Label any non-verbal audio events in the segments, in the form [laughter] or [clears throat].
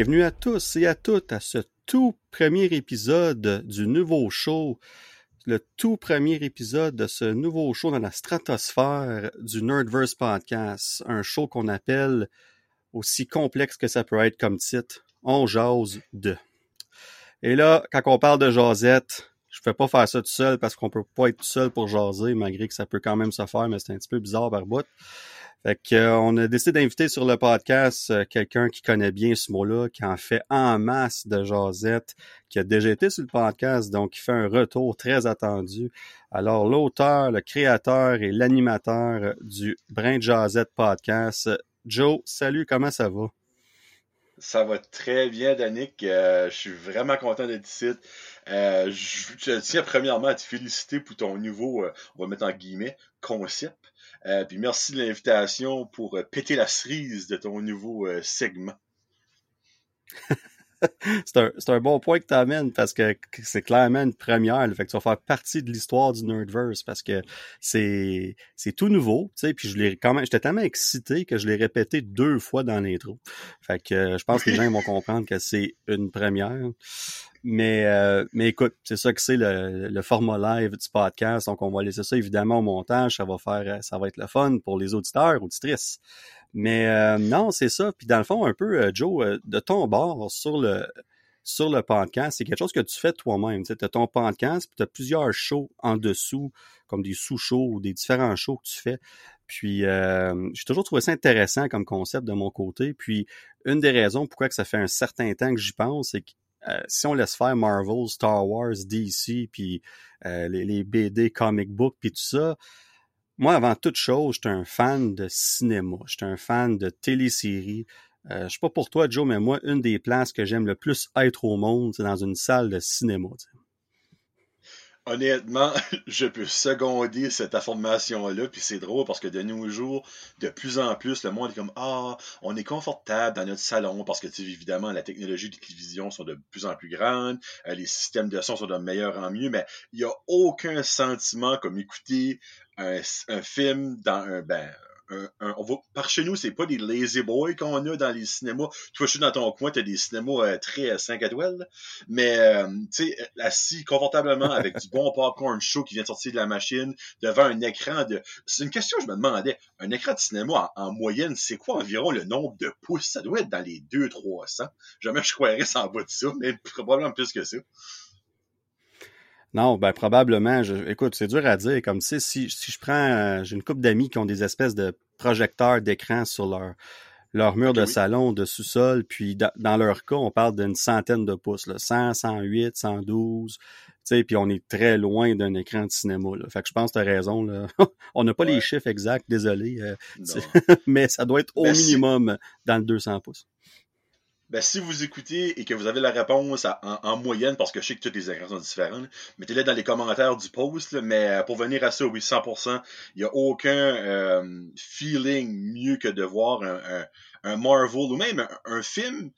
Bienvenue à tous et à toutes à ce tout premier épisode du nouveau show, le tout premier épisode de ce nouveau show dans la stratosphère du Nerdverse Podcast, un show qu'on appelle aussi complexe que ça peut être comme titre, On jase de. Et là, quand on parle de jasette, je fais pas faire ça tout seul parce qu'on peut pas être tout seul pour jaser, malgré que ça peut quand même se faire, mais c'est un petit peu bizarre par bout. Fait que, euh, a décidé d'inviter sur le podcast euh, quelqu'un qui connaît bien ce mot-là, qui en fait en masse de jasette, qui a déjà été sur le podcast, donc qui fait un retour très attendu. Alors, l'auteur, le créateur et l'animateur du Brin Jazette podcast, Joe, salut, comment ça va? Ça va très bien, Danick. Euh, je suis vraiment content d'être ici. je, tiens premièrement à te féliciter pour ton nouveau, on va mettre en guillemets, concept. Euh, puis merci de l'invitation pour euh, péter la cerise de ton nouveau euh, segment. [laughs] c'est un, un, bon point que tu amènes parce que c'est clairement une première. Fait que tu vas faire partie de l'histoire du Nerdverse parce que c'est c'est tout nouveau, tu sais, puis je l'ai quand même j'étais tellement excité que je l'ai répété deux fois dans l'intro. Fait que je pense que les [laughs] gens vont comprendre que c'est une première. Mais, euh, mais écoute, c'est ça que c'est le, le, format live du podcast. Donc, on va laisser ça évidemment au montage. Ça va faire, ça va être le fun pour les auditeurs, auditrices. Mais euh, non, c'est ça. Puis dans le fond, un peu, euh, Joe, de ton bord sur le sur le podcast, c'est quelque chose que tu fais toi-même. Tu as ton podcast, puis tu as plusieurs shows en dessous, comme des sous-shows ou des différents shows que tu fais. Puis euh, j'ai toujours trouvé ça intéressant comme concept de mon côté. Puis une des raisons pourquoi que ça fait un certain temps que j'y pense, c'est que euh, si on laisse faire Marvel, Star Wars, DC, puis euh, les, BD, comic book, puis tout ça, moi, avant toute chose, j'étais un fan de cinéma, j'étais un fan de téléséries. Euh, je sais pas pour toi, Joe, mais moi, une des places que j'aime le plus être au monde, c'est dans une salle de cinéma honnêtement, [laughs] je peux seconder cette information-là, puis c'est drôle parce que de nos jours, de plus en plus, le monde est comme Ah, on est confortable dans notre salon parce que, tu évidemment, la technologie de télévision sont de plus en plus grandes, euh, les systèmes de son sont de meilleur en mieux, mais il n'y a aucun sentiment comme écouter un, un film dans un. Ben, par chez nous, c'est pas des lazy boys qu'on a dans les cinémas. Toi, je suis dans ton coin, t'as des cinémas euh, très 5 euh, étoiles. Mais, euh, tu sais, assis confortablement avec du bon popcorn chaud qui vient de sortir de la machine, devant un écran de... C'est une question que je me demandais. Un écran de cinéma, en, moyenne, c'est quoi environ le nombre de pouces? Ça doit être dans les 200-300. Jamais je croirais sans bout de ça, mais probablement plus que ça. Non, ben probablement. Je, écoute, c'est dur à dire. Comme tu si, si je prends, euh, j'ai une couple d'amis qui ont des espèces de projecteurs d'écran sur leur leur mur de salon, de sous-sol, puis dans leur cas, on parle d'une centaine de pouces, là, 100, 108, 112, tu sais, puis on est très loin d'un écran de cinéma. Là. Fait que je pense que tu as raison. Là. [laughs] on n'a pas les chiffres exacts, désolé, euh, [laughs] mais ça doit être au minimum dans le 200 pouces ben, si vous écoutez et que vous avez la réponse en, moyenne, parce que je sais que tous les écrans sont différents, mettez-les dans les commentaires du post. mais euh, pour venir à ça, oui, 100%, il n'y a aucun euh, feeling mieux que de voir un, Marvel ou même un film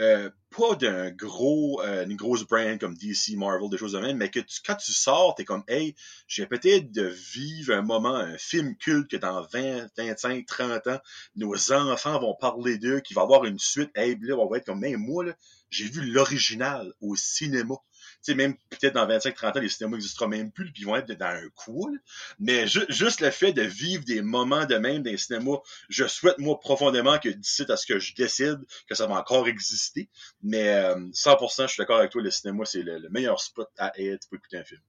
euh, pas d'un gros, euh, une grosse brand comme DC, Marvel, des choses de même, mais que quand tu sors, t'es comme, hey, j'ai peut-être de vivre un moment, un film culte que dans 20, 25, 30 ans, nos enfants vont parler d'eux, qui va avoir une suite, hey, là, on va être comme, même moi, j'ai vu l'original au cinéma même peut-être dans 25-30 ans, les cinémas n'existeront même plus, puis ils vont être dans un coup. Mais juste le fait de vivre des moments de même dans les cinémas, je souhaite, moi, profondément que d'ici à ce que je décide que ça va encore exister. Mais 100%, euh, je suis d'accord avec toi, le cinéma, c'est le, meilleur spot à être pour écouter un film.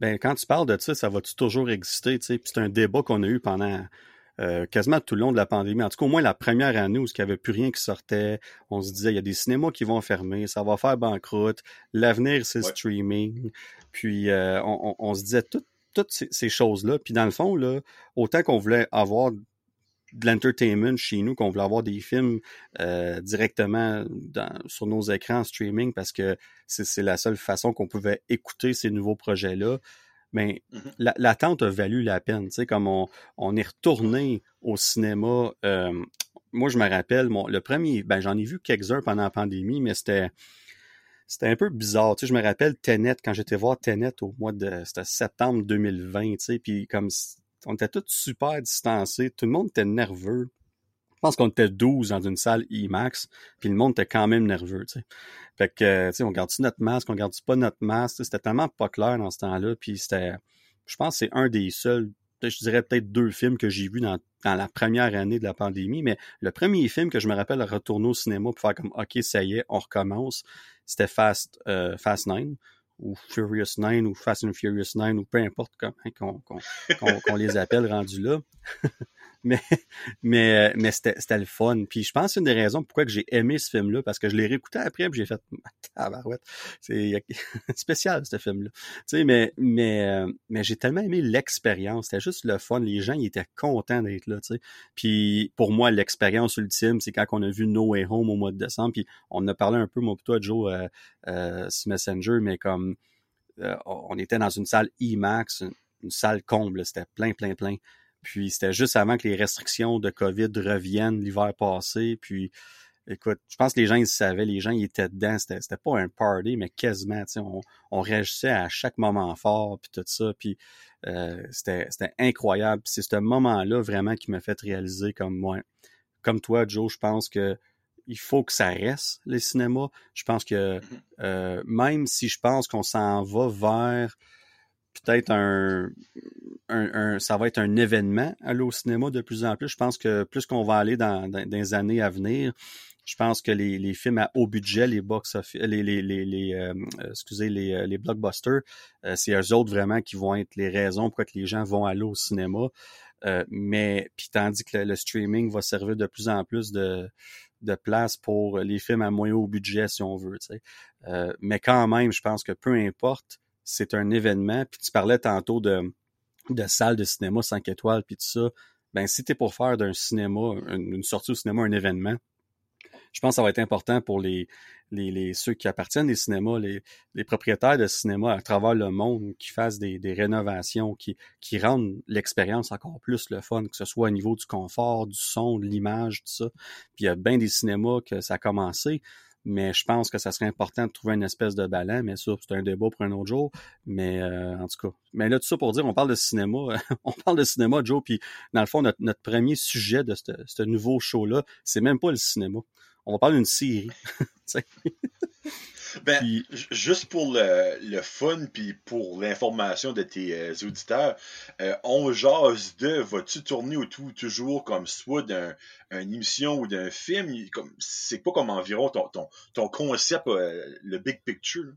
Ben, quand tu parles de ça, ça va-tu toujours exister, c'est un débat qu'on a eu pendant euh, quasiment tout le long de la pandémie. En tout cas, au moins la première année où il n'y avait plus rien qui sortait, on se disait, il y a des cinémas qui vont fermer, ça va faire banqueroute, l'avenir, c'est streaming. Puis euh, on, se disait toutes ces, choses-là. Puis dans le fond, là, autant qu'on voulait avoir de l'entertainment chez nous, qu'on voulait avoir des films euh, directement sur nos écrans streaming parce que c'est la seule façon qu'on pouvait écouter ces nouveaux projets-là mais mmh l'attente a valu la peine. Tu sais, comme on, on est retourné au cinéma. Euh, moi, je me rappelle, mon, le premier, ben j'en ai vu quelques-uns pendant la pandémie, mais c'était c'était un peu bizarre. Tu sais, je me rappelle Tenet, quand j'étais voir Tenet au mois de c'était septembre 2020, tu sais, puis comme on était tous super distancés, tout le monde était nerveux. Je pense qu'on était 12 dans une salle IMAX, puis le monde était quand même nerveux, tu sais. Fait que, tu sais, on garde-tu notre masque, on garde-tu pas notre masque? C'était tellement pas clair dans ce temps-là, puis c'était... Je pense que c'est un des seuls, je dirais peut-être deux films que j'ai vus dans, la première année de la pandémie, mais le premier film que je me rappelle retourner au cinéma pour faire comme, OK, ça y est, on recommence, c'était Fast, euh, Fast 9 ou Furious 9 ou Fast and Furious 9 ou peu importe comment qu'on les appelle rendus là. [laughs] mais [laughs] mais, mais c'était le fun. Puis je pense que c'est une des raisons pourquoi j'ai aimé ce film-là, parce que je l'ai réécouté après, puis j'ai fait tabarouette. C'est [laughs] spécial ce film-là. Tu sais, mais mais euh, mais j'ai tellement aimé l'expérience. C'était juste le fun. Les gens ils étaient contents d'être là. Tu sais. Puis pour moi, l'expérience ultime, c'est quand on a vu No Way Home au mois de décembre. Puis on a parlé un peu, moi, toi, Joe, euh, euh, Messenger, mais comme euh, on était dans une salle IMAX, une, une salle comble, c'était plein, plein, plein. Puis c'était juste avant que les restrictions de COVID reviennent l'hiver passé. Puis écoute, je pense que les gens ils savaient, les gens ils étaient dedans. C'était, c'était pas un party, mais quasiment. On, on réagissait à chaque moment fort, puis tout ça. Puis euh, c'était, c'était incroyable. Puis c'est ce moment-là vraiment qui m'a fait réaliser comme moi. Comme toi, Joe, je pense que il faut que ça reste, les cinémas. Je pense que mm-hmm. euh, même si je pense qu'on s'en va vers peut-être un, un, ça va être un événement aller au cinéma de plus en plus. Je pense que plus qu'on va aller dans, dans, les années à venir, je pense que les, les films à haut budget, les box les, les, les, les euh, excusez, les, euh, les blockbusters, euh, c'est eux autres vraiment qui vont être les raisons pourquoi que les gens vont aller au cinéma. mais puis tandis que le, streaming va servir de plus en plus de, de place pour les films à moyen haut budget, si on veut. Mais quand même, je pense que peu importe c'est un événement. Puis tu parlais tantôt de, de de cinéma 5 étoiles, puis tout ça. Ben, si tu es pour faire d'un cinéma, une, sortie au cinéma, un événement, je pense que ça va être important pour les, les, les ceux qui appartiennent des cinémas, les, les, propriétaires de cinéma à travers le monde qui fassent des, des rénovations, qui, qui rendent l'expérience encore plus le fun, que ce soit au niveau du confort, du son, de l'image, tout ça. Puis il y a bien des cinémas que ça a commencé mais je pense que ça serait important de trouver une espèce de ballon, mais ça, c'est un débat pour un autre jour. Mais euh, en tout cas. Mais là, tout ça pour dire, on parle de cinéma. [laughs] on parle de cinéma, Joe, puis dans le fond, notre, notre premier sujet de ce nouveau show-là, c'est même pas le cinéma. On va parler d'une série. [laughs] Ben, juste pour le, le fun puis pour l'information de tes euh, auditeurs, euh, On jase de, vas-tu tourner autour toujours comme soit d'une émission ou d'un film? C'est pas comme environ ton, ton, ton concept, euh, le big picture?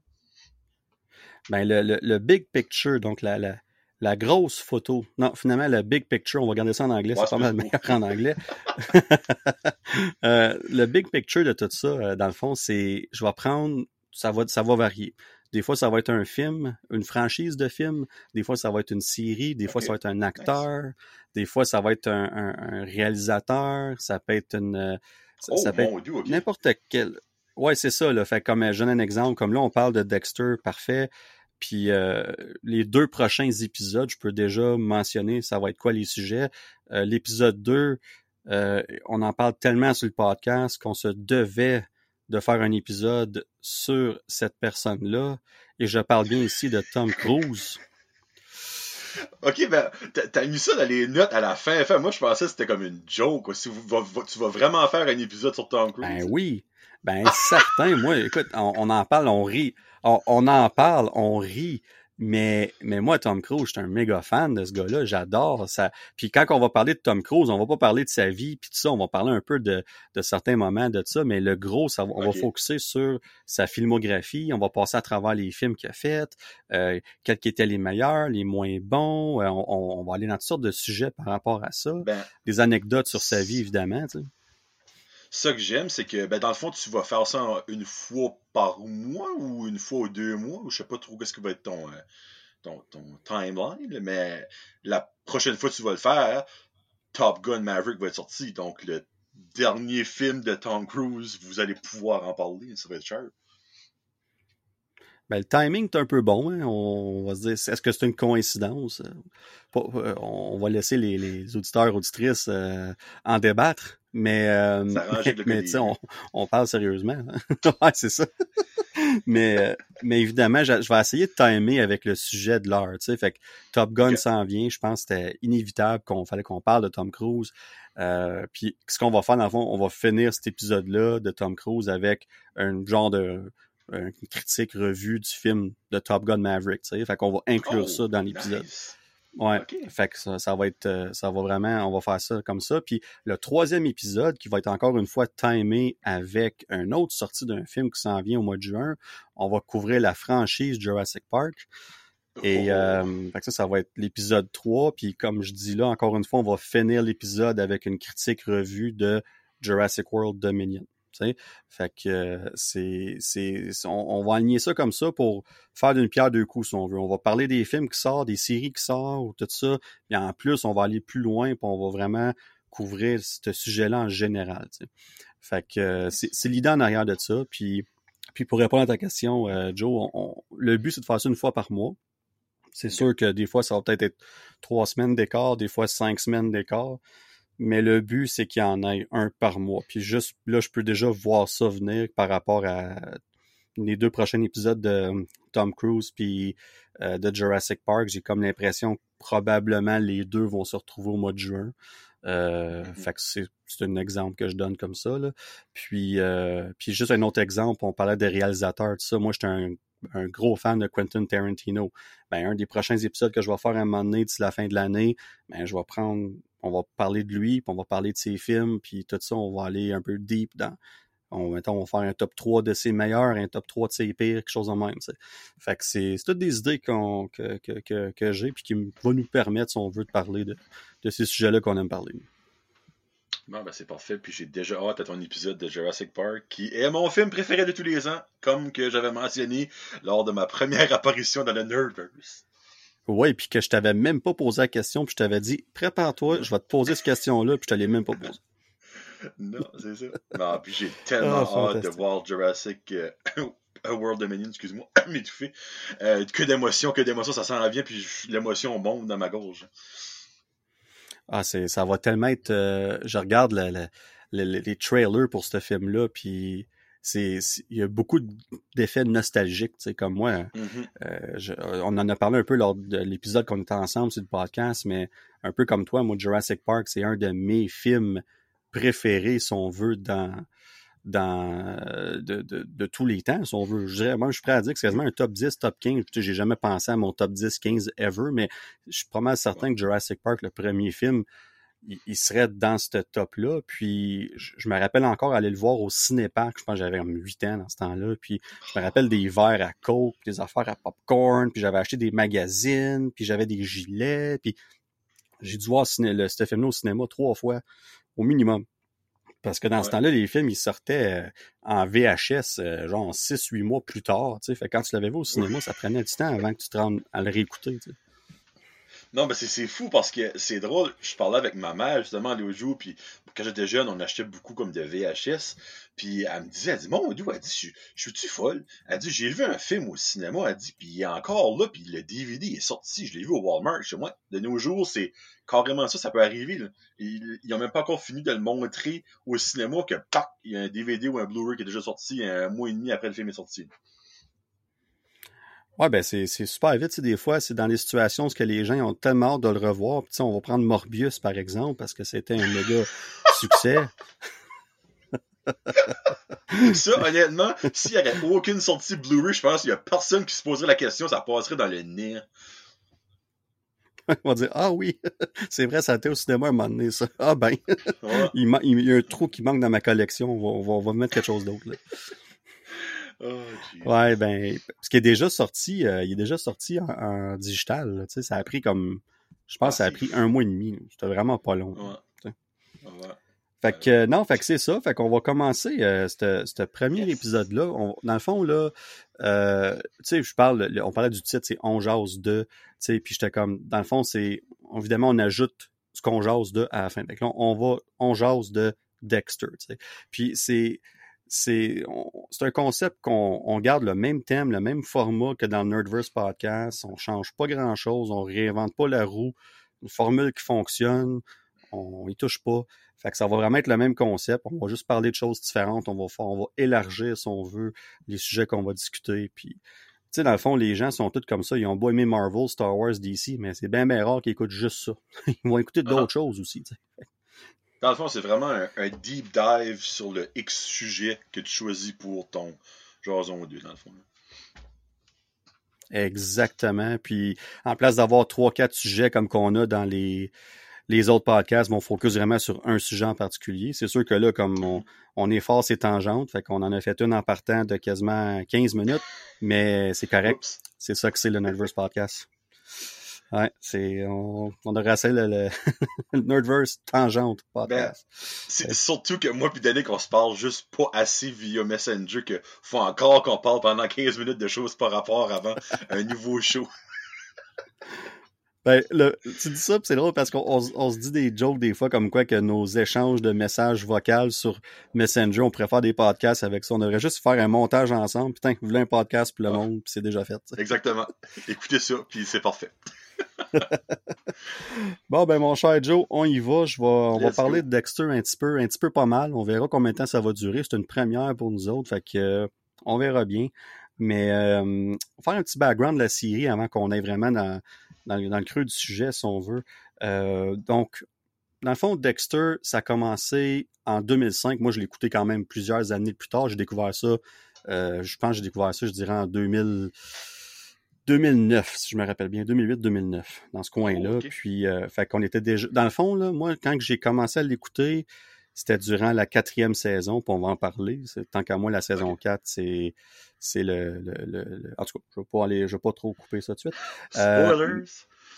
Ben, le, le, le, big picture, donc la, la, la grosse photo. Non, finalement, le big picture, on va garder ça en anglais, c'est pas mal meilleur en anglais. [laughs] euh, le big picture de tout ça, dans le fond, c'est je vais prendre ça va, ça va varier. Des fois, ça va être un film, une franchise de film. Des fois, ça va être une série. Des fois, ça va être un acteur. Des fois, ça va être un, un, réalisateur. Ça peut être une... Ça, oh, peut être n'importe quel... Ouais, c'est ça. Là. Fait comme je donne un exemple. Comme là, on parle de Dexter, parfait. Puis euh, les deux prochains épisodes, je peux déjà mentionner ça va être quoi les sujets? Euh, l'épisode 2, euh, on en parle tellement sur le podcast qu'on se devait de faire un épisode sur cette personne-là. Et je parle bien ici de Tom Cruise. Ok, ben, t'as mis ça dans les notes à la fin. Enfin, moi, je pensais que c'était comme une joke. Si tu vas vraiment faire un épisode sur Tom Cruise. Ben oui. Ben, certain. moi, écoute, on, en parle, on rit. on en parle, on rit. Mais, mais moi, Tom Cruise, je suis un méga fan de ce gars-là. J'adore ça. Puis quand on va parler de Tom Cruise, on va pas parler de sa vie puis tout ça. On va parler un peu de, de certains moments de ça. Mais le gros, ça, on va focuser sur sa filmographie. On va passer à travers les films qu'il a fait, euh, quels étaient les meilleurs, les moins bons. Euh, on, on, va aller dans toutes sortes de sujets par rapport à ça. Ben, des anecdotes sur sa vie, évidemment. Tu sais ça que j'aime, c'est que ben, dans le fond, tu vas faire ça une fois par mois ou une fois ou deux mois, ou je sais pas trop qu'est-ce que va être ton, euh, ton, timeline, mais la prochaine fois que tu vas le faire, Top Gun Maverick va être sorti. Donc le dernier film de Tom Cruise, vous allez pouvoir en parler, ça va être cher. Ben, le timing est un peu bon. Hein. On va se dire, est-ce que c'est une coïncidence? Euh, on va laisser les, les auditeurs, auditrices euh, en débattre. Mais, euh, mais, on, on, parle sérieusement. [laughs] ouais, c'est ça. mais, mais évidemment, je, vais essayer de timer avec le sujet de l'heure, tu sais. Fait que Top Gun s'en vient. Je pense que c'était inévitable qu'on fallait qu'on parle de Tom Cruise. Euh, puis ce qu'on va faire, dans le fond, on va finir cet épisode-là de Tom Cruise avec un genre de une critique revue du film de Top Gun Maverick, tu sais. Fait qu'on va inclure oh, ça dans l'épisode. Ouais. Fait que ça, ça, va être, euh, ça va vraiment, on va faire ça comme ça. Puis le troisième épisode, qui va être encore une fois timé avec un autre sortie d'un film qui s'en vient au mois de juin, on va couvrir la franchise Jurassic Park. Et oh. euh, fait que ça, ça va être l'épisode 3. Puis comme je dis là, encore une fois, on va finir l'épisode avec une critique revue de Jurassic World Dominion. Fait que euh, c'est, c'est, on, va aligner ça comme ça pour faire d'une pierre deux coups si on veut. On va parler des films qui sortent, des séries qui sortent, tout ça. Et en plus, on va aller plus loin, puis on va vraiment couvrir ce sujet-là en général. Fait que euh, c'est, l'idée en arrière de ça. Puis, puis pour répondre à ta question, euh, Joe, le but c'est de faire ça une fois par mois. C'est sûr que des fois, ça va peut-être être trois semaines d'écart, des fois cinq semaines d'écart mais le but, c'est qu'il y en ait un par mois. Puis juste là, je peux déjà voir ça venir par rapport à les deux prochains épisodes de euh, Tom Cruise puis euh, de Jurassic Park. J'ai comme l'impression que probablement les deux vont se retrouver au mois de juin. Euh, mm-hmm. Fait que c'est, un exemple que je donne comme ça. Là. Puis, puis juste un autre exemple, on parlait des réalisateurs, tout ça. Moi, j'étais un, un, gros fan de Quentin Tarantino. Ben, un des prochains épisodes que je vais faire à un moment donné d'ici la fin de l'année, ben, je vais prendre on va parler de lui, puis on va parler de ses films, puis tout ça, on va aller un peu deep dans. On, on va faire un top 3 de ses meilleurs, un top 3 de ses pires, quelque chose de même. Fait que c'est toutes des idées qu'on, que, que, que, j'ai, puis qui vont nous permettre, si on veut, de parler de, de ces sujets-là qu'on aime parler. Bon, ben c'est parfait. Puis j'ai déjà hâte à ton épisode de Jurassic Park, qui est mon film préféré de tous les ans, comme que j'avais mentionné lors de ma première [laughs] apparition dans le Nerdverse. Oui, puis que je t'avais même pas posé la question, puis je t'avais dit, prépare-toi, je vais te poser cette question-là, puis je te l'ai même pas posée. [laughs] Non, c'est ça. Non, puis j'ai [laughs] tellement ah, hâte de voir Jurassic euh, [coughs] World Dominion, excuse-moi, [coughs] m'étouffer. Euh, que d'émotion, que d'émotion, ça s'en vient, puis l'émotion bombe dans ma gorge. Ah, c'est, ça va tellement être. Euh, je regarde les trailers pour ce film-là, puis c'est il y a beaucoup d'effets nostalgiques, tu sais, comme moi. Mm-hmm. Euh, on en a parlé un peu lors de l'épisode qu'on était ensemble sur le podcast, mais un peu comme toi, moi, Jurassic Park, c'est un de mes films préférés, si on veut, dans dans de, tous les temps, on veut. Je dirais, moi, je suis prêt à dire que c'est quasiment un top 10, top 15. J'ai jamais pensé à mon top 10, 15 ever, mais je suis pas mal certain que Jurassic Park, le premier film, il, serait dans ce top-là. Puis je, me rappelle encore aller le voir au cinépark. Je pense que j'avais comme 8 ans dans ce temps-là. Puis je me rappelle des verres à coke, des affaires à popcorn. Puis j'avais acheté des magazines. Puis j'avais des gilets. Puis j'ai dû voir le, film-là au cinéma trois fois au minimum. Parce que dans ce temps-là, les films, ils sortaient euh, en VHS, euh, genre 6-8 mois plus tard. Fait quand tu l'avais vu au cinéma, ça prenait du temps avant que tu te rendes à le réécouter. Non, mais c'est fou parce que c'est drôle. Je parlais avec ma mère justement l'autre jour, puis quand j'étais jeune, on achetait beaucoup comme de VHS. Puis elle me disait, elle dit, mon Dieu, elle dit, je, suis-tu folle? Elle dit, j'ai vu un film au cinéma, elle dit, puis il est encore là, puis le DVD est sorti, je l'ai vu au Walmart chez moi. De nos jours, c'est carrément ça, ça peut arriver. Ils n'ont même pas encore fini de le montrer au cinéma que, pac, il y a un DVD ou un Blu-ray qui est déjà sorti un mois et demi après le film est sorti. Ouais, ben c'est super vite. Des fois, c'est dans les situations où les gens ont tellement hâte de le revoir. Puis, on va prendre Morbius, par exemple, parce que c'était un méga [laughs] succès. [laughs] ça, honnêtement, s'il n'y avait aucune sortie Blu-ray, je pense qu'il n'y a personne qui se poserait la question, ça passerait dans le nez. On va dire Ah oui, [laughs] c'est vrai, ça a été au cinéma un moment donné, ça. Ah ben, il, y a un trou qui manque dans ma collection, on va, on va mettre quelque chose d'autre. Oh, ouais, ben, parce qu'il est déjà sorti, euh, il est déjà sorti en, digital. tu sais, ça a pris comme, je pense, ça a ah, pris un mois et demi. C'était vraiment pas long. Ouais. Fait que non, fait que c'est ça. Fait qu'on va commencer euh, ce premier épisode-là. Dans le fond, là, euh, tu sais, je parle, on parlait du titre, c'est On jase de, tu sais, puis j'étais comme, dans le fond, c'est, évidemment, on ajoute ce qu'on jase de à la fin. Fait que là, on va, on jase de Dexter, tu sais. Puis c'est, c'est un concept qu'on garde le même thème, le même format que dans le Nerdverse Podcast. On change pas grand-chose, on réinvente pas la roue. Une formule qui fonctionne. on y touche pas. Fait que ça va vraiment être le même concept. On va juste parler de choses différentes. On va faire, on va élargir, si on veut, les sujets qu'on va discuter. Puis, tu sais, dans le fond, les gens sont tous comme ça. Ils ont beau aimer Marvel, Star Wars, DC, mais c'est bien, bien rare qu'ils écoutent juste ça. [laughs] Ils vont écouter d'autres ah. choses aussi. Dans le fond, c'est vraiment un, deep dive sur le X sujet que tu choisis pour ton Jason 2, dans le fond. Exactement. Puis, en place d'avoir trois, quatre sujets comme qu'on a dans les, les autres podcasts vont focus vraiment sur un sujet en particulier. C'est sûr que là, comme on, est fort, c'est tangente, fait qu'on en a fait une en partant de quasiment 15 minutes, mais c'est correct. C'est ça que c'est le Nerdverse Podcast. Ouais, c'est on, on devrait essayer le, le, [laughs] Nerdverse tangente podcast. Ben, c'est surtout que moi puis Danick, on se parle juste pas assez via Messenger que faut encore qu'on parle pendant 15 minutes de choses par rapport avant [laughs] un nouveau show. Ben, tu dis ça, c'est drôle parce qu'on se dit des jokes des fois comme quoi que nos échanges de messages vocaux sur Messenger, on pourrait faire des podcasts avec ça. On devrait juste faire un montage ensemble. Putain, vous voulez un podcast pour le monde, puis c'est déjà fait. Exactement. Écoutez ça, puis c'est parfait. [laughs] bon, ben mon cher Joe, on y va. Je vais, on va parler de Dexter un petit peu, un petit peu pas mal. On verra combien de temps ça va durer. C'est une première pour nous autres, fait que euh, on verra bien. Mais euh, faire un petit background de la série avant qu'on aille vraiment dans dans, le creux du sujet, si on veut. Euh, donc, dans le fond, Dexter, ça a commencé en 2005. Moi, je l'ai écouté quand même plusieurs années plus tard. J'ai découvert ça, euh, je pense que j'ai découvert ça, je dirais, en 2000, 2009, si je me rappelle bien, 2008-2009, dans ce coin-là. Puis, euh, fait qu'on était déjà... Dans le fond, là, moi, quand j'ai commencé à l'écouter, c'était durant la quatrième saison, puis on va en parler. Tant qu'à moi, la saison 4, c'est c'est le, le, En tout cas, je ne vais pas aller, je vais pas trop couper ça tout de suite. Euh, Spoilers!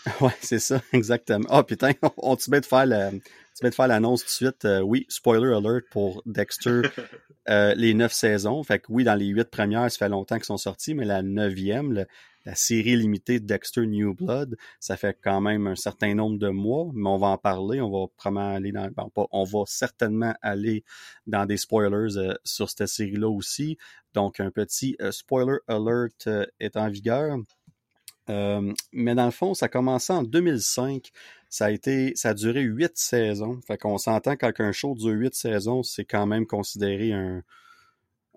[laughs] ouais, c'est ça, [laughs] exactement. Ah, putain, [laughs] on, tu de faire la, tu de faire l'annonce tout de suite. Euh, oui, spoiler alert pour Dexter, [laughs] euh, les neuf saisons. Fait que oui, dans les huit premières, ça fait longtemps qu'ils sont sortis, mais la neuvième, la série limitée Dexter New Blood, ça fait quand même un certain nombre de mois, mais on va en parler. On va probablement aller dans, on va certainement aller dans des spoilers euh, sur cette série-là aussi. Donc, un petit spoiler alert est en vigueur. Mais dans le fond, ça a commencé en 2005. Ça a été, ça a duré huit saisons. Fait qu'on s'entend qu'un show dure huit saisons, c'est quand même considéré un,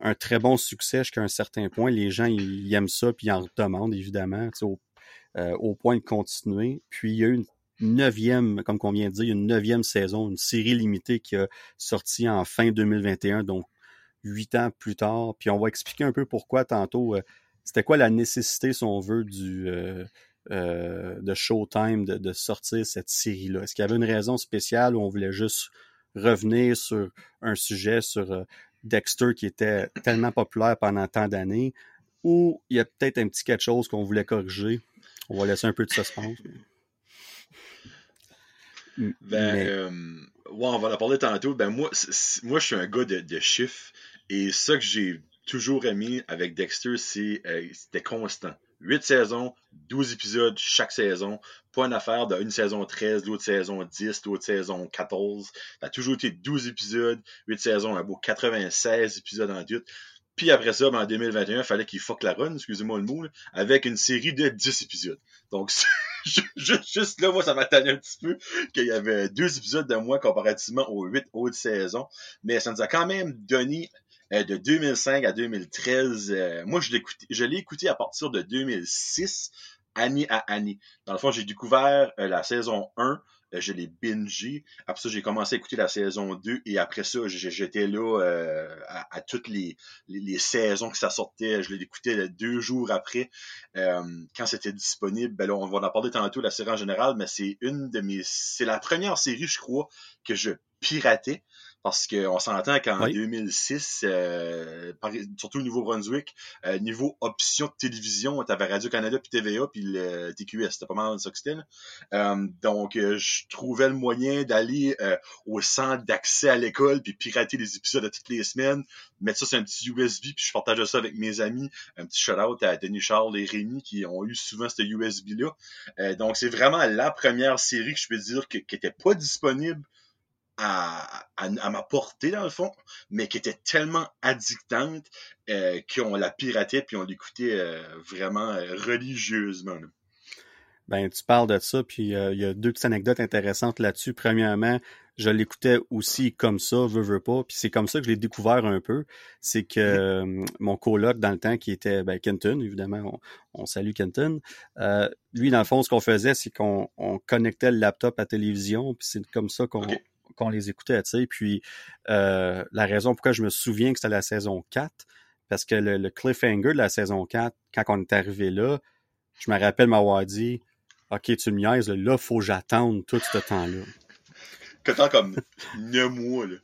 un très bon succès jusqu'à un certain point. Les gens, aiment ça, puis ils en demandent, évidemment, au, euh, au, point de continuer. Puis il y a eu une neuvième, comme on vient de dire, une neuvième saison, une série limitée qui a sorti en fin 2021, donc huit ans plus tard. Puis on va expliquer un peu pourquoi tantôt. Euh, c'était quoi la nécessité, si on veut, du euh, de Showtime de, de sortir cette série-là? Est-ce qu'il y avait une raison spéciale ou on voulait juste revenir sur un sujet, sur Dexter qui était tellement populaire pendant tant d'années, ou il y a peut-être un petit quelque chose qu'on voulait corriger? On va laisser un peu de suspense. Ben, euh, ouais, on va en parler tantôt. Ben, moi, moi, je suis un gars de, chiffres et ça que j'ai toujours aimé avec Dexter, c'est euh, c'était constant. 8 saisons, 12 épisodes chaque saison. Pas une affaire d'une saison 13, l'autre saison 10, l'autre saison 14. Ça a toujours été 12 épisodes, 8 saisons, un beau 96 épisodes en tout. Puis après ça, ben, en 2021, il fallait qu'il fuck la run, excusez-moi le mot, avec une série de 10 épisodes. Donc, [laughs] juste, là, moi, ça m'a tanné un petit peu qu'il y avait deux épisodes de moins comparativement aux 8 autres saisons. Mais ça nous a quand même donné euh, de 2005 à 2013. Euh, moi, je l'ai écouté, à partir de 2006, année à année. Dans le fond, j'ai découvert euh, la saison 1, je l'ai bingé. Après ça, j'ai commencé à écouter la saison 2 et après ça, j'étais là à, toutes les, saisons que ça sortait. Je écouté deux jours après quand c'était disponible. Ben on va en parler tantôt, la série en général, mais c'est une de mes... C'est la première série, je crois, que je piratais. Parce qu'on s'entend qu'en 2006, euh, surtout au Nouveau-Brunswick, euh, niveau option de télévision, tu avais Radio-Canada, puis TVA, puis le TQS. C'était pas mal ça que c'était. Euh, donc, je trouvais le moyen d'aller au centre d'accès à l'école, puis pirater les épisodes toutes les semaines, mettre ça sur un petit USB, puis je partageais ça avec mes amis. Un petit shout-out à Denis Charles et Rémi qui ont eu souvent ce USB-là. donc, c'est vraiment la première série que je peux dire qui n'était pas disponible à, à, ma portée, dans le fond, mais qui était tellement addictante euh, qu'on la piratait puis on l'écoutait euh, vraiment euh, religieusement. ben tu parles de ça, puis il y a deux petites anecdotes intéressantes là-dessus. Premièrement, je l'écoutais aussi comme ça, veux, veux pas, puis c'est comme ça que je l'ai découvert un peu. C'est que mon coloc dans le temps, qui était ben, Kenton, évidemment, on, salue Kenton, lui, dans le fond, ce qu'on faisait, c'est qu'on connectait le laptop à la télévision, puis c'est comme ça qu'on qu'on les écoutait, tu sais. Puis la raison pourquoi je me souviens que c'était la saison 4, parce que le, cliffhanger de la saison 4, quand on est arrivé là, je me rappelle m'avoir dit OK, tu me niaises, là, faut que j'attende tout ce temps-là. Que tant comme neuf mois, là.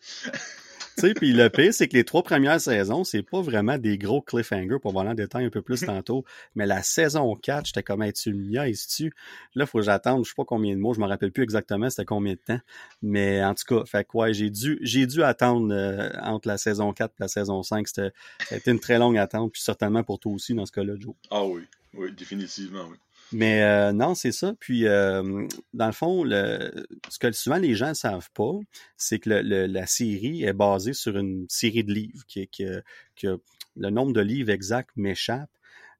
Tu sais, puis le pire, c'est que les trois premières saisons, c'est pas vraiment des gros cliffhangers pour voir en détail un peu plus tantôt. Mais la saison 4, j'étais comme, hey, tu me niaises-tu? Là, faut que j'attende, je sais pas combien de mois, je me rappelle plus exactement c'était combien de temps. Mais en tout cas, fait que ouais, j'ai dû, j'ai dû attendre euh, entre la saison 4 et la saison 5. C'était, ça a été une très longue attente, puis certainement pour toi aussi dans ce cas-là, Joe. Ah oui, oui, définitivement, oui. Mais euh, non, c'est ça. Puis, euh, dans le fond, le, ce que souvent les gens ne savent pas, c'est que le, la série est basée sur une série de livres, qui, que, que le nombre de livres exact m'échappe.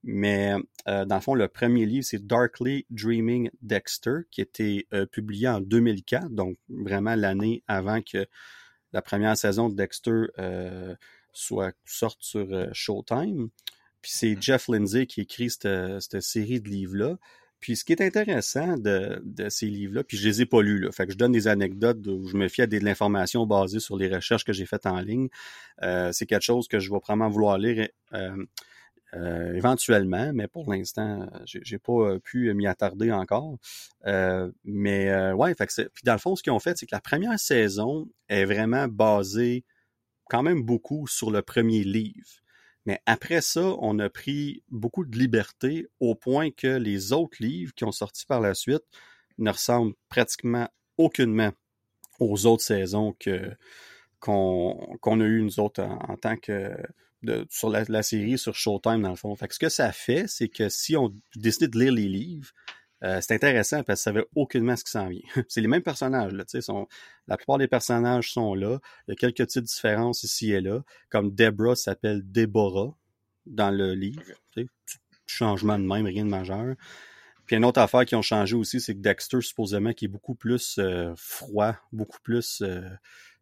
Mais euh, dans le fond, le premier livre, c'est Darkly Dreaming Dexter, qui a été publié en 2004, donc vraiment l'année avant que la première saison de Dexter soit sorte sur Showtime. Puis c'est Jeff Lindsay qui écrit cette, série de livres-là. Puis ce qui est intéressant de, ces livres-là, puis je les ai pas lus, là, fait que je donne des anecdotes où je me fie à de l'information basée sur les recherches que j'ai faites en ligne. Euh, c'est quelque chose que je vais probablement vouloir lire euh, euh, éventuellement, mais pour l'instant, j'ai pas pu m'y attarder encore. mais ouais, fait que puis dans le fond, ce qu'ils ont fait, c'est que la première saison est vraiment basée quand même beaucoup sur le premier livre. Mais après ça, on a pris beaucoup de liberté au point que les autres livres qui ont sorti par la suite ne ressemblent pratiquement aucunement aux autres saisons qu'on a eues nous autres en, tant que sur la, série sur Showtime dans le fond. Ce que ça fait, c'est que si on décide de lire les livres, euh, c'est intéressant parce que ça veut aucunement ce qui s'en vient. [laughs] c'est les mêmes personnages, là, sont, la plupart des personnages sont là. Il y a quelques petites différences ici et là. Comme Deborah s'appelle Deborah dans le livre. Changement de même, rien de majeur. Puis une autre affaire qui ont changé aussi, c'est que Dexter, supposément, qui est beaucoup plus euh, froid, beaucoup plus euh,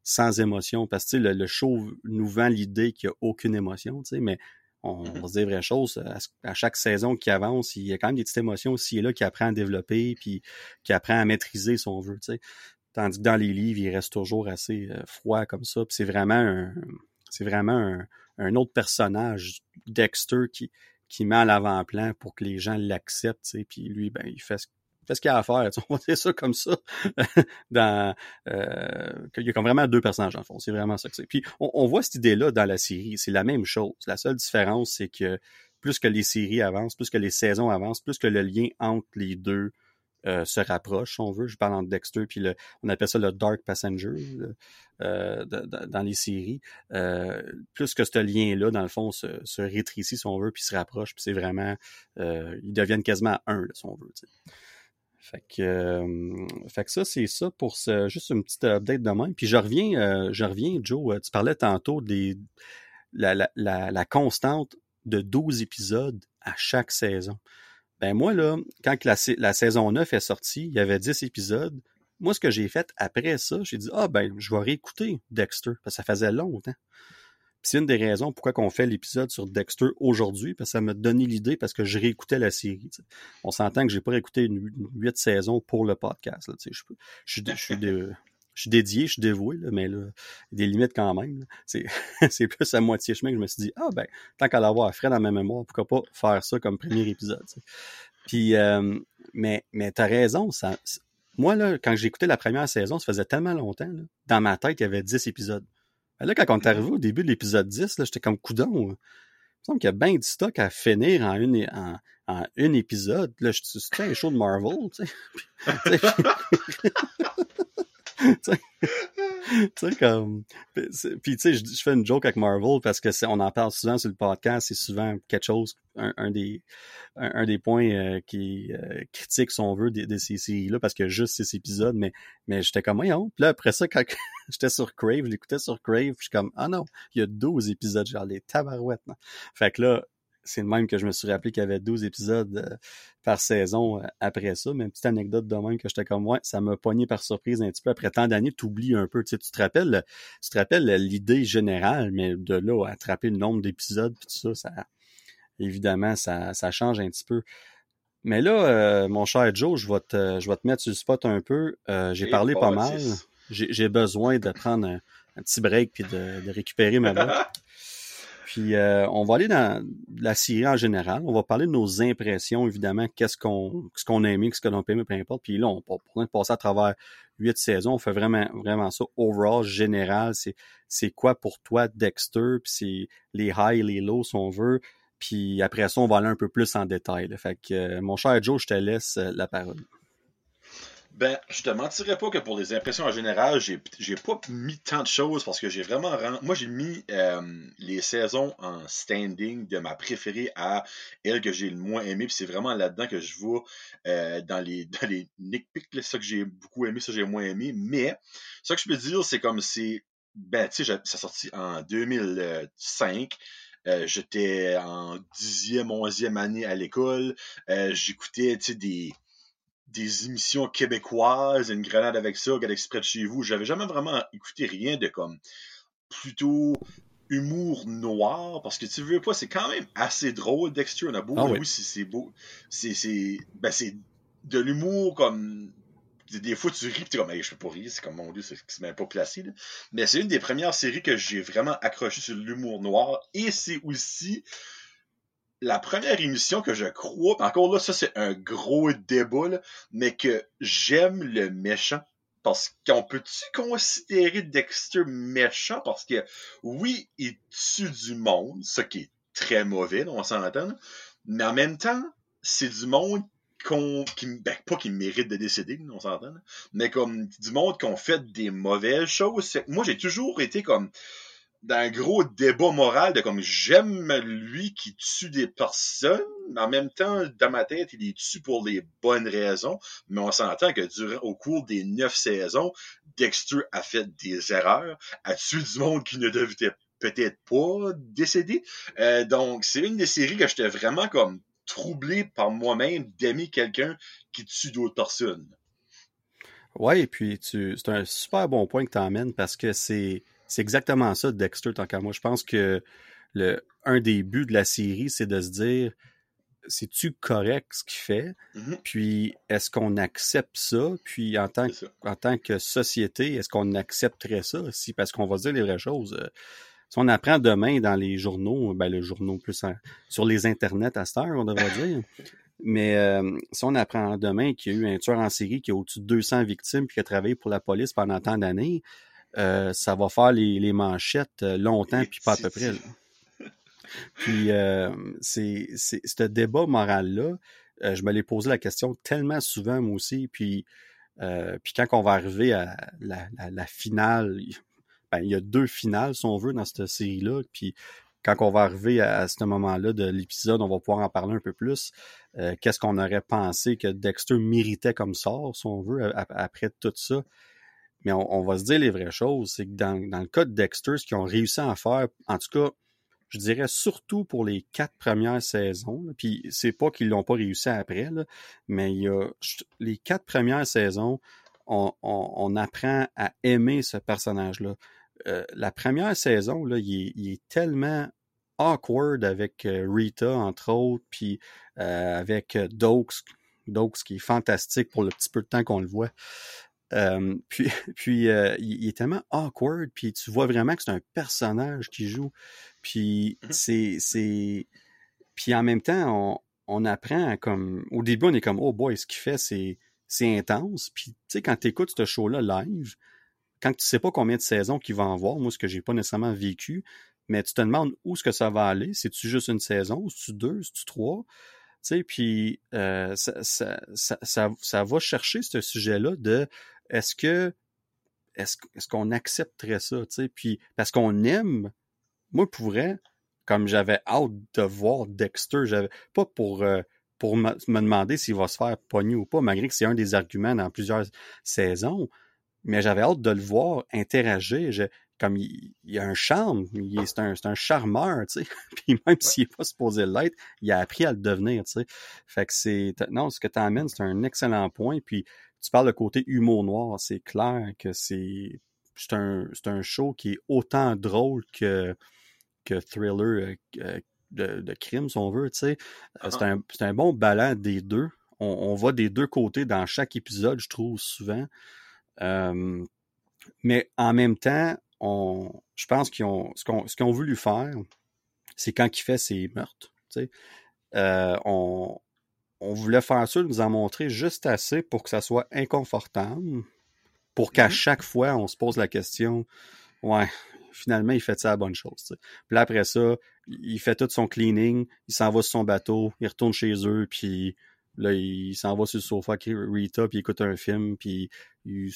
sans émotion. Parce que le, le show nous vend l'idée qu'il n'y a aucune émotion, mais on va se dire vraies choses. À, chaque saison qui avance, il y a quand même des petites émotions aussi et là qui apprend à développer, puis qui apprend à maîtriser son vœu. Tu sais. Tandis que dans les livres, il reste toujours assez euh, froid comme ça. Puis c'est vraiment un, c'est vraiment un, autre personnage, Dexter, qui, qui met à l'avant-plan pour que les gens l'acceptent. Tu sais. Puis lui, ben, il fait ce qu'est-ce qu'il y a à faire? On va dire ça comme ça. [laughs] euh, il y a comme vraiment deux personnages en fond. C'est vraiment ça que c'est. Puis on, voit cette idée-là dans la série. C'est la même chose. La seule différence, c'est que plus que les séries avancent, plus que les saisons avancent, plus que le lien entre les deux euh, se rapproche, si on veut. Je parle entre Dexter, puis le, on appelle ça le Dark Passenger euh, dans les séries. Plus que ce lien-là, dans le fond, se, se, rétrécit, si on veut, puis se rapproche, puis c'est vraiment... ils deviennent quasiment un, si on veut. Fait que, euh, fait que ça, c'est ça pour ce, juste une petite update de. Puis je reviens, euh, je reviens, Joe, euh, tu parlais tantôt des la, constante de 12 épisodes à chaque saison. Ben moi, là, quand la, la saison 9 est sortie, il y avait 10 épisodes. Moi, ce que j'ai fait après ça, j'ai dit Ah ben, je vais réécouter Dexter, parce que ça faisait longtemps c'est une des raisons pourquoi on fait l'épisode sur Dexter aujourd'hui, parce que ça m'a donné l'idée parce que je réécoutais la série. On s'entend que j'ai pas réécouté huit saisons pour le podcast. Je, suis dédié, je suis dévoué, là, mais là, il y a des limites quand même. [laughs] C'est, plus à moitié chemin que je me suis dit, ah ben, tant qu'à l'avoir frais dans ma mémoire, pourquoi pas faire ça comme premier épisode. Puis, euh, mais, t'as raison, ça, moi, là, quand écouté la première saison, ça faisait tellement longtemps, dans ma tête, il y avait 10 épisodes. Ben là, quand on est arrivé au début de l'épisode 10, j'étais comme coudon. Il me semble qu'il y a bien du stock à finir en une, en, en une épisode. Là, je suis un show de Marvel, tu sais. [laughs] [laughs] [laughs] [laughs] tu sais, comme. Puis, tu sais, je, fais une joke avec Marvel parce que on en parle souvent sur le podcast. C'est souvent quelque chose, un, des, un, des points euh, qui euh, critique, si on veut, de, ces séries-là parce que juste ces épisodes. Mais, mais j'étais comme, voyons. Puis là, après ça, quand [laughs] j'étais sur Crave, je l'écoutais sur Crave, je suis comme, ah non, il y a 12 épisodes, genre les tabarouettes. Non? Fait que là, c'est le même que je me suis rappelé qu'il y avait 12 épisodes euh, par saison euh, après ça. Mais une petite anecdote de même que j'étais comme moi, ça m'a pogné par surprise un petit peu. Après tant d'années, tu oublies un peu. Tu, sais, tu te rappelles, tu te rappelles l'idée générale, mais de là à attraper le nombre d'épisodes puis tout ça, ça évidemment, ça, ça change un petit peu. Mais là, euh, mon cher Joe, je vais te, je vais te mettre sur le spot un peu. j'ai parlé pas mal. J'ai besoin de prendre un, petit break puis de, de récupérer ma voix. [laughs] Puis euh, on va aller dans la série en général. On va parler de nos impressions, évidemment, qu'est-ce qu'on ce qu'on a aimé, qu'est-ce qu'on a aimé, peu importe. Puis là, on va passer à travers huit saisons. On fait vraiment, vraiment ça overall, général. C'est, quoi pour toi Dexter, puis c'est les highs, les lows, si on veut. Puis après ça, on va aller un peu plus en détail. Fait que, euh, mon cher Joe, je te laisse euh, la parole. Ben, je te mentirais pas que pour les impressions en général, j'ai, j'ai pas mis tant de choses parce que j'ai vraiment. Moi, j'ai mis euh, les saisons en standing de ma préférée à elle que j'ai le moins aimé. Puis c'est vraiment là-dedans que je vois euh, dans les dans les c'est ça que j'ai beaucoup aimé, ça que j'ai moins aimé. Mais ce que je peux dire, c'est comme c'est. Ben, tu sais, ça sorti en 2005. Euh, j'étais en 10e, 11e année à l'école. j'écoutais, tu sais, des des émissions québécoises, une grenade avec ça, Galaxy près de chez vous. J'avais jamais vraiment écouté rien de comme plutôt humour noir parce que tu veux pas, c'est quand même assez drôle. Dexter, on a beau, ah oui, c'est beau. C'est c'est ben c'est de l'humour comme des fois tu ris tu comme hey, je peux pas rire c'est comme mon dieu c'est même pas placé mais c'est une des premières séries que j'ai vraiment accroché sur l'humour noir et c'est aussi la première émission que je crois, encore là, ça c'est un gros débat, mais que j'aime le méchant. Parce qu'on peut-tu considérer Dexter méchant? Parce que oui, il tue du monde, ce qui est très mauvais, on s'entend. Mais en même temps, c'est du monde qu'on qui ben, pas qui mérite de décéder, on s'entend, mais comme du monde qu'on fait des mauvaises choses. Moi, j'ai toujours été comme d'un gros débat moral de comme j'aime lui qui tue des personnes, mais en même temps, dans ma tête, il est tue pour les bonnes raisons. Mais on s'entend que durant au cours des neuf saisons, Dexter a fait des erreurs, a tué du monde qui ne devait peut-être pas décéder. Euh, donc, c'est une des séries que j'étais vraiment comme troublé par moi-même d'aimer quelqu'un qui tue d'autres personnes. Ouais, et puis tu, c'est un super bon point que tu emmènes parce que c'est c'est exactement ça, Dexter, tant qu'à moi. Je pense que le, un des buts de la série, c'est de se dire c'est-tu correct ce qu'il fait? Mm-hmm. Puis est-ce qu'on accepte ça? Puis en tant, que, en tant que société, est-ce qu'on accepterait ça aussi? Parce qu'on va se dire les vraies choses. Euh, si on apprend demain dans les journaux, ben le journaux plus sur les internets à cette heure, on devrait dire. [laughs] Mais euh, si on apprend demain qu'il y a eu un tueur en série qui a au-dessus de 200 victimes puis qui a travaillé pour la police pendant tant d'années, euh, ça va faire les, manchettes euh, longtemps, puis pas à peu près. [laughs] Puis euh, c'est ce débat moral-là, je me l'ai posé la question tellement souvent, moi aussi. Puis, puis quand on va arriver à la, finale, ben, il y a deux finales, si on veut, dans cette série-là. Puis quand on va arriver à, ce moment-là de l'épisode, on va pouvoir en parler un peu plus. Qu'est-ce qu'on aurait pensé que Dexter méritait comme sort, si on veut, après tout ça? Mais on, va se dire les vraies choses. C'est que dans, dans, le cas de Dexter, ce qu'ils ont réussi à faire, en tout cas, je dirais surtout pour les quatre premières saisons, puis c'est pas qu'ils l'ont pas réussi après, là, mais il y a les quatre premières saisons, on, on, apprend à aimer ce personnage-là. Euh, la première saison, là, il, est, il est tellement awkward avec euh, Rita, entre autres, puis euh, avec Dokes, Dokes qui est fantastique pour le petit peu de temps qu'on le voit. Euh, puis [laughs] puis euh, il, est tellement awkward, puis tu vois vraiment que c'est un personnage qui joue. Puis mmh c'est c'est puis en même temps on, on apprend comme au début on est comme oh boy ce qu'il fait c'est c'est intense. Puis tu sais quand tu écoutes ce show là live, quand tu sais pas combien de saisons qu'il va en voir, moi ce que j'ai pas nécessairement vécu, mais tu te demandes où est-ce que ça va aller. C'est-tu juste une saison, c'est-tu deux, c'est-tu trois? Tu sais, puis euh, ça, ça, ça, ça, va chercher ce sujet-là de est-ce que est-ce qu'on accepterait ça, tu sais, puis parce qu'on aime, moi pourrais, comme j'avais hâte de voir Dexter, j'avais pas pour euh, pour me, demander s'il va se faire pogner ou pas, malgré que c'est un des arguments dans plusieurs saisons, mais j'avais hâte de le voir interagir. comme il, il a un charme, c'est un, un charmeur, tu sais. [laughs] Puis même s'il n'est pas supposé l'être, il a appris à le devenir, tu sais. Fait que c'est, non, ce que tu amènes, c'est un excellent point. Puis tu parles de côté humour noir, c'est clair que c'est, c'est un, c'est un show qui est autant drôle que, que thriller euh, de, de crime, si on veut, tu sais. Uh-huh. C'est un, c'est un bon ballon des deux. On, on va des deux côtés dans chaque épisode, je trouve, souvent. Euh, mais en même temps, on, je pense qu'ils ont, ce qu'on, ce qu'ils ont voulu faire, c'est quand il fait ses meurtres, tu sais, euh, on, on voulait faire ça, nous en montrer juste assez pour que ça soit inconfortable, pour qu'à mm-hmm. chaque fois, on se pose la question, ouais, finalement, il fait ça la bonne chose. Puis là, après ça, il fait tout son cleaning, il s'en va sur son bateau, il retourne chez eux, puis là, il s'en va sur le sofa avec Rita, puis il écoute un film, puis il,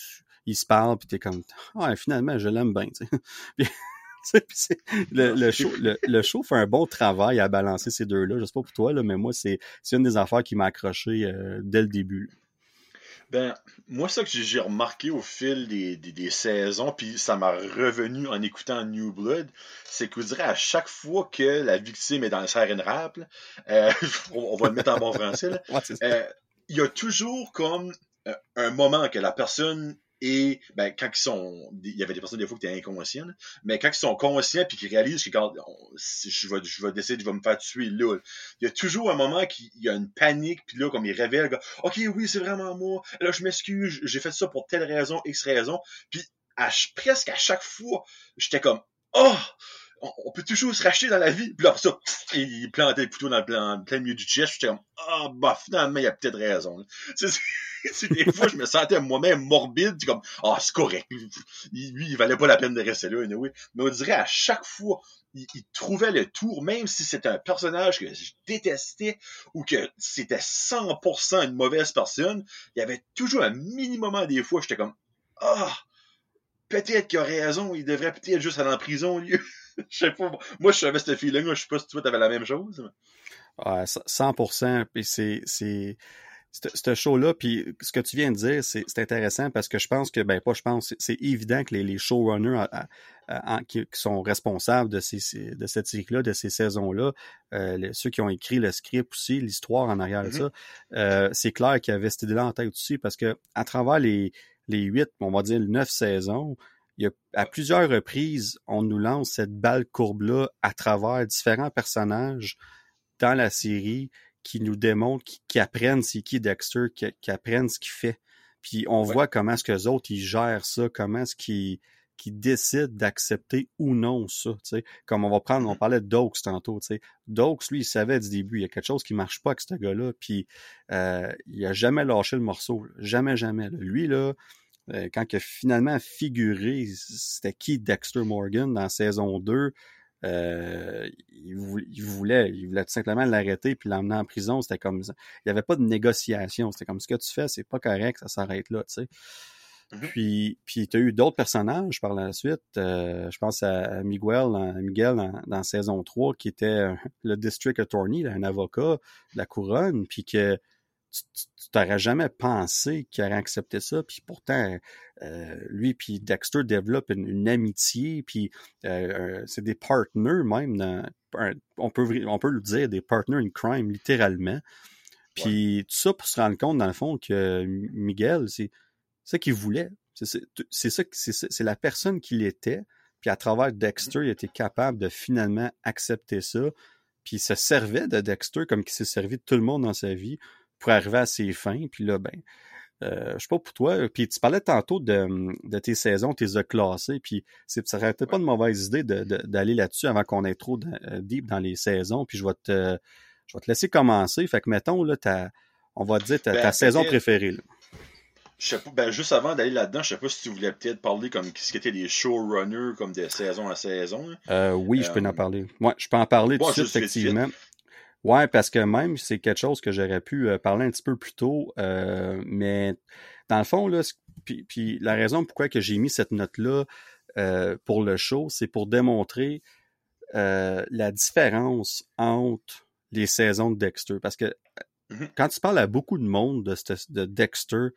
il se parle, puis t'es comme, ah, finalement, je l'aime bien, tu sais. [laughs] [laughs] le, le, show, le, show fait un bon travail à balancer ces deux-là. Je sais pas pour toi, là, mais moi, c'est une des affaires qui m'a accroché euh, dès le début. Ben, moi, ça que j'ai remarqué au fil des, des, saisons, puis ça m'a revenu en écoutant New Blood, c'est que vous direz à chaque fois que la victime est dans le siren rap, euh, [laughs] on, va le mettre en bon français, [laughs] euh, il y a toujours comme un moment que la personne et ben, quand ils sont. Il y avait des personnes des fois qui étaient inconscients, mais quand ils sont conscients puis qu'ils réalisent que quand je vais, je vais décider, je vais me faire tuer là, il y a toujours un moment qu'il y a une panique, puis là, comme ils révèlent, OK, oui, c'est vraiment moi, là, je m'excuse, j'ai fait ça pour telle raison, X raison, puis presque à chaque fois, j'étais comme Oh! On peut toujours se racheter dans la vie. Puis là, ça, il plantait le couteau dans le plein, plein milieu du chest. J'étais comme, ah, bah, finalement, il a peut-être raison. [laughs] des fois, je me sentais moi-même morbide, comme, ah, c'est correct. Lui, il valait pas la peine de rester là, anyway. Mais on dirait à chaque fois, il, trouvait le tour, même si c'était un personnage que je détestais ou que c'était 100% une mauvaise personne, il y avait toujours un minimum des fois, j'étais comme, ah, peut-être qu'il a raison, il devrait peut-être juste aller en prison lieu. [laughs] [laughs] je sais pas. Moi, je savais cette feeling, je sais pas si toi, t'avais la même chose. Ouais, 100%. Puis c'est, c'est, ce show-là, puis ce que tu viens de dire, c'est intéressant parce que je pense que, ben pas je pense, c'est évident que les, les showrunners qui, sont responsables de, ces, de cette série-là, de ces saisons-là, euh, ceux qui ont écrit le script aussi, l'histoire en arrière de mm-hmm. ça, euh, c'est clair qu'il y avait cette idée-là en tête aussi parce que à travers les, les huit, on va dire neuf saisons, il y a, à plusieurs reprises, on nous lance cette balle courbe-là à travers différents personnages dans la série qui nous démontrent, qui, apprennent c'est qui Dexter, qui, apprennent ce qu'il fait. Puis on voit comment est-ce que les autres, ils gèrent ça, comment est-ce qu'ils qui décident d'accepter ou non ça. sais Comme on va prendre, on mm-hmm. parlait de Dokes tantôt. sais Dokes, lui, il savait du début, il y a quelque chose qui marche pas avec ce gars-là, puis euh, il a jamais lâché le morceau. Jamais, jamais. Lui, là, euh, quand il a finalement figuré, c'était qui Dexter Morgan dans saison 2, euh, il, voulait, il, voulait, il voulait tout simplement l'arrêter puis l'emmener en prison. C'était comme ça. Il n'y avait pas de négociation. C'était comme ce que tu fais, c'est pas correct, ça s'arrête là, tu sais. Mm-hmm. Puis, puis tu as eu d'autres personnages par la suite. Euh, je pense à Miguel, Miguel dans, dans, saison 3, qui était le district attorney, un avocat de la couronne, puis que tu t'aurais jamais pensé qu'il aurait accepté ça, puis pourtant, euh, lui puis Dexter développent une, amitié, puis euh, c'est des partners même, on, peut, on peut le dire, des partners in crime, littéralement. Puis tout ça pour se rendre compte, dans le fond, que Miguel, c'est ça qu'il voulait. C'est ça, c'est la personne qu'il était. Puis à travers Dexter, il était capable de finalement accepter ça. Puis il se servait de Dexter comme il s'est servi de tout le monde dans sa vie pour arriver à ses fins. Puis là, ben, euh, je sais pas pour toi. Puis tu parlais tantôt de, de tes saisons, tes as classées. Puis ça serait peut-être pas une mauvaise idée d'aller là-dessus avant qu'on ait trop euh, deep dans les saisons. Puis je vais te, je vais te laisser commencer. Fait que mettons, là, ta, on va dire ta, ta ben, saison préférée. Là. Je sais pas, ben juste avant d'aller là-dedans, je sais pas si tu voulais peut-être parler comme ce qui était des showrunners comme des saisons à saison. Euh, oui, je peux en parler. Ouais, je peux en parler tout de suite, effectivement. Ouais, parce que même c'est quelque chose que j'aurais pu euh, parler un petit peu plus tôt, euh, mais dans le fond, là, puis, puis la raison pourquoi que j'ai mis cette note-là euh, pour le show, c'est pour démontrer la différence entre les saisons de Dexter. Parce que mm-hmm. quand tu parles à beaucoup de monde de, de Dexter,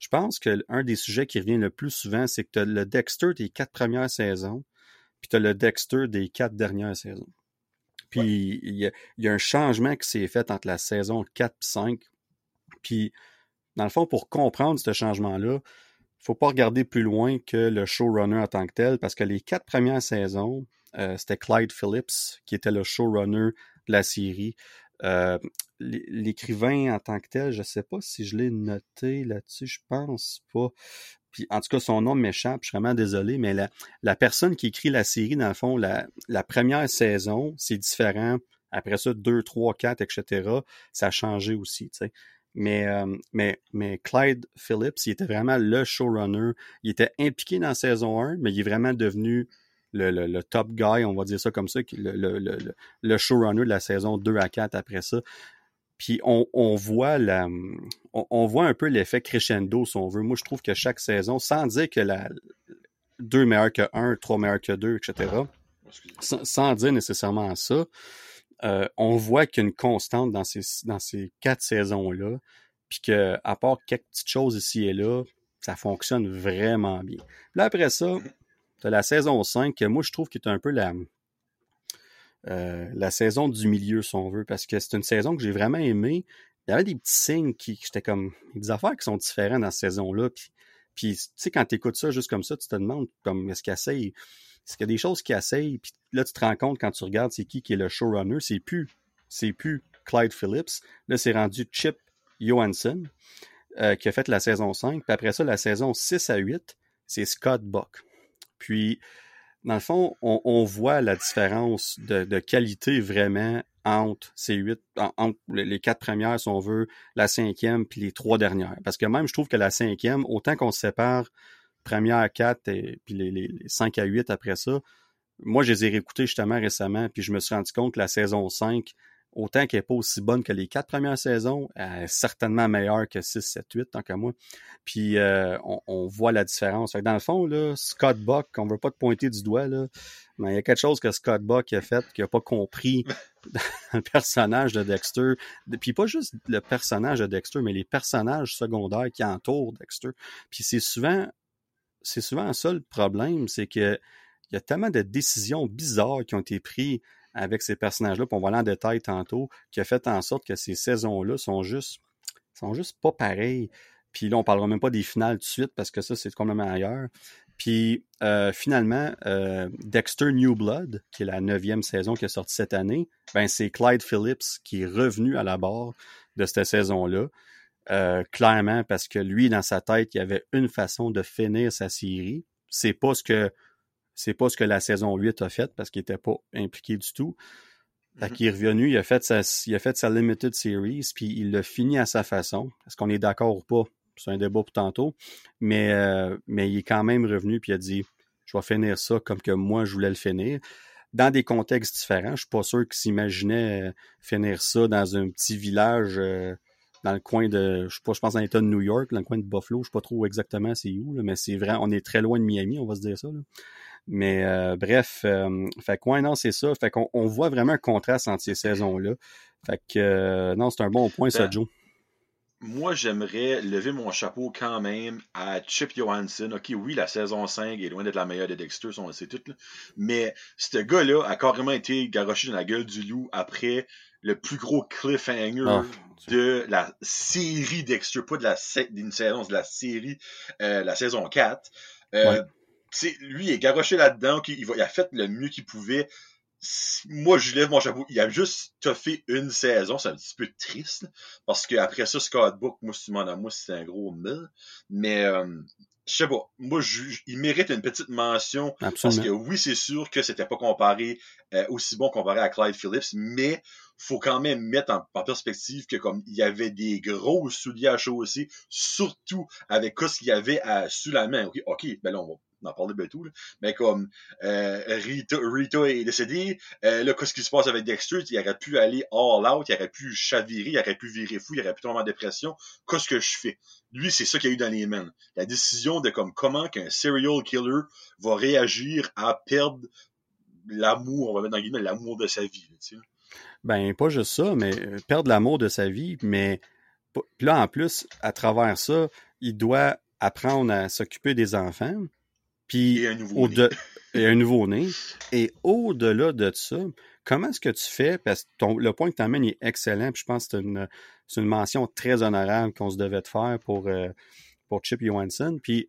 je pense que un des sujets qui revient le plus souvent, c'est que tu as le Dexter des quatre premières saisons, puis tu as le Dexter des quatre dernières saisons. Puis il y, a, y, a un changement qui s'est fait entre la saison 4 et 5. Puis, dans le fond, pour comprendre ce changement-là, faut pas regarder plus loin que le showrunner en tant que tel, parce que les quatre premières saisons, euh, c'était Clyde Phillips qui était le showrunner de la série. Euh, l'écrivain en tant que tel, je sais pas si je l'ai noté là-dessus, je pense pas. Puis, en tout cas, son nom m'échappe, je suis vraiment désolé, mais la, la, personne qui écrit la série, dans le fond, la, la première saison, c'est différent. Après ça, 2, 3, 4, etc., ça a changé aussi, tu sais. Mais, euh, mais, mais Clyde Phillips, il était vraiment le showrunner. Il était impliqué dans saison 1, mais il est vraiment devenu le, le, top guy, on va dire ça comme ça, le, le, le, showrunner de la saison 2 à 4 après ça. Puis on, on voit la, on, on voit un peu l'effet crescendo, si on veut. Moi, je trouve que chaque saison, sans dire que la 2 meilleur que 1, 3 meilleur que 2, etc., sans, sans dire nécessairement ça, euh, on voit qu'il y a une constante dans ces, dans ces quatre saisons-là, puis que à part quelques petites choses ici et là, ça fonctionne vraiment bien. Là, après ça, tu la saison 5, que moi, je trouve qu'il est un peu la, euh, la saison du milieu, si on veut, parce que c'est une saison que j'ai vraiment aimée. Il y avait des petits signes qui, j'étais comme, des affaires qui sont différentes dans cette saison-là, puis, puis tu sais, quand tu écoutes ça juste comme ça, tu te demandes, comme, est-ce qu'il essaye? Est-ce qu'il y a des choses qui essayent, puis là, tu te rends compte quand tu regardes c'est qui qui est le showrunner, c'est plus, c'est plus Clyde Phillips. Là, c'est rendu Chip Johansson, euh, qui a fait la saison 5. Puis après ça, la saison 6 à 8, c'est Scott Buck. Puis, dans le fond, on, voit la différence de, qualité vraiment entre ces huit, entre les quatre premières, si on veut, la cinquième, puis les trois dernières. Parce que même, je trouve que la cinquième, autant qu'on se sépare première 4 et puis les, les, 5 à 8 après ça, moi, je les ai réécoutés justement récemment, puis je me suis rendu compte que la saison 5, autant qu'elle n'est pas aussi bonne que les quatre premières saisons, elle est certainement meilleure que 6, 7, 8, tant qu'à moi. Puis euh, on, voit la différence. Fait dans le fond, là, Scott Buck, on ne veut pas te pointer du doigt, là, mais il y a quelque chose que Scott Buck a fait qu'il n'a pas compris [laughs] le personnage de Dexter. Puis pas juste le personnage de Dexter, mais les personnages secondaires qui entourent Dexter. Puis c'est souvent c'est souvent ça le problème, c'est que il y a tellement de décisions bizarres qui ont été prises avec ces personnages-là, puis on va aller en détail tantôt, qui a fait en sorte que ces saisons-là sont juste sont juste pas pareilles. Puis là, on parlera même pas des finales tout de suite parce que ça, c'est complètement ailleurs. Puis euh, finalement, euh, Dexter New Blood, qui est la neuvième saison qui est sortie cette année, ben c'est Clyde Phillips qui est revenu à la barre de cette saison-là. Euh, clairement parce que lui, dans sa tête, il y avait une façon de finir sa série. C'est pas ce que c'est pas ce que la saison 8 a fait parce qu'il était pas impliqué du tout. Fait mm-hmm. qu'il est revenu, il a fait sa, il a fait sa limited series, puis il l'a fini à sa façon. Est-ce qu'on est, d'accord ou pas? C'est un débat pour tantôt. Mais, euh, mais il est quand même revenu puis il a dit Je vais finir ça comme que moi je voulais le finir. Dans des contextes différents. Je suis pas sûr qu'il s'imaginait euh, finir ça dans un petit village dans le coin de, je sais pas, je pense dans l'État de New York, dans le coin de Buffalo, je sais pas trop exactement c'est où, mais c'est vrai, on est très loin de Miami, on va se dire ça. Mais euh, bref, euh, fait quoi, non, c'est ça. Fait qu'on on voit vraiment un contraste entre ces saisons-là. Fait que euh, non, c'est un bon point, ça, ben, Joe. Moi, j'aimerais lever mon chapeau quand même à Chip Johansson. OK, oui, la saison 5 est loin d'être la meilleure de Dexter, on le sait tout. Mais ce gars-là a carrément été garoché dans la gueule du loup après le plus gros cliffhanger ah, de la série Dexter, pas de la d'une saison, de la série, euh, la saison 4. Euh, Lui, il est garoché là-dedans, il, il a fait le mieux qu'il pouvait. Moi, je lève mon chapeau. Il a juste fait une saison. C'est un petit peu triste. Parce qu'après ça, Scott Book, moi, si tu à moi, c'est un gros mille. Mais euh, je sais pas, moi, il mérite une petite mention parce que oui, c'est sûr que c'était pas comparé euh, aussi bon comparé à Clyde Phillips, mais faut quand même mettre en, perspective que comme il y avait des gros souliers à chausser, surtout avec ce qu'il y avait à, sous la main. Ok, ok, ben là on va en parler bientôt, là. mais comme euh, Rita, est décédée, euh, là qu'est-ce qui se passe avec Dexter, il aurait pu aller all out, il aurait pu chavirer, il aurait pu virer fou, il aurait pu tomber en dépression. Qu'est-ce que je fais? Lui, c'est ça qu'il y a eu dans les mains. La décision de comme comment qu'un serial killer va réagir à perdre l'amour, on va mettre dans guillemets, l'amour de sa vie. Ben, pas juste ça, mais euh, perdre l'amour de sa vie, mais là, en plus, à travers ça, il doit apprendre à s'occuper des enfants. Puis, et un nouveau-né. Et au-delà de ça, comment est-ce que tu fais? Parce que le point que tu amènes est excellent, puis je pense que c'est une, une, mention très honorable qu'on se devait de faire pour, euh, pour Chip Johansson. Puis,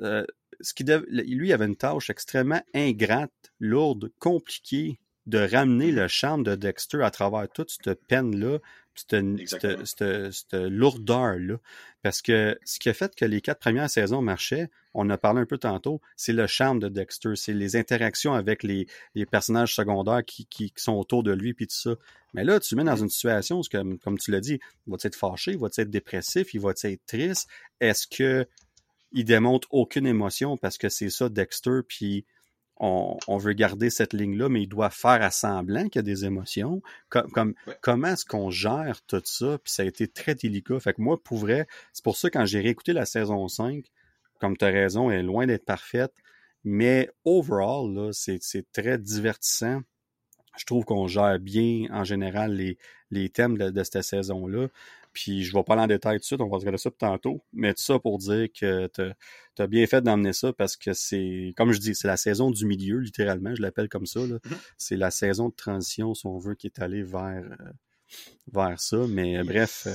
euh, ce qui lui, avait une tâche extrêmement ingrate, lourde, compliquée de ramener le charme de Dexter à travers toute cette peine-là, cette, lourdeur-là. Parce que ce qui a fait que les quatre premières saisons marchaient, on a parlé un peu tantôt, c'est le charme de Dexter, c'est les interactions avec les, personnages secondaires qui, sont autour de lui, puis tout ça. Mais là, tu mets dans une situation où, comme, comme tu l'as dit, il va être fâché, il va être dépressif, il va être triste? Est-ce que il démontre aucune émotion parce que c'est ça Dexter, puis on, veut garder cette ligne-là, mais il doit faire à semblant qu'il y a des émotions. Comme, Comment est-ce qu'on gère tout ça? Puis ça a été très délicat. Fait que moi, pour vrai, c'est pour ça quand j'ai réécouté la saison 5, comme tu as raison, elle est loin d'être parfaite. Mais overall, c'est très divertissant. Je trouve qu'on gère bien en général les, les thèmes de, de cette saison-là. Puis je vais pas aller en détail tout de suite, on va regarder ça tantôt. Mais tout ça pour dire que tu as bien fait d'emmener ça parce que c'est, comme je dis, c'est la saison du milieu, littéralement, je l'appelle comme ça. Mm-hmm. C'est la saison de transition, si on veut, qui est allée vers, euh, vers ça. Mais bref, euh,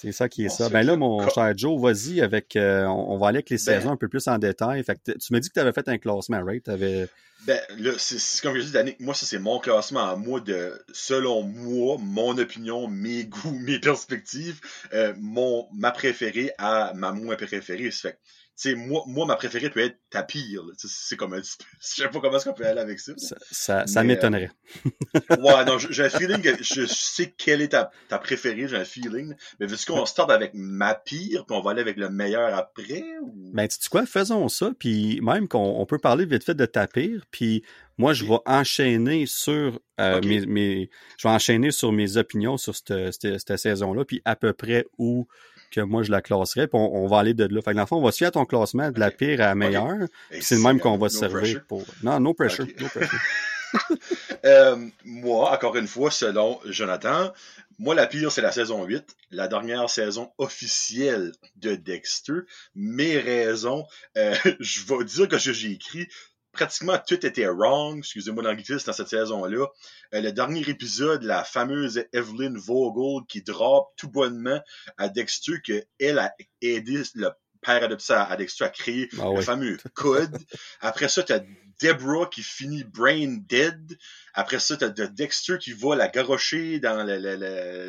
C'est ça qui est ça. Ben là, mon cher Joe, vas-y avec. Euh, on, va aller avec les ben saisons un peu plus en détail. Fait que tu m'as dit que tu avais fait un classement, right? Avais... Ben, là, c'est comme je dis, Danick, moi, ça, c'est mon classement à moi de, selon moi, mon opinion, mes goûts, [laughs] mes perspectives, euh, mon, ma préférée à ma moins préférée. Fait sais, moi, moi, ma préférée peut être ta pire. C'est comme un [laughs] Je sais pas comment est-ce qu'on peut aller avec ça. Ça, ça, m'étonnerait. Euh, [laughs] ouais, non, [laughs] j'ai un feeling que je sais quelle est ta, ta préférée, j'ai un feeling. Mais veux-tu qu'on start avec ma pire, puis on va aller avec le meilleur après? Ou... Ben, tu sais quoi, faisons ça, puis même qu'on peut parler vite fait de ta pire, puis moi, je vais enchaîner sur euh, mes, mes, je vais enchaîner sur mes opinions sur cette, cette, cette saison-là, puis à peu près où que moi je la classerais, puis on, va aller de là. Fait que dans le fond, on va suivre à ton classement de la pire à la meilleure. C'est le même qu'on va se servir pour. Non, no pressure. No pressure. [laughs] [laughs] euh, moi, encore une fois, selon Jonathan, moi, la pire, c'est la saison 8, la dernière saison officielle de Dexter. Mes raisons, euh, [laughs] je vais dire que j'ai écrit, pratiquement tout était wrong, excusez-moi l'anglicisme, dans cette saison-là. Euh, le dernier épisode, la fameuse Evelyn Vogel qui drop tout bonnement à Dexter qu'elle a aidé le père adopté à Dexter à créer ah le fameux code. Après ça, tu as Deborah qui finit brain dead. Après ça, t'as Dexter qui va la garrocher dans le, le,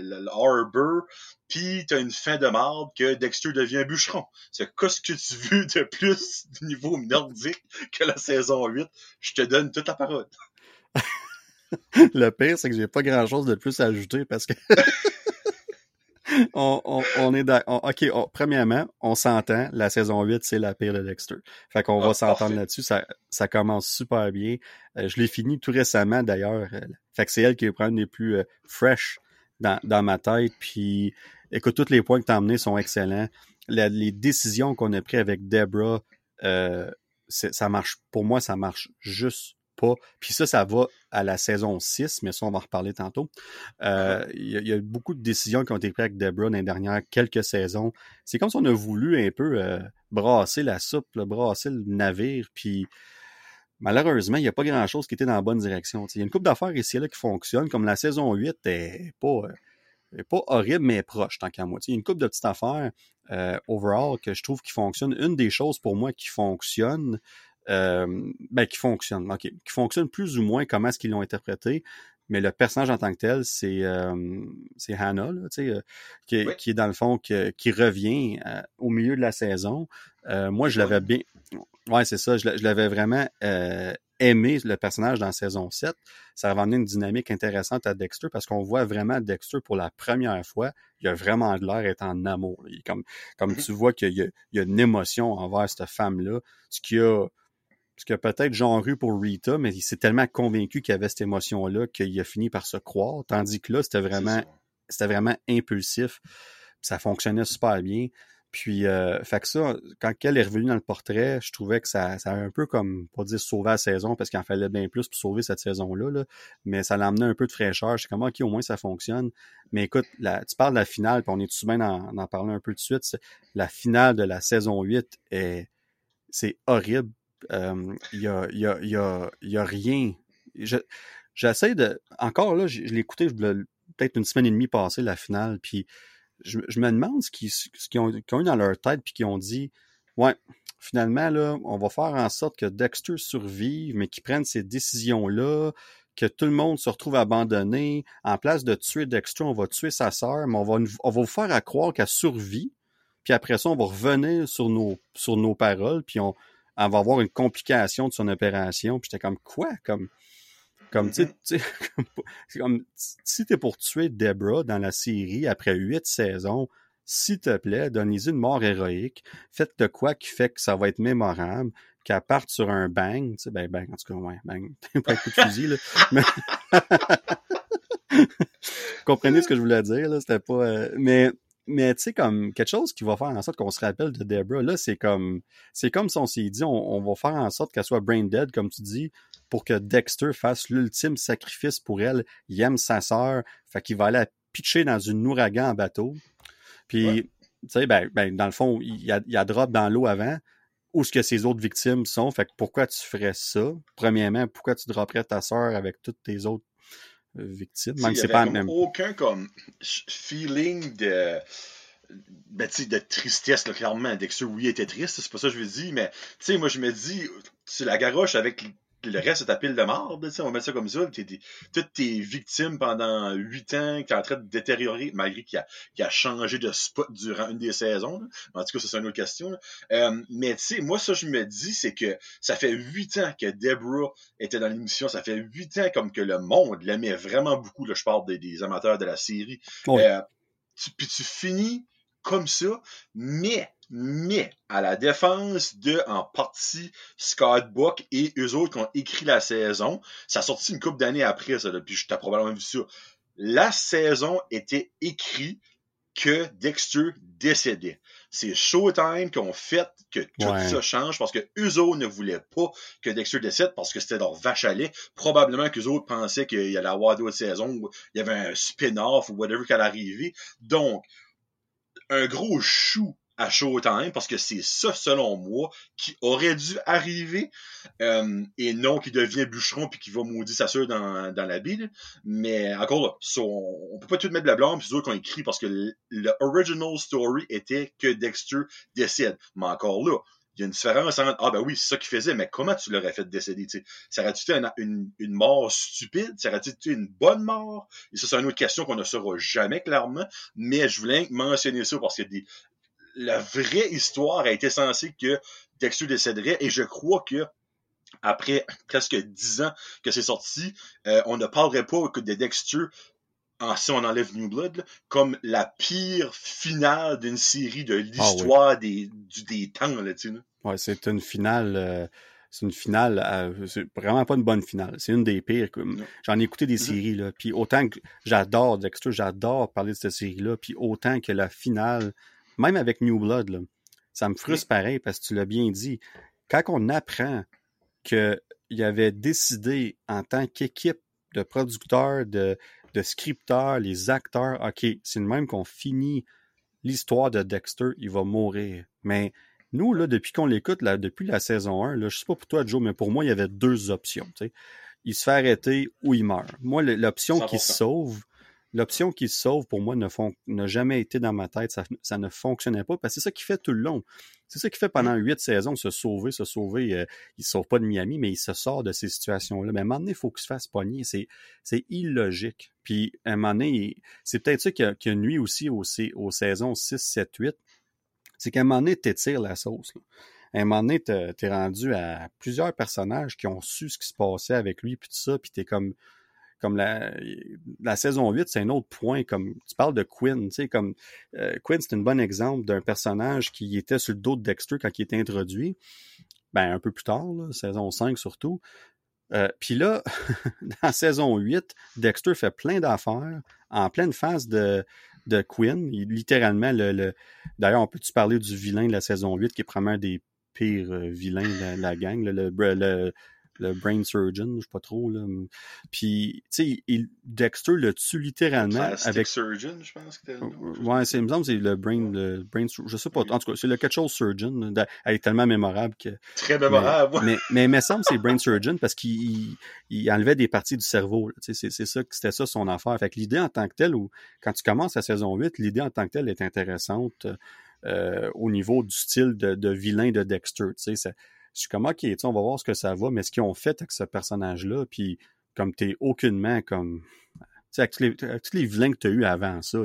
le, harbor. Puis t'as une fin de marde que Dexter devient bûcheron. C'est qu'est-ce que tu veux de plus du niveau nordique que la saison 8? Je te donne toute la parole. [laughs] le pire, c'est que j'ai pas grand chose de plus à ajouter parce que [laughs] on, est d'accord. OK, premièrement, on s'entend. La saison 8, c'est la pire de Dexter. Fait qu'on va ah, s'entendre là-dessus. Ça, ça commence super bien. Euh, je l'ai fini tout récemment, d'ailleurs. Euh, fait que c'est elle qui est des plus euh, fresh dans, dans, ma tête. Puis, écoute, tous les points que tu as emmenés sont excellents. les décisions qu'on a prises avec Debra, ça marche, pour moi, ça marche juste puis ça, ça va à la saison 6, mais ça, on va en reparler tantôt. Euh, il y, a beaucoup de décisions qui ont été prises avec Debra dans les dernières quelques saisons. C'est comme si on a voulu un peu euh, brasser la soupe, brasser le navire, puis malheureusement, il n'y a pas grand-chose qui était dans la bonne direction. Il y a une coupe d'affaires ici là qui fonctionne, comme la saison 8 n'est pas, euh, pas horrible, mais proche, tant qu'à moi. Il y a une coupe de petites affaires overall que je trouve qui fonctionne. Une des choses pour moi qui fonctionne, euh, ben, qui fonctionne, ok, qui fonctionne plus ou moins comment est-ce qu'ils l'ont interprété, mais le personnage en tant que tel, c'est euh, c'est Hannah, là, euh, qui, qui, est dans le fond, qui, qui revient euh, au milieu de la saison. moi, je l'avais bien... Ouais, c'est ça, je l'avais vraiment aimé, le personnage dans saison 7. Ça va amener une dynamique intéressante à Dexter parce qu'on voit vraiment Dexter pour la première fois. Il a vraiment de l'air d'être en amour. comme comme mm-hmm. tu vois qu'il y, y, a une émotion envers cette femme-là, ce qui a ce que peut-être Jean Rue pour Rita, mais il s'est tellement convaincu qu'il y avait cette émotion-là qu'il a fini par se croire. Tandis que là, c'était vraiment, c'était vraiment impulsif. Ça fonctionnait super bien. Puis, euh, fait que ça, quand elle est revenue dans le portrait, je trouvais que ça, ça a un peu comme, pas dire sauver la saison, parce qu'il en fallait bien plus pour sauver cette saison-là, là, mais ça l'a amené un peu de fraîcheur. Je suis comme, OK, au moins ça fonctionne. Mais écoute, tu parles de la finale, puis on est tout de même en parler un peu de suite? La finale de la saison 8 est, c'est horrible il y, a, y, a, y, y a rien. J'essaie de. Encore là, je, l'ai écouté peut-être une semaine et demie passée, la finale, puis je, me demande ce qu'ils ce ont, ont, eu dans leur tête, puis qu'ils ont dit Ouais, finalement, là, on va faire en sorte que Dexter survive, mais qu'il prenne ces décisions-là, que tout le monde se retrouve abandonné. En place de tuer Dexter, on va tuer sa sœur, mais on va, on va vous faire à croire qu'elle survit. Puis après ça, on va revenir sur nos, sur nos paroles, puis on, va avoir une complication de son opération. Puis j'étais comme, quoi? Comme, comme, tu sais, mm-hmm. [laughs] comme, si t'es pour tuer Deborah dans la série après huit saisons, s'il te plaît, donnez-y une mort héroïque. Faites de quoi qui fait que ça va être mémorable, qu'elle parte sur un bang. Tu sais, ben, bang, en tout cas, ouais, bang. [laughs] pas un coup de fusil, là. Mais... [laughs] comprenez ce que je voulais dire, là? C'était pas. Euh, mais. Mais tu sais, comme quelque chose qui va faire en sorte qu'on se rappelle de Debra, là, c'est comme c'est comme si on s'est dit on, va faire en sorte qu'elle soit brain dead, comme tu dis, pour que Dexter fasse l'ultime sacrifice pour elle. Il aime sa sœur, fait qu'il va aller la pitcher dans une ouragan en bateau. Puis, tu sais, ben, ben, dans le fond, il y a, il y a drop dans l'eau avant. Où est-ce que ces autres victimes sont? Fait que pourquoi tu ferais ça? Premièrement, pourquoi tu dropperais ta soeur avec toutes tes autres victimes? Même c'est pas même. aucun comme feeling de ben, de tristesse, là, clairement. Dexter, oui, était triste, c'est pas ça que je veux dire, mais, tu sais, moi, je me dis, c'est la garoche avec le reste, c'est ta pile de marde, on va mettre ça comme ça. toutes tes victimes pendant huit ans qui est en train de détériorer, malgré qu'il a, a, changé de spot durant une des saisons. En tout cas, ça, c'est une autre question. Euh, mais tu sais, moi, ça, je me dis, c'est que ça fait huit ans que Deborah était dans l'émission. Ça fait huit ans comme que le monde l'aimait vraiment beaucoup. Là, je parle des, amateurs de la série. Euh, puis tu finis comme ça, mais mais à la défense de, en partie, Scott Book et eux autres qui ont écrit la saison, ça a sorti une couple d'années après ça, puis je t'ai probablement vu ça. La saison était écrite que Dexter décédait. C'est Showtime qui ont fait que tout ça change parce que autres ne voulaient pas que Dexter décède parce que c'était leur vache à lait. Probablement qu'eux autres pensaient qu'il y allait avoir d'autres saisons où il y avait un spin-off ou whatever qui allait arriver. Donc, un gros chou à Showtime parce que c'est ça, selon moi, qui aurait dû arriver euh, et non qui devient bûcheron puis qui va maudire sa soeur dans, dans la bille. Mais encore là, on, peut pas tout mettre la blâme puis qu'on écrit parce que le, original story était que Dexter décède. Mais encore là, il y a une différence entre Ah ben oui, c'est ça qu'il faisait, mais comment tu l'aurais fait décéder? Ça aurait-tu été une, une, mort stupide? Ça aurait-tu été une bonne mort? Et ça, c'est une autre question qu'on ne saura jamais clairement, mais je voulais mentionner ça parce que des, la vraie histoire a été censée que Dexter décéderait et je crois que après presque dix ans que c'est sorti, euh, on ne parlerait pas de Dexter en, si on enlève New Blood, comme la pire finale d'une série de ah l'histoire des, des temps. Là, ouais, c'est une finale. Euh, c'est une finale, euh, c'est vraiment pas une bonne finale. C'est une des pires. J'en ai écouté des séries, là. Puis autant que j'adore Dexter, j'adore parler de cette série-là. Puis autant que la finale même avec New Blood, ça me frustre pareil parce que tu l'as bien dit. Quand on apprend qu'il avait décidé en tant qu'équipe de producteurs, de, de scripteurs, les acteurs, OK, c'est le même qu'on finit l'histoire de Dexter, il va mourir. Mais nous, là, depuis qu'on l'écoute, là, depuis la saison 1, là, je sais pas pour toi, Joe, mais pour moi, il y avait deux options. Il se fait arrêter ou il meurt. Moi, l'option qui sauve, l'option qui se sauve, pour moi, n'a jamais été dans ma tête. Ça, ne fonctionnait pas. Parce que c'est ça qui fait tout le long. C'est ça qui fait pendant huit saisons, se sauver, se sauver. Euh, il ne sauve pas de Miami, mais il se sort de ces situations-là. Mais à un moment donné, il faut qu'il se fasse pogner. C'est, illogique. Puis, à un moment donné, c'est peut-être ça qui a, qui nuit aussi aux, aux, saisons 6, 7, 8. C'est qu'à un moment donné, t'étires la sauce. À un moment donné, t'es rendu à plusieurs personnages qui ont su ce qui se passait avec lui, puis tout ça, puis t'es comme comme la, saison 8, c'est un autre point, comme tu parles de Quinn, tu sais, comme euh, Quinn, c'est un bon exemple d'un personnage qui était sur le dos de Dexter quand il était introduit, ben un peu plus tard, saison 5 surtout. Euh, Puis là, [laughs] dans saison 8, Dexter fait plein d'affaires en pleine phase de, de Quinn. littéralement, le, d'ailleurs, on peut-tu parler du vilain de la saison 8 qui est probablement un des pires euh, vilains de la, gang, le, le, le brain surgeon, je sais pas trop. Là. Puis, tu sais, Dexter le tue littéralement avec. surgeon, je pense que Ouais, c'est, il me semble c'est le brain, le brain, je sais pas. En tout cas, c'est le quelque chose surgeon. Elle est tellement mémorable que. Très mémorable. Mais, mais, mais, il me semble que c'est brain surgeon parce qu'il il, enlevait des parties du cerveau. Tu sais, c'est, ça, c'était ça son affaire. Fait que l'idée en tant que telle, ou quand tu commences la saison 8, l'idée en tant que telle est intéressante. Euh, au niveau du style de, de vilain de Dexter. Tu sais, je suis comme, OK, on va voir ce que ça va, mais ce qu'ils ont fait avec ce personnage-là, puis comme t'es aucunement comme... Tu sais, avec tous les, vilains que tu as eu avant ça,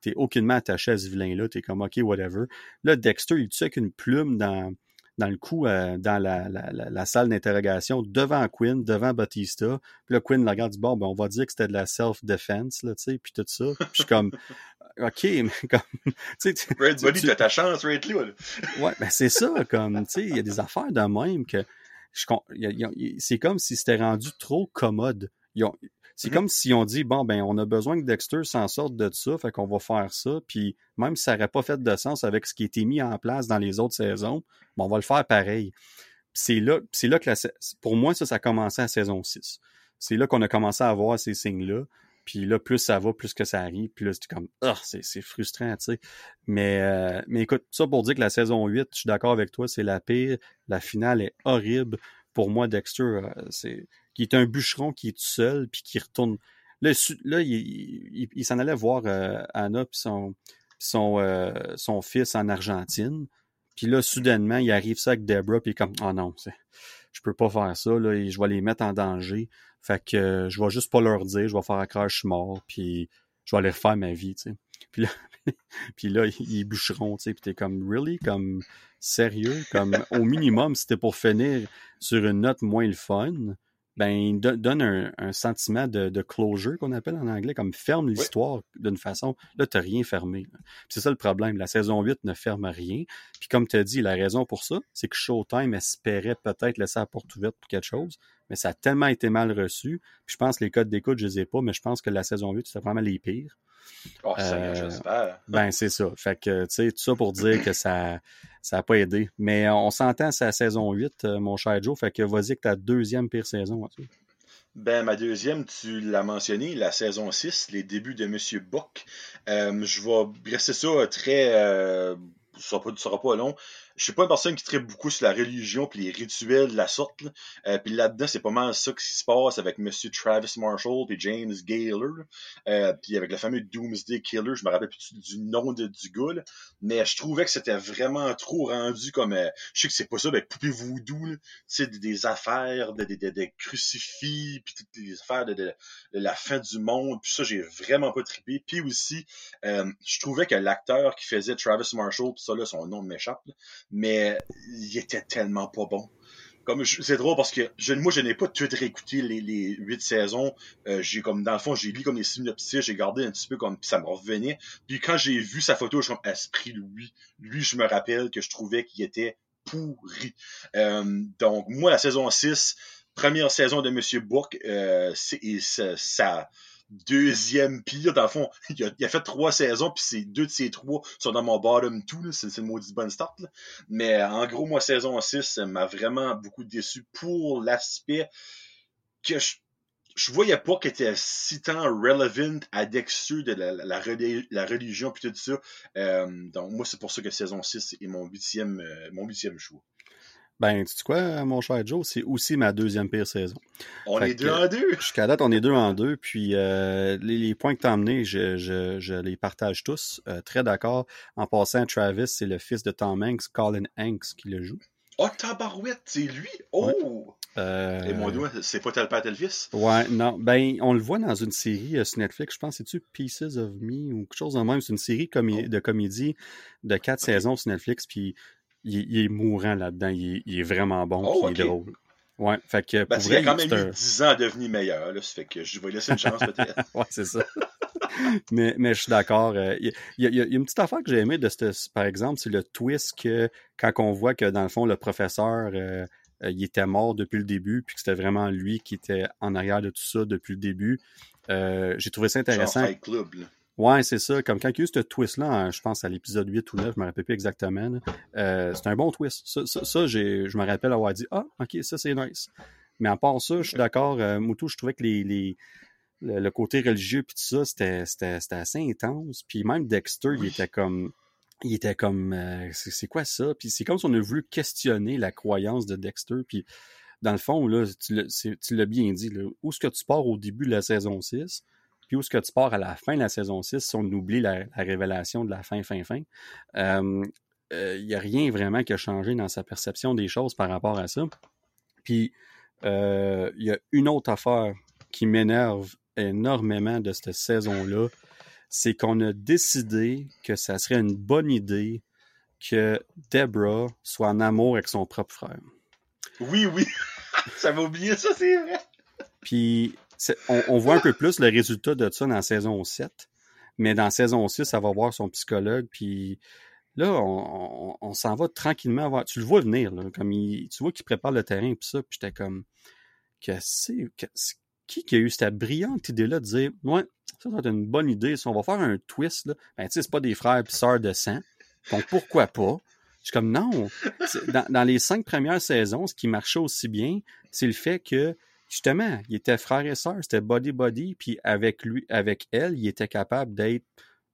t'es aucunement attaché à ce vilain-là, t'es comme, OK, whatever. Là, Dexter, il tue avec une plume dans, dans le coup, euh, dans la, la, la, salle d'interrogation, devant Quinn, devant Batista. Puis là, Quinn le regarde, dit, bon, ben, on va dire que c'était de la self-defense, là, tu sais, puis tout ça. Puis je suis comme, OK, [laughs] mais comme. Tu sais, Red Buddy, t'as ta chance, Red là. [laughs] ouais, ben c'est ça, comme, tu sais, il y a des affaires de même que. C'est comme si c'était rendu trop commode. C'est mm-hmm. comme s'ils ont dit, bon, ben, on a besoin que Dexter s'en sorte de ça, fait qu'on va faire ça. Puis même si ça n'aurait pas fait de sens avec ce qui a été mis en place dans les autres saisons, bon, on va le faire pareil. C'est là, c'est là que la, pour moi, ça, ça a commencé à saison 6. C'est là qu'on a commencé à voir ces signes-là. Puis là, plus ça va, plus que ça arrive. Puis là, c'est comme, ah, c'est frustrant, tu sais. Mais, euh, mais écoute, ça pour dire que la saison 8, je suis d'accord avec toi, c'est la pire. La finale est horrible. Pour moi, Dexter, euh, c'est qui est un bûcheron qui est tout seul, puis qui retourne. Là, là il, s'en allait voir euh, Anna puis son, fils en Argentine. Puis là, soudainement, il arrive ça avec Deborah, puis comme, oh non, je peux pas faire ça, là, et je vais les mettre en danger. Fait que euh, je vais juste pas leur dire, je vais faire suis mort, puis je vais aller refaire ma vie, tu sais. [laughs] Puis là, [laughs] puis là ils bûcheront, tu sais, puis t'es comme, really? Comme, sérieux? Comme, au minimum, c'était pour finir sur une note moins le fun, ben, donne un, un sentiment de, de closure qu'on appelle en anglais, comme ferme l'histoire d'une façon. Là, t'as rien fermé. C'est ça le problème. La saison 8 ne ferme rien. Puis comme tu as dit, la raison pour ça, c'est que Showtime espérait peut-être laisser la porte ouverte pour quelque chose, mais ça a tellement été mal reçu. Puis je pense que les codes d'écoute, je les ai pas, mais je pense que la saison 8, c'était vraiment les pires. Oh, euh, ben, c'est ça. Fait que, tu sais, tout ça pour dire que ça ça n'a pas aidé. Mais on s'entend, c'est la saison 8, euh, mon cher Joe. Fait que vas-y avec ta deuxième pire saison. Ben, ma deuxième, tu l'as mentionné, la saison 6, les débuts de Monsieur Bock. Euh, je vais rester ça très. ça ne sera pas long je suis pas une personne qui traite beaucoup sur la religion puis les rituels de la sorte. Là. Euh, puis là-dedans, c'est pas mal ça qui se passe avec Monsieur Travis Marshall puis James Gaylor. Euh, puis avec le fameux Doomsday Killer, je me rappelle plus du nom de, du gars. Mais je trouvais que c'était vraiment trop rendu comme... Euh, je sais que c'est pas ça, avec poupée voodoo. C'est des, des, affaires de, de, de, crucifix puis toutes les affaires de, de, la fin du monde. Puis ça, j'ai vraiment pas trippé. Puis aussi, euh, je trouvais que l'acteur qui faisait Travis Marshall, puis ça là, son nom m'échappe, mais il était tellement pas bon. Comme c'est drôle parce que moi je n'ai pas tout réécouté les, huit saisons. Euh, j'ai comme dans le fond j'ai lu comme les synopsis, j'ai gardé un petit peu comme ça me revenait. Puis quand j'ai vu sa photo, je suis comme esprit lui, lui je me rappelle que je trouvais qu'il était pourri. Euh, donc moi la saison 6, première saison de Monsieur Bourque, euh, c'est ça deuxième pire. Dans le fond, [laughs] il a, fait trois saisons, puis c'est deux de ces trois sont dans mon bottom two. C'est une maudite bonne start. Mais en gros, moi, saison 6 m'a vraiment beaucoup déçu pour l'aspect que je, voyais pas qu'il était si tant relevant à Dexter de la, religion puis tout ça. Euh, donc moi, c'est pour ça que saison 6 est mon euh, mon huitième choix. Ben, tu sais quoi, mon cher Joe, c'est aussi ma deuxième pire saison. On est deux en deux. Jusqu'à date, on est deux en deux. Puis euh, les, points que tu as amenés, je, je, je, les partage tous. Euh, très d'accord. En passant, Travis, c'est le fils de Tom Hanks, Colin Hanks, qui le joue. Oh, tabarouette, c'est lui! Oh! Euh... Et moi, c'est pas tel père, tel fils? Ouais, non. Ben, on le voit dans une série euh, sur Netflix, je pense, c'est-tu Pieces of Me ou quelque chose de même? C'est une série oh. de comédie de quatre saisons sur Netflix. Puis il, est mourant là-dedans. Il, est vraiment bon. Oh, il est drôle. Ouais, fait que Parce qu'il a quand même eu 10 ans à devenir meilleur. Là, ça fait que je vais laisser une chance peut-être. [laughs] ouais, c'est ça. [laughs] mais, mais je suis d'accord. Euh, il, y, a, une petite affaire que j'ai aimé de ce, par exemple, c'est le twist que quand on voit que dans le fond, le professeur euh, euh, il était mort depuis le début, puis que c'était vraiment lui qui était en arrière de tout ça depuis le début. j'ai trouvé ça intéressant. Genre Club, là. Ouais, c'est ça. Comme quand il y a eu ce twist-là, hein, je pense à l'épisode 8 ou 9, je me rappelle plus exactement. Euh, c'est un bon twist. Ça, ça, ça je me rappelle avoir dit Ah, ok, ça c'est nice. Mais à part ça, je suis d'accord. Euh, Moutou, je trouvais que les, les le, côté religieux puis tout ça, c'était, assez intense. Puis même Dexter, il était comme il était comme euh, c'est quoi ça? Puis c'est comme si on a voulu questionner la croyance de Dexter puis dans le fond là tu l'as bien dit là, où est-ce que tu pars au début de la saison 6 puis où est-ce que tu pars à la fin de la saison 6 si on oublie la, révélation de la fin fin fin? Euh, euh, il n'y a rien vraiment qui a changé dans sa perception des choses par rapport à ça puis il y a une autre affaire qui m'énerve énormément de cette saison là c'est qu'on a décidé que ça serait une bonne idée que Deborah soit en amour avec son propre frère. Oui, oui. [laughs] J'avais oublié ça, c'est vrai. Puis, on, voit un peu plus le résultat de ça dans saison 7. Mais dans saison 6, ça va voir son psychologue. Puis là, on, s'en va tranquillement voir. Tu le vois venir, là, comme tu vois qu'il prépare le terrain et ça. Puis j'étais comme, que c'est, qui qui a eu cette brillante idée-là de dire, ouais, ça, va être une bonne idée. Si on va faire un twist, là, ben, tu sais, c'est pas des frères et sœurs de sang. Donc, pourquoi pas? Je suis comme, non. Dans, les cinq premières saisons, ce qui marchait aussi bien, c'est le fait que, justement, il était frère et sœur, c'était body-body, puis avec lui, avec elle, il était capable d'être,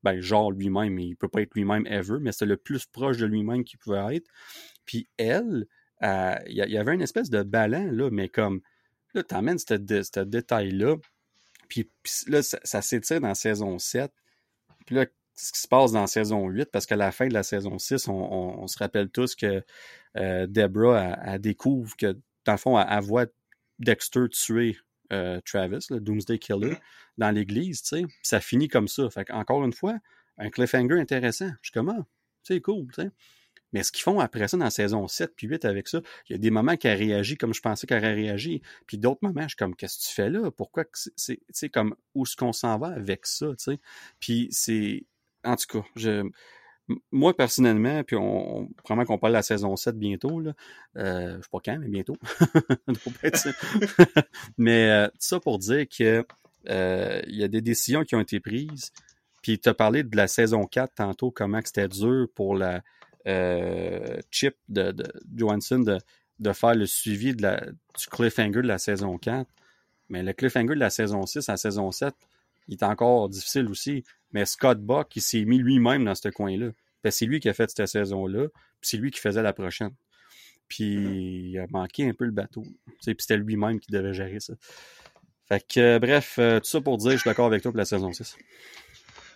ben, genre lui-même, il peut pas être lui-même ever, mais c'est le plus proche de lui-même qu'il pouvait être. Puis elle, euh, il y, avait une espèce de ballon, là, mais comme, là, t'amènes ce détail-là, puis, là, ça, s'étire dans saison 7. Puis là, ce qui se passe dans saison 8, parce qu'à la fin de la saison 6, on, se rappelle tous que euh, Deborah, elle, découvre que, dans le fond, elle, voit Dexter tuer euh, Travis, le Doomsday Killer, mm-hmm. dans l'église, tu sais. ça finit comme ça. Fait encore une fois, un cliffhanger intéressant. Je suis comme, ah, c'est cool, tu sais. Mais ce qu'ils font après ça dans la saison 7 puis 8 avec ça, il y a des moments qu'elle réagit comme je pensais qu'elle réagi. Puis d'autres moments, je suis comme, qu'est-ce que tu fais là? Pourquoi c'est, tu sais, comme, où est-ce qu'on s'en va avec ça, tu sais? Puis c'est, en tout cas, je, moi, personnellement, puis on, vraiment qu'on parle de la saison 7 bientôt, là, euh, je sais pas quand, mais bientôt. [laughs] [laughs] mais euh, ça pour dire que euh, il y a des décisions qui ont été prises. Puis tu as parlé de la saison 4 tantôt, comment c'était dur pour la, euh, Chip de, Johansson de, faire le suivi de la, du cliffhanger de la saison 4. Mais le cliffhanger de la saison 6 à la saison 7, il est encore difficile aussi. Mais Scott Buck, il s'est mis lui-même dans ce coin-là. C'est lui qui a fait cette saison-là, puis c'est lui qui faisait la prochaine. Puis il a manqué un peu le bateau. Puis c'était lui-même qui devait gérer ça. Fait que, bref, euh, tout ça pour dire, je suis d'accord avec toi pour la saison 6.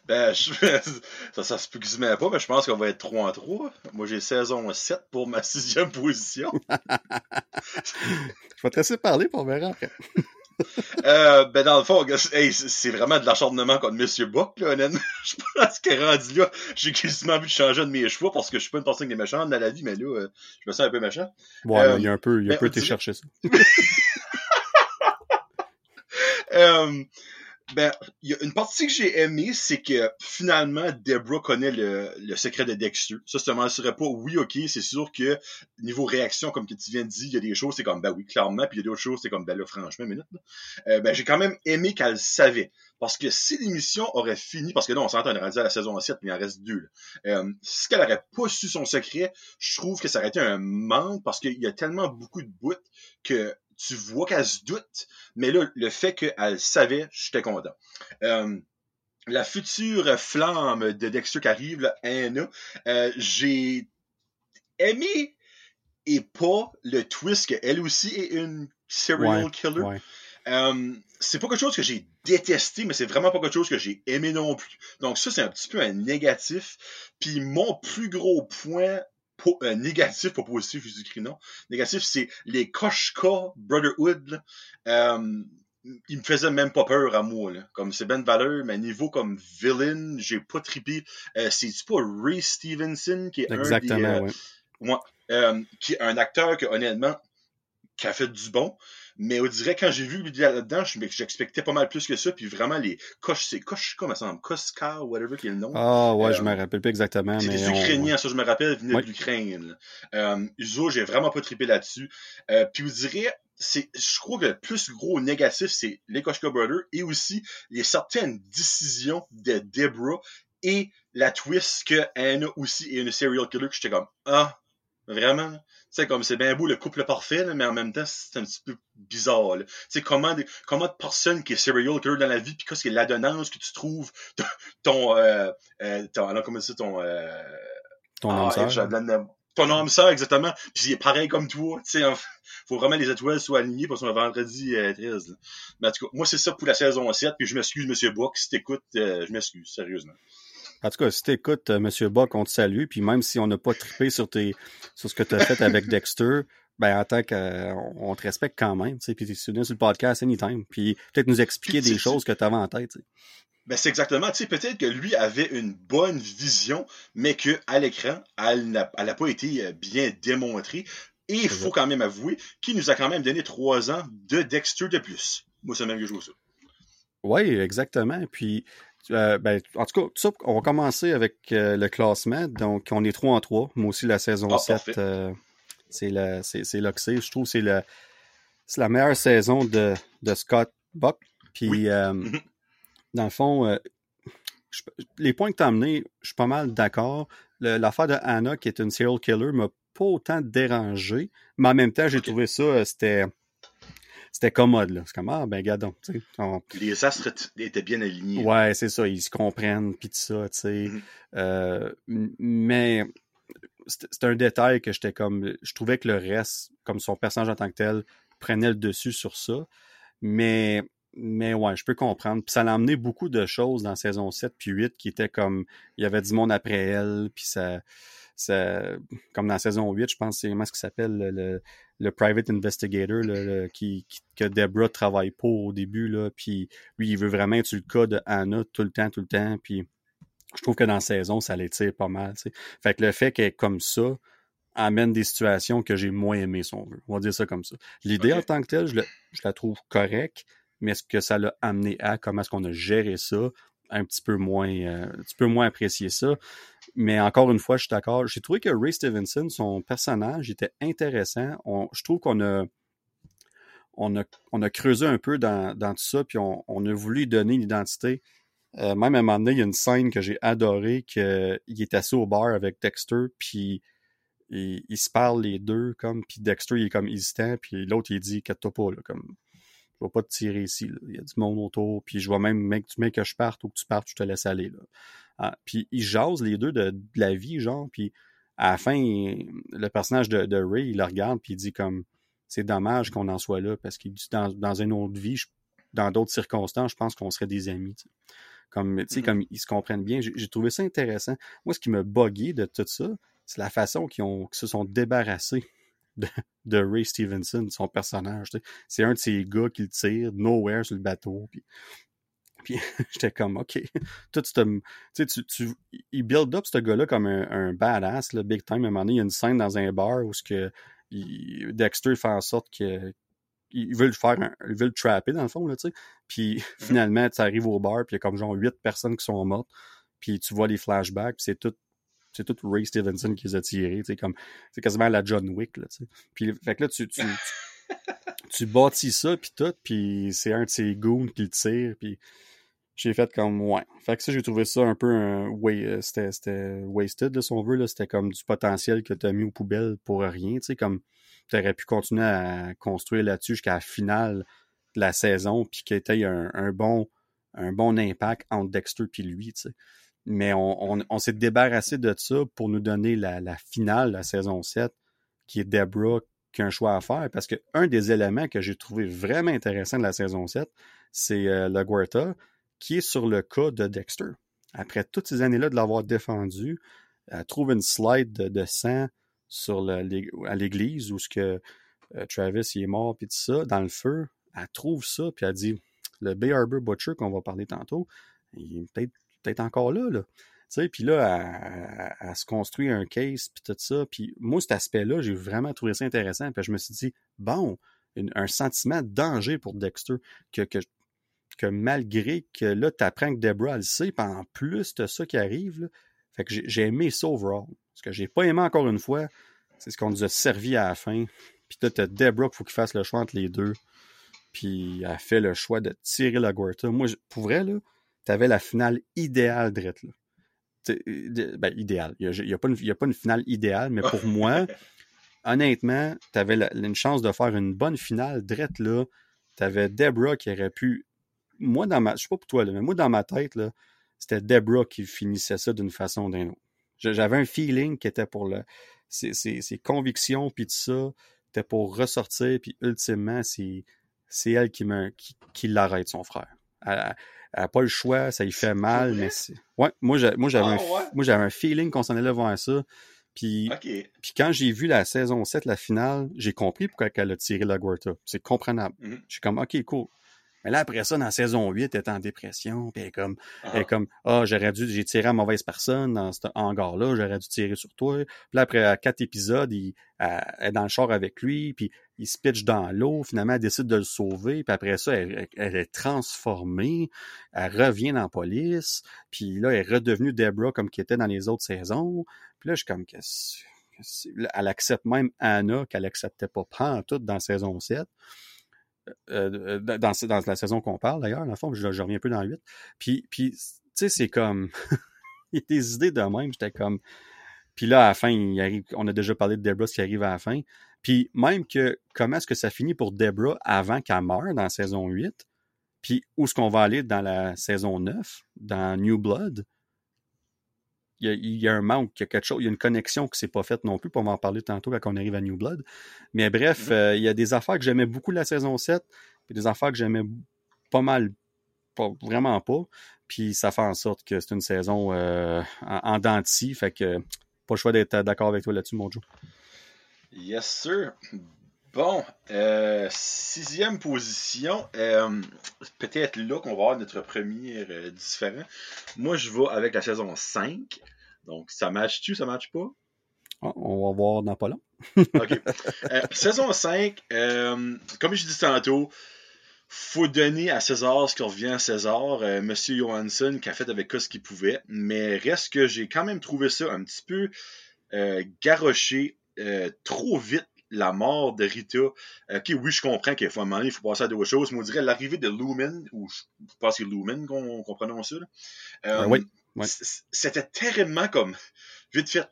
Ben, [laughs] ça, ça se quasiment pas, mais je pense qu'on va être 3 en 3. Moi, j'ai saison 7 pour ma sixième position. [laughs] je vais te laisser parler pour verra après. [laughs] [laughs] euh, ben, dans le fond, c'est vraiment de l'acharnement contre Monsieur Buck, là, honnêtement. [laughs] Je pense qu'elle rendu là, j'ai quasiment envie de changer de mes choix parce que je suis pas une personne qui est méchante dans la vie, mais là, euh, je me sens un peu méchant. Ouais, euh, il y a un peu, il y a un peu été chercher ça. [laughs] euh, ben, y a une partie que j'ai aimé, c'est que finalement, Deborah connaît le, le secret de Dexter. Ça, ça m'assurait pas. Oui, ok, c'est sûr que niveau réaction, comme que tu viens de dire, il y a des choses, c'est comme, ben oui, clairement, puis il y a d'autres choses, c'est comme, ben là, franchement, minute, euh, ben, j'ai quand même aimé qu'elle savait. Parce que si l'émission aurait fini, parce que non, on s'entend, on aurait à la saison 7, mais il en reste deux, Euh, si elle aurait pas su son secret, je trouve que ça aurait été un manque, parce qu'il y a tellement beaucoup de bouts que tu vois qu'elle se doute, mais là, le fait qu'elle savait, j'étais content. Euh, la future flamme de Dexter qui arrive, là, Anna, euh, j'ai aimé et pas le twist qu'elle aussi est une serial killer. Euh, c'est pas quelque chose que j'ai détesté, mais c'est vraiment pas quelque chose que j'ai aimé non plus. Donc ça, c'est un petit peu un négatif. Puis mon plus gros point euh, négatif, pas positif, Jésus-Christ, non. Négatif, c'est les Koshka Brotherhood. Euh, il me faisait même pas peur à moi. Là. Comme c'est Ben Valeur, mais niveau comme villain, j'ai pas trippé. Euh, c'est-tu pas Ray Stevenson qui est Exactement, un ouais. Euh, qui est un acteur qui, honnêtement, qui a fait du bon. Mais on dirait, quand j'ai vu lui là-dedans, j'expectais pas mal plus que ça. Puis vraiment, les Kosh, c'est Kosh, comment ça Koska, whatever qui est le nom. Ah, ouais, je me rappelle pas exactement. C'est des Ukrainiens, ça, je me rappelle, venaient de l'Ukraine. Euh, Uzo, j'ai vraiment pas trippé là-dessus. Euh, puis vous direz, c'est, je crois que le plus gros négatif, c'est les Koshka Brothers et aussi les certaines décisions de Deborah et la twist que Anna aussi est une serial killer que j'étais comme, ah, Vraiment. Tu sais, comme c'est bien beau le couple parfait, mais en même temps, c'est un petit peu bizarre. Tu sais, comment, comment de personne qui est serial killer dans la vie, puis qu'est-ce que l'adonnance que tu trouves, ton, euh, euh, ton, alors, comment ça, ton, euh, ton ah, ton âme sœur, exactement. Puis il est pareil comme toi. Tu sais, faut vraiment les étoiles soient alignées pour son vendredi euh, 13. Mais en tout cas, moi, c'est ça pour la saison 7. Puis je m'excuse, Monsieur Book, si t'écoutes, euh, je m'excuse, sérieusement. En tout cas, si t'écoutes, euh, Monsieur Buck, on te salue. Puis même si on n'a pas trippé sur, tes, sur ce que tu as fait avec Dexter, ben en tant qu'on te respecte quand même. Puis tu es sur le podcast anytime. Puis peut-être nous expliquer des choses que tu avais en tête. Ben c'est exactement, tu sais, peut-être que lui avait une bonne vision, mais qu'à l'écran, elle n'a pas été euh, bien démontrée. Et il faut quand même avouer qu'il nous a quand même donné trois ans de Dexter de plus. Moi, c'est même que je joue ça. Oui, exactement. Puis, euh, ben, en tout cas, tout ça, on va commencer avec euh, le classement. Donc, on est 3 en 3. Moi aussi, la saison 7, ah, c'est là que c'est. Je trouve que c'est la meilleure saison de, de Scott Buck. Puis, mm-hmm dans le fond, euh, les points que tu as amenés, je suis pas mal d'accord. L'affaire de Anna, qui est une serial killer, m'a pas autant dérangé, mais en même temps, j'ai trouvé ça, euh, c'était c'était commode. là. C'est comme, ah, ben, gadon. Les astres étaient bien alignés. Ouais, c'est ça. Ils se comprennent, puis tout ça, tu sais. Mm-hmm. Euh, mais c'est un détail que j'étais comme. Je trouvais que le reste, comme son personnage en tant que tel, prenait le dessus sur ça. Mais mais ouais, je peux comprendre. Puis ça l'a amené beaucoup de choses dans saison 7 puis 8 qui étaient comme il y avait du monde après elle, puis ça, ça comme dans saison 8, je pense c'est comment ce qui s'appelle le, le, private investigator le, qui, que Deborah travaille pour au début là, puis lui il veut vraiment être sur le cas de Anna tout le temps tout le temps, puis je trouve que dans la saison ça l'étire pas mal, Fait que le fait qu'elle est comme ça amène des situations que j'ai moins aimées, si on veut. On va dire ça comme ça. L'idée en tant que telle, je, je la trouve correcte, mais ce que ça l'a amené à, comment est-ce qu'on a géré ça, un petit peu moins, euh, un petit peu moins apprécié ça? Mais encore une fois, je suis d'accord. J'ai trouvé que Ray Stevenson, son personnage, était intéressant. je trouve qu'on a, on a, on a creusé un peu dans, tout ça, puis on, a voulu lui donner une identité. Euh, même à un moment donné, il y a une scène que j'ai adorée, qu'il est assis au bar avec Dexter, puis ils se parlent les deux, comme, puis Dexter, il est comme hésitant, puis l'autre, il dit, toi pas, là, comme, je vais pas te tirer ici. Il y a du monde autour. Puis je vois même, mec, tu mets que je parte ou que tu partes, je te laisse aller. Là. Ah, puis ils jasent les deux de, la vie, genre. Puis à la fin, le personnage de, Ray, il le regarde, puis il dit comme c'est dommage qu'on en soit là, parce qu'il dit dans, dans une autre vie, dans d'autres circonstances, je pense qu'on serait des amis. Comme, tu sais, mm-hmm. comme ils se comprennent bien. J'ai trouvé ça intéressant. Moi, ce qui me bugué de tout ça, c'est la façon qu'ils se sont débarrassés de, Ray Stevenson, son personnage. C'est un de ces gars qui le tire nowhere sur le bateau. Puis, puis [laughs] j'étais comme, OK. Tout tu, tu, il build up ce gars-là comme un, badass, le big time. À un moment donné, il y a une scène dans un bar où ce que Dexter fait en sorte que il veut le faire, il veut le trapper dans le fond, là, tu sais. Puis mm-hmm. finalement, tu arrives au bar, puis il y a comme genre huit personnes qui sont mortes. Puis tu vois les flashbacks, c'est tout c'est tout Ray Stevenson qui les a tirés, c'est comme, c'est quasiment la John Wick, là, sais. Puis, fait que là, tu, tu, [laughs] tu, bâtis ça, puis tout, puis c'est un de ces goons qui le tire, puis j'ai fait comme, ouais. Fait que ça, j'ai trouvé ça un peu un, euh, c'était, wasted, là, si on veut, là, c'était comme du potentiel que t'as mis aux poubelles pour rien, tu sais, comme, t'aurais pu continuer à construire là-dessus jusqu'à la finale de la saison, puis qu'il y un, un bon, un bon impact entre Dexter puis lui, tu sais. Mais on, s'est débarrassé de ça pour nous donner la, finale de la saison 7, qui est Deborah qui a un choix à faire, parce que un des éléments que j'ai trouvé vraiment intéressant de la saison 7, c'est euh, la Guerta, qui est sur le cas de Dexter. Après toutes ces années-là de l'avoir défendu, elle trouve une slide de, sang sur à l'église où ce que euh, Travis est mort puis tout ça dans le feu. Elle trouve ça puis elle dit le Bay Harbor Butcher qu'on va parler tantôt, il est peut-être encore là, là. Puis là, à, se construire un case, puis tout ça. Puis moi, cet aspect-là, j'ai vraiment trouvé ça intéressant. Puis je me suis dit, bon, un sentiment de danger pour Dexter, que, que, malgré que là, tu apprends que Deborah le sait, puis en plus de ça qui arrive, là, fait que j'ai aimé ça overall. Ce que j'ai pas aimé encore une fois, c'est ce qu'on nous a servi à la fin. Puis là, t'as Deborah qu'il faut qu'il fasse le choix entre les deux. Puis elle a fait le choix de tirer la Guerta. Moi, pour vrai, là, tu avais la finale idéale, Drette. Là. Ben, idéal. Il n'y a, pas une finale idéale, mais pour moi, [laughs] honnêtement, tu avais une chance de faire une bonne finale, drette là. Tu avais Debra qui aurait pu. Moi, dans ma. Je sais pas pour toi, là, mais moi, dans ma tête, là, c'était Debra qui finissait ça d'une façon ou d'une autre. J'avais un feeling qui était pour le. Ses, convictions, puis tout ça, était pour ressortir, puis ultimement, c'est elle qui, me, qui, l'arrête, son frère. Elle n'a pas le choix, ça lui fait mal, mais c'est. Ouais, moi, j'avais ah, un, un feeling qu'on s'en allait voir ça. Puis, puis quand j'ai vu la saison 7, la finale, j'ai compris pourquoi elle a tiré la Guerta. C'est comprenable. Mm-hmm. Je suis comme, OK, cool. Mais là, après ça, dans la saison 8, elle est en dépression, puis elle est comme, elle est ah. comme, ah, j'aurais dû, j'ai tiré à mauvaise personne dans cet hangar-là, j'aurais dû tirer sur toi. Puis là, après quatre épisodes, il, elle, est dans le char avec lui, puis il se pitch dans l'eau, finalement, elle décide de le sauver, puis après ça, elle, est transformée, elle revient dans la police, puis là, elle est redevenue Deborah comme qui était dans les autres saisons. Puis là, je suis comme, elle accepte même Anna, qu'elle acceptait pas prendre tout dans la saison 7. Euh, dans, dans, la saison qu'on parle d'ailleurs, la forme, je, je, reviens un peu dans le 8. Puis, puis tu sais, c'est comme. [laughs] il y a des idées de même, j'étais comme. Puis là, à la fin, il arrive, on a déjà parlé de Debra, ce qui arrive à la fin. Puis même que comment est-ce que ça finit pour Debra avant qu'elle meure dans la saison 8, puis où est-ce qu'on va aller dans la saison 9, dans New Blood, il y, a, un manque, il y a quelque chose, il y a une connexion qui s'est pas faite non plus, pour m'en parler tantôt quand on arrive à New Blood. Mais bref, mm-hmm. euh, il y a des affaires que j'aimais beaucoup la saison 7, puis des affaires que j'aimais pas mal, pas, vraiment pas. Puis ça fait en sorte que c'est une saison euh, en, en fait que pas le choix d'être d'accord avec toi là-dessus, mon Joe. Yes, sir. Bon, euh, sixième position, peut-être là qu'on va avoir notre premier différent. Moi, je vais avec la saison 5. Donc, ça match-tu, ça match pas? Ah, on va voir dans pas long. OK. Euh, saison 5, euh, comme je dis tantôt, faut donner à César ce qui revient à César. Euh, Monsieur Johansson qui a fait avec ce qu'il pouvait. Mais reste que j'ai quand même trouvé ça un petit peu garoché trop vite la mort de Rita. Ok, oui, je comprends qu'il faut un moment il faut passer à d'autres choses. Mais on dirait l'arrivée de Lumen, ou je pense que c'est Lumen qu'on qu prononce ça. Euh, oui. C'était terriblement comme. Vite fait.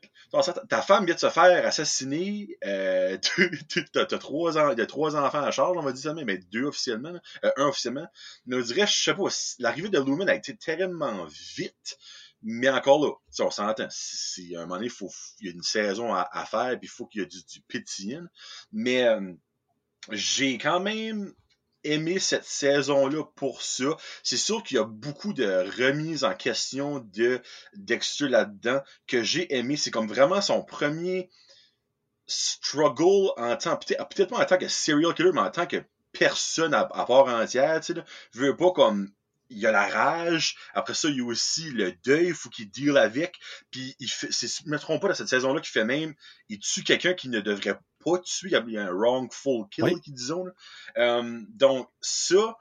Ta femme vient de se faire assassiner. Euh, [laughs] T'as trois, ans, trois enfants à charge, on va dire ça, mais deux officiellement. Euh, un officiellement. Mais on dirait, je sais pas, l'arrivée de Lumen a été terriblement vite. Mais encore là, on s'entend. Si, à un moment donné, il y a une saison à, faire, puis il faut qu'il y ait du, du. Mais euh, j'ai quand même aimé cette saison-là pour ça. C'est sûr qu'il y a beaucoup de remises en question de Dexter là-dedans que j'ai aimé. C'est comme vraiment son premier struggle en tant, peut-être pas en tant que serial killer, mais en tant que personne à, part entière, tu sais, veux pas comme il y a la rage, après ça, il y a aussi le deuil, il faut qu'il deal avec, puis il fait, ne me trompe pas dans cette saison-là, qui fait même, il tue quelqu'un qui ne devrait pas tuer, il y a un wrongful kill, qui disons. Euh, donc, ça,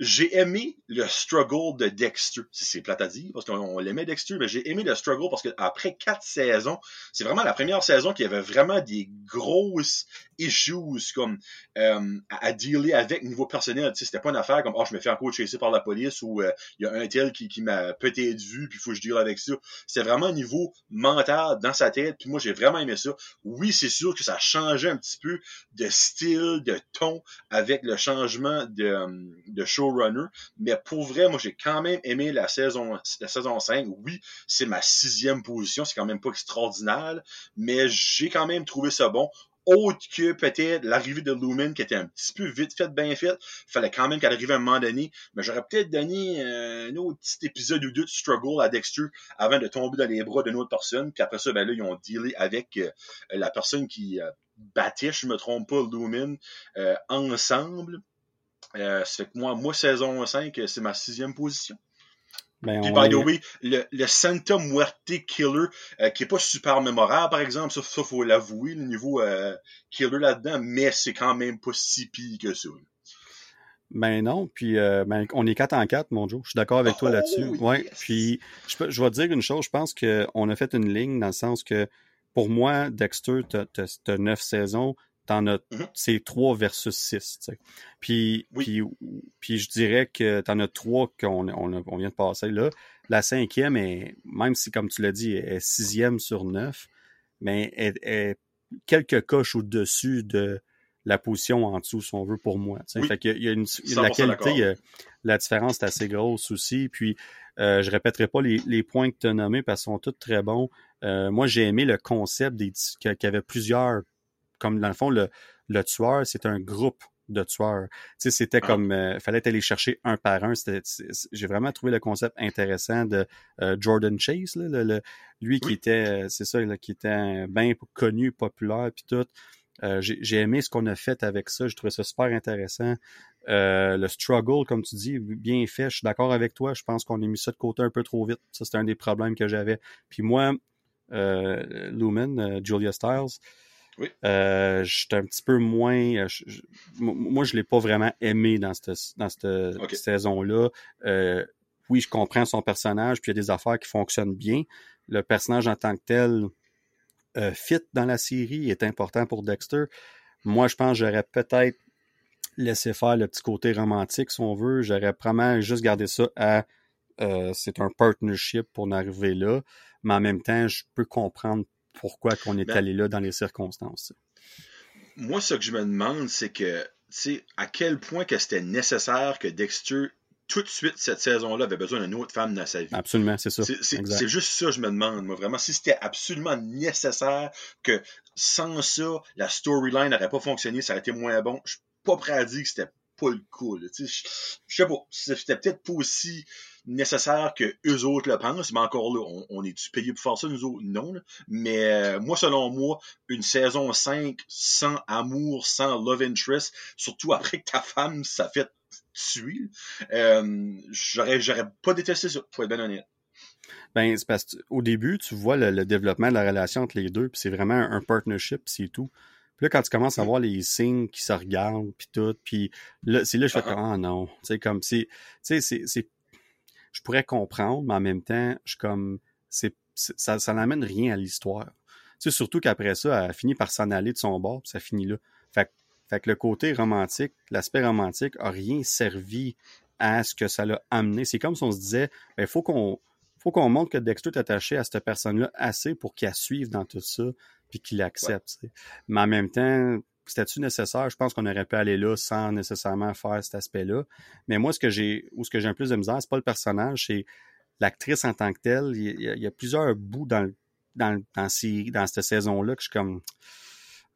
j'ai aimé le struggle de Dexter. C'est plate à dire, parce qu'on l'aimait Dexter, mais j'ai aimé le struggle parce qu'après quatre saisons, c'est vraiment la première saison qui avait vraiment des grosses issues comme euh, à, dealer avec niveau personnel. C'était pas une affaire comme oh, je me fais encore chasser par la police ou euh, il y a un tel qui, qui m'a peut-être vu, puis il faut que je deal avec ça. C'est vraiment un niveau mental dans sa tête, puis moi j'ai vraiment aimé ça. Oui, c'est sûr que ça changé un petit peu de style, de ton avec le changement de, de show runner. Mais pour vrai, moi, j'ai quand même aimé la saison, la saison 5. Oui, c'est ma sixième position. C'est quand même pas extraordinaire. Mais j'ai quand même trouvé ça bon autre que peut-être l'arrivée de Lumen qui était un petit peu vite fait, bien fait. Fallait quand même qu'elle arrive à un moment donné. Mais j'aurais peut-être donné euh, un autre petit épisode ou deux de struggle à Dexter avant de tomber dans les bras d'une autre personne. Puis après ça, ben là, ils ont dealé avec euh, la personne qui euh, battait, je me trompe pas, Lumen, ensemble. Euh, ça fait que moi, moi, saison 5, c'est ma sixième position. Ben, Puis, by the way, le, le Santa Muerte Killer, euh, qui est pas super mémorable, par exemple, ça, ça faut l'avouer, le niveau euh, killer là-dedans, mais c'est quand même pas si pire que ça. Ben non, puis euh, ben, on est 4 en 4, mon Joe. Je suis d'accord avec toi oh, là-dessus. Ouais. Puis je, je vais te dire une chose, je pense qu'on a fait une ligne dans le sens que pour moi, Dexter, t'as 9 saisons, t'en as, mm-hmm. c'est 3 versus 6, tu sais. Puis, puis, puis je dirais que t'en as 3 qu'on on, on, vient de passer là. La cinquième est, même si, comme tu l'as dit, est sixième sur 9, mais elle, quelques coches au-dessus de la position en dessous, si on veut, pour moi. Oui. Fait qu'il y a une, la qualité, euh, la différence est assez grosse aussi. Puis, euh, je répéterai pas les, les points que tu as nommés parce qu'ils sont tous très bons. Euh, moi, j'ai aimé le concept qu'il y avait plusieurs, comme dans le fond, le, le tueur, c'est un groupe de tueurs. Tu sais, c'était Ah. comme, euh, fallait aller chercher un par un. J'ai vraiment trouvé le concept intéressant de euh, Jordan Chase, là, le, le- lui qui était, euh, c'est ça, là, qui était bien connu, populaire, puis tout. Euh, j'ai j'ai aimé ce qu'on a fait avec ça. Je trouvais ça super intéressant. Euh, le struggle, comme tu dis, bien fait. Je suis d'accord avec toi. Je pense qu'on a mis ça de côté un peu trop vite. Ça, c'était un des problèmes que j'avais. Puis moi, euh, Lumen, Julia Stiles, Oui. euh, j'étais un petit peu moins. euh, je- je- moi- je l'ai pas vraiment aimé dans cette, dans cette saison-là. Euh, oui, je comprends son personnage, puis il y a des affaires qui fonctionnent bien. Le personnage en tant que tel euh, fit dans la série est important pour Dexter. Moi, je pense que j'aurais peut-être laissé faire le petit côté romantique, si on veut. J'aurais probablement juste gardé ça à euh, c'est un partnership pour en arriver là. Mais en même temps, je peux comprendre pourquoi qu'on est Ben- allé là dans les circonstances. Moi, ce que je me demande, c'est que, tu sais, à quel point que c'était nécessaire que Dexter, tout de suite, cette saison-là, avait besoin d'une autre femme dans sa vie. Absolument, c'est ça. C'est- juste ça, je me demande, moi, vraiment. Si c'était absolument nécessaire que sans ça, la storyline n'aurait pas fonctionné, ça aurait été moins bon, je suis pas prêt à dire que c'était pas le coup. là. Tu sais, Je je sais pas. C'était peut-être pas aussi nécessaire que eux autres le pensent, mais encore là, on, on est-tu payé pour faire ça, nous autres? Non. là. Mais euh, moi, selon moi, une saison 5 sans amour, sans love interest, surtout après que ta femme s'est fait tuer, euh, j'aurais j'aurais pas détesté ça, pour être bien honnête. Ben, c'est parce qu'au début, tu vois le, le développement de la relation entre les deux, puis c'est vraiment un, un partnership, c'est tout. Puis là, quand tu commences à Mm. voir les signes qui se regardent, puis tout, puis là, c'est là que je fais Ah, comme, ah non, tu sais, comme, c'est, tu sais, c'est, c'est, je pourrais comprendre, mais en même temps, je suis comme, c'est, ça, ça n'amène rien à l'histoire. Tu sais, surtout qu'après ça, elle finit par s'en aller de son bord, puis ça finit là. Fait, que- fait que le côté romantique, l'aspect romantique a rien servi à ce que ça l'a amené. C'est comme si on se disait, il faut qu'on, faut qu'on montre que Dexter est attaché à cette personne-là assez pour qu'il la suive dans tout ça, puis qu'il l'accepte. tu sais. Mais en même temps, c'était-tu nécessaire? Je pense qu'on aurait pu aller là sans nécessairement faire cet aspect-là. Mais moi, ce que j'ai, ou ce que j'ai un plus de misère, c'est pas le personnage, c'est l'actrice en tant que telle. Il y a, plusieurs bouts dans, dans, dans, dans cette saison-là que je suis comme,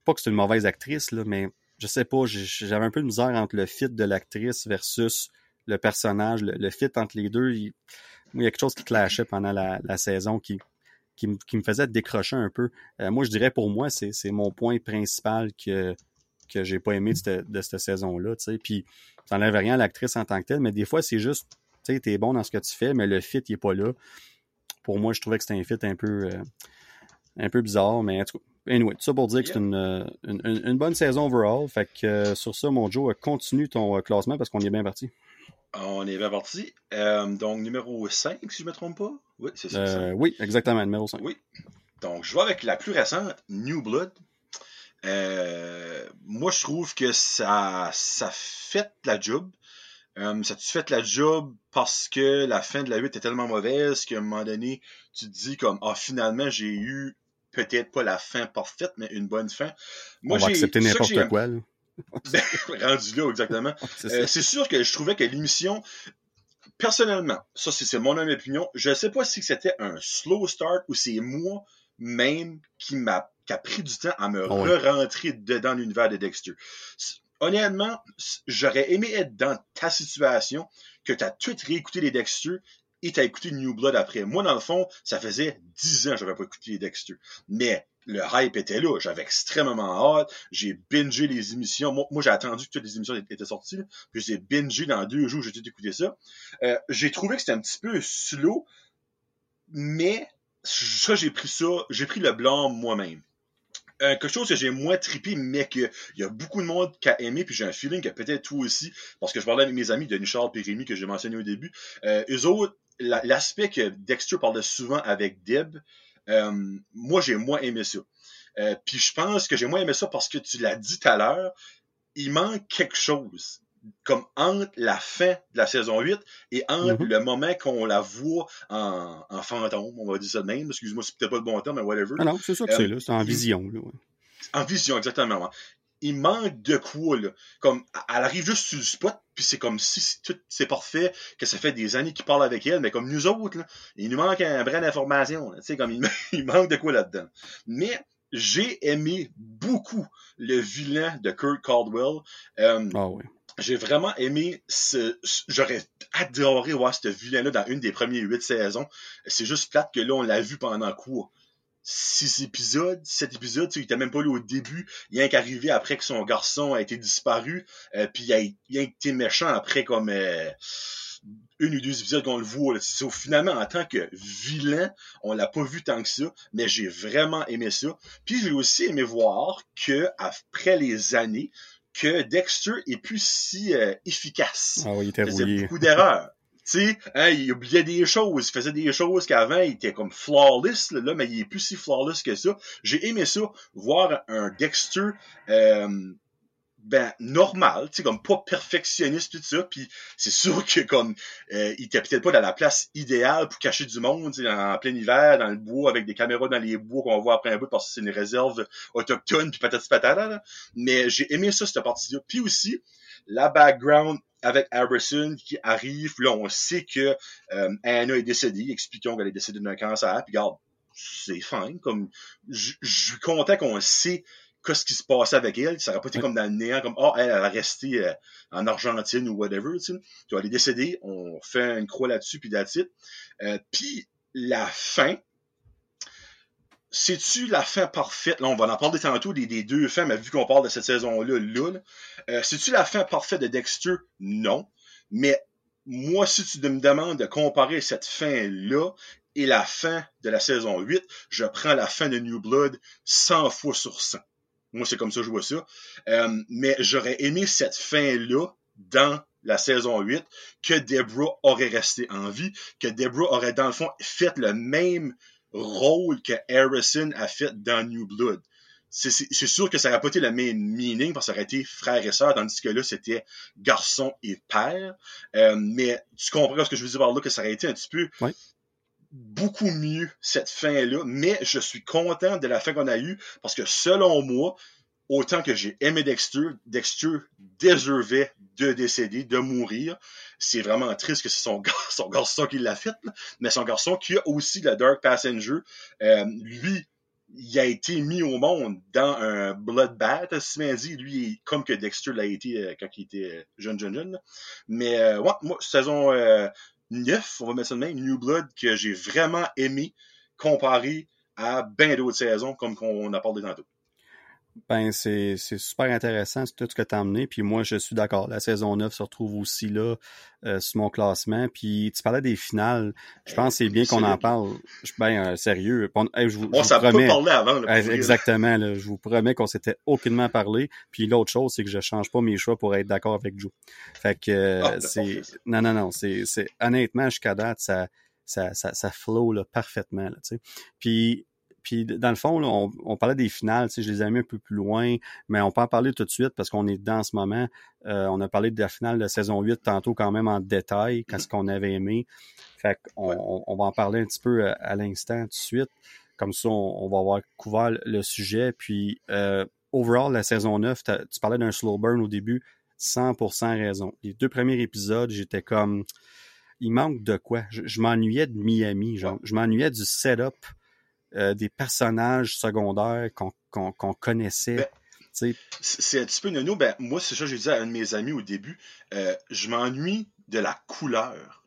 pas que c'est une mauvaise actrice, là, mais je sais pas, j'avais un peu de misère entre le fit de l'actrice versus le personnage, le, fit entre les deux. Il, il y a quelque chose qui clashait pendant la, la saison qui, qui, me- faisait décrocher un peu. Euh, moi, je dirais pour moi, c'est mon point principal que, que j'ai pas aimé de cette, saison-là. Puis, ça n'enlève rien à l'actrice en tant que telle, mais des fois, c'est juste, tu sais, t'es bon dans ce que tu fais, mais le fit, il est pas là. Pour moi, je trouvais que c'était un fit un peu, euh, un peu bizarre, mais en tout cas, anyway, tout ça pour dire que c'est une, une, bonne saison overall. Fait que euh, sur ça, mon Joe, continue ton classement parce qu'on est bien parti. On est bien parti. Euh, donc, numéro 5, si je me trompe pas. Oui, c'est ça. Euh, oui, exactement, numéro 5. Oui. Donc, je vais avec la plus récente, New Blood. Euh, moi, je trouve que ça, ça fait la job. Ça te fait la job parce que la fin de la 8 est tellement mauvaise qu'à un moment donné, tu te dis comme, ah, finalement, j'ai eu peut-être pas la fin parfaite, mais une bonne fin. Moi, On va accepter n'importe quoi. là. [laughs] rendu là, exactement. [laughs] C'est Euh, c'est sûr que je trouvais que l'émission, personnellement, ça c'est mon opinion, je sais pas si c'était un slow start ou c'est moi même qui m'a qui a pris du temps à me Ah re-rentrer dedans l'univers de Dexter. Honnêtement, j'aurais aimé être dans ta situation, que tu as tout réécouté les Dexter et tu as écouté New Blood après. Moi, dans le fond, ça faisait 10 ans que j'avais pas écouté les Dexter. Mais le hype était là. J'avais extrêmement hâte. J'ai bingé les émissions. Moi, j'ai attendu que toutes les émissions étaient sorties. Puis j'ai bingé dans deux jours, j'ai tout écouté ça. Euh, j'ai trouvé que c'était un petit peu slow, mais ça, j'ai pris ça, j'ai pris le blanc moi-même. Euh, quelque chose que j'ai moins trippé, mais qu'il y a beaucoup de monde qui a aimé, puis j'ai un feeling que peut-être toi aussi, parce que je parlais avec mes amis, Denis Charles et que j'ai mentionné au début, euh, eux autres, la- l'aspect que Dexter parlait souvent avec Deb, moi, j'ai moins aimé ça. Euh, puis je pense que j'ai moins aimé ça parce que tu l'as dit tout à l'heure, il manque quelque chose. Comme entre la fin de la saison 8 et entre Mhm. le moment qu'on la voit en, en fantôme, on va dire ça de même, excuse-moi, c'est peut-être pas le bon terme, mais whatever. Ah non, c'est ça que Euh, c'est là, c'est en vision. Là, ouais. En vision, exactement. Il manque de quoi, là. Comme, elle arrive juste sur le spot, puis c'est comme si tout c'est parfait, que ça fait des années qu'il parle avec elle, mais comme nous autres, là, il nous manque un brin d'information. Tu sais, comme il, [laughs] il manque de quoi là-dedans. Mais j'ai aimé beaucoup le vilain de Kurt Caldwell. Euh, ah oui. J'ai vraiment aimé ce. J'aurais adoré voir ce vilain-là dans une des premières huit saisons. C'est juste plate que là, on l'a vu pendant quoi? Six épisodes, sept épisodes, il était même pas là au début. Il a qu'arrivé après que son garçon a été disparu. Euh, puis il a, il a été méchant après comme euh, une ou deux épisodes qu'on le voit. Là. finalement, en tant que vilain, on l'a pas vu tant que ça, mais j'ai vraiment aimé ça. Puis j'ai aussi aimé voir que après les années, que Dexter est plus si euh, efficace. Ah oui, il était faisait beaucoup d'erreurs. Tu sais, hein, il oubliait des choses, il faisait des choses qu'avant, il était comme flawless, là, mais il est plus si flawless que ça. J'ai aimé ça, voir un Dexter euh, ben normal, tu comme pas perfectionniste tout ça, puis c'est sûr que comme euh, il était peut-être pas dans la place idéale pour cacher du monde, en plein hiver dans le bois avec des caméras dans les bois qu'on voit après un bout parce que c'est une réserve autochtone puis patati patata là. Mais j'ai aimé ça cette partie-là. Puis aussi la background avec Harrison qui arrive, là on sait que euh, Anna est décédée, expliquons qu'elle est décédée d'un cancer, puis regarde, c'est fine. Comme je suis content qu'on sait qu'est-ce qui se passait avec elle. Ça aurait pas été comme dans le néant, comme, oh, elle, elle a resté euh, en Argentine ou whatever, tu sais. Vas aller décéder, on fait une croix là-dessus, puis that's euh, puis la fin, c'est-tu la fin parfaite? Là, on va en parler tantôt des, deux fins, mais vu qu'on parle de cette saison-là, là, euh, c'est-tu la fin parfaite de Dexter? Non. Mais moi, si tu me demandes de comparer cette fin-là et la fin de la saison 8, je prends la fin de New Blood 100 fois sur 100. Moi, c'est comme ça que je vois ça. Euh, mais j'aurais aimé cette fin-là dans la saison 8 que Debra aurait resté en vie, que Debra aurait dans le fond fait le même rôle que Harrison a fait dans New Blood. C'est sûr que ça n'aurait pas été le même meaning parce que ça aurait été frère et sœur, tandis que là, c'était garçon et père. Euh, mais tu comprends ce que je veux dire par là, que ça aurait été un petit peu beaucoup mieux cette fin-là, mais je suis content de la fin qu'on a eue parce que selon moi, autant que j'ai aimé Dexter, Dexter déservait de décéder, de mourir. C'est vraiment triste que c'est son, [laughs] garçon qui l'a fait, mais son garçon qui a aussi le Dark Passenger, euh, lui, il a été mis au monde dans un bloodbath, si dit, lui, comme que Dexter l'a été euh, quand il était jeune, jeune, jeune. Mais euh, ouais, moi, saison neuf, on va mettre ça de même, New Blood, que j'ai vraiment aimé comparé à bien d'autres saisons, comme qu'on a parlé tantôt. Ben, c'est super intéressant, tout ce que tu as amené. Puis moi, je suis d'accord. La saison 9 se retrouve aussi là, euh, sur mon classement. Puis tu parlais des finales. Je pense que c'est bien qu'on en parle. Je suis bien euh, sérieux. je vous, on s'est pas parlé avant. exactement. je vous promets qu'on s'était aucunement parlé. Puis l'autre chose, c'est que je change pas mes choix pour être d'accord avec Joe. Fait que euh, ah, ben, c'est... Non, non, non. C'est honnêtement, jusqu'à date, ça ça, ça, ça flow là, parfaitement. Là, puis puis dans le fond, on, on, parlait des finales, je les ai mis un peu plus loin, mais on peut en parler tout de suite parce qu'on est dans ce moment. Euh, on a parlé de la finale de saison 8 tantôt quand même en détail, qu'est-ce mm-hmm. qu'on avait aimé. Fait qu'on on, va en parler un petit peu euh, à, l'instant tout de suite. Comme ça, on, va avoir couvert le sujet. Puis euh, overall, la saison 9, tu parlais d'un slow burn au début, 100% raison. Les deux premiers épisodes, j'étais comme il manque de quoi? Je, m'ennuyais de Miami, genre. Je m'ennuyais du setup euh, des personnages secondaires qu'on connaissait. Ben, c'est un petit peu nono. Ben, moi, c'est ça que j'ai dit à un de mes amis au début. Euh, je m'ennuie de la couleur.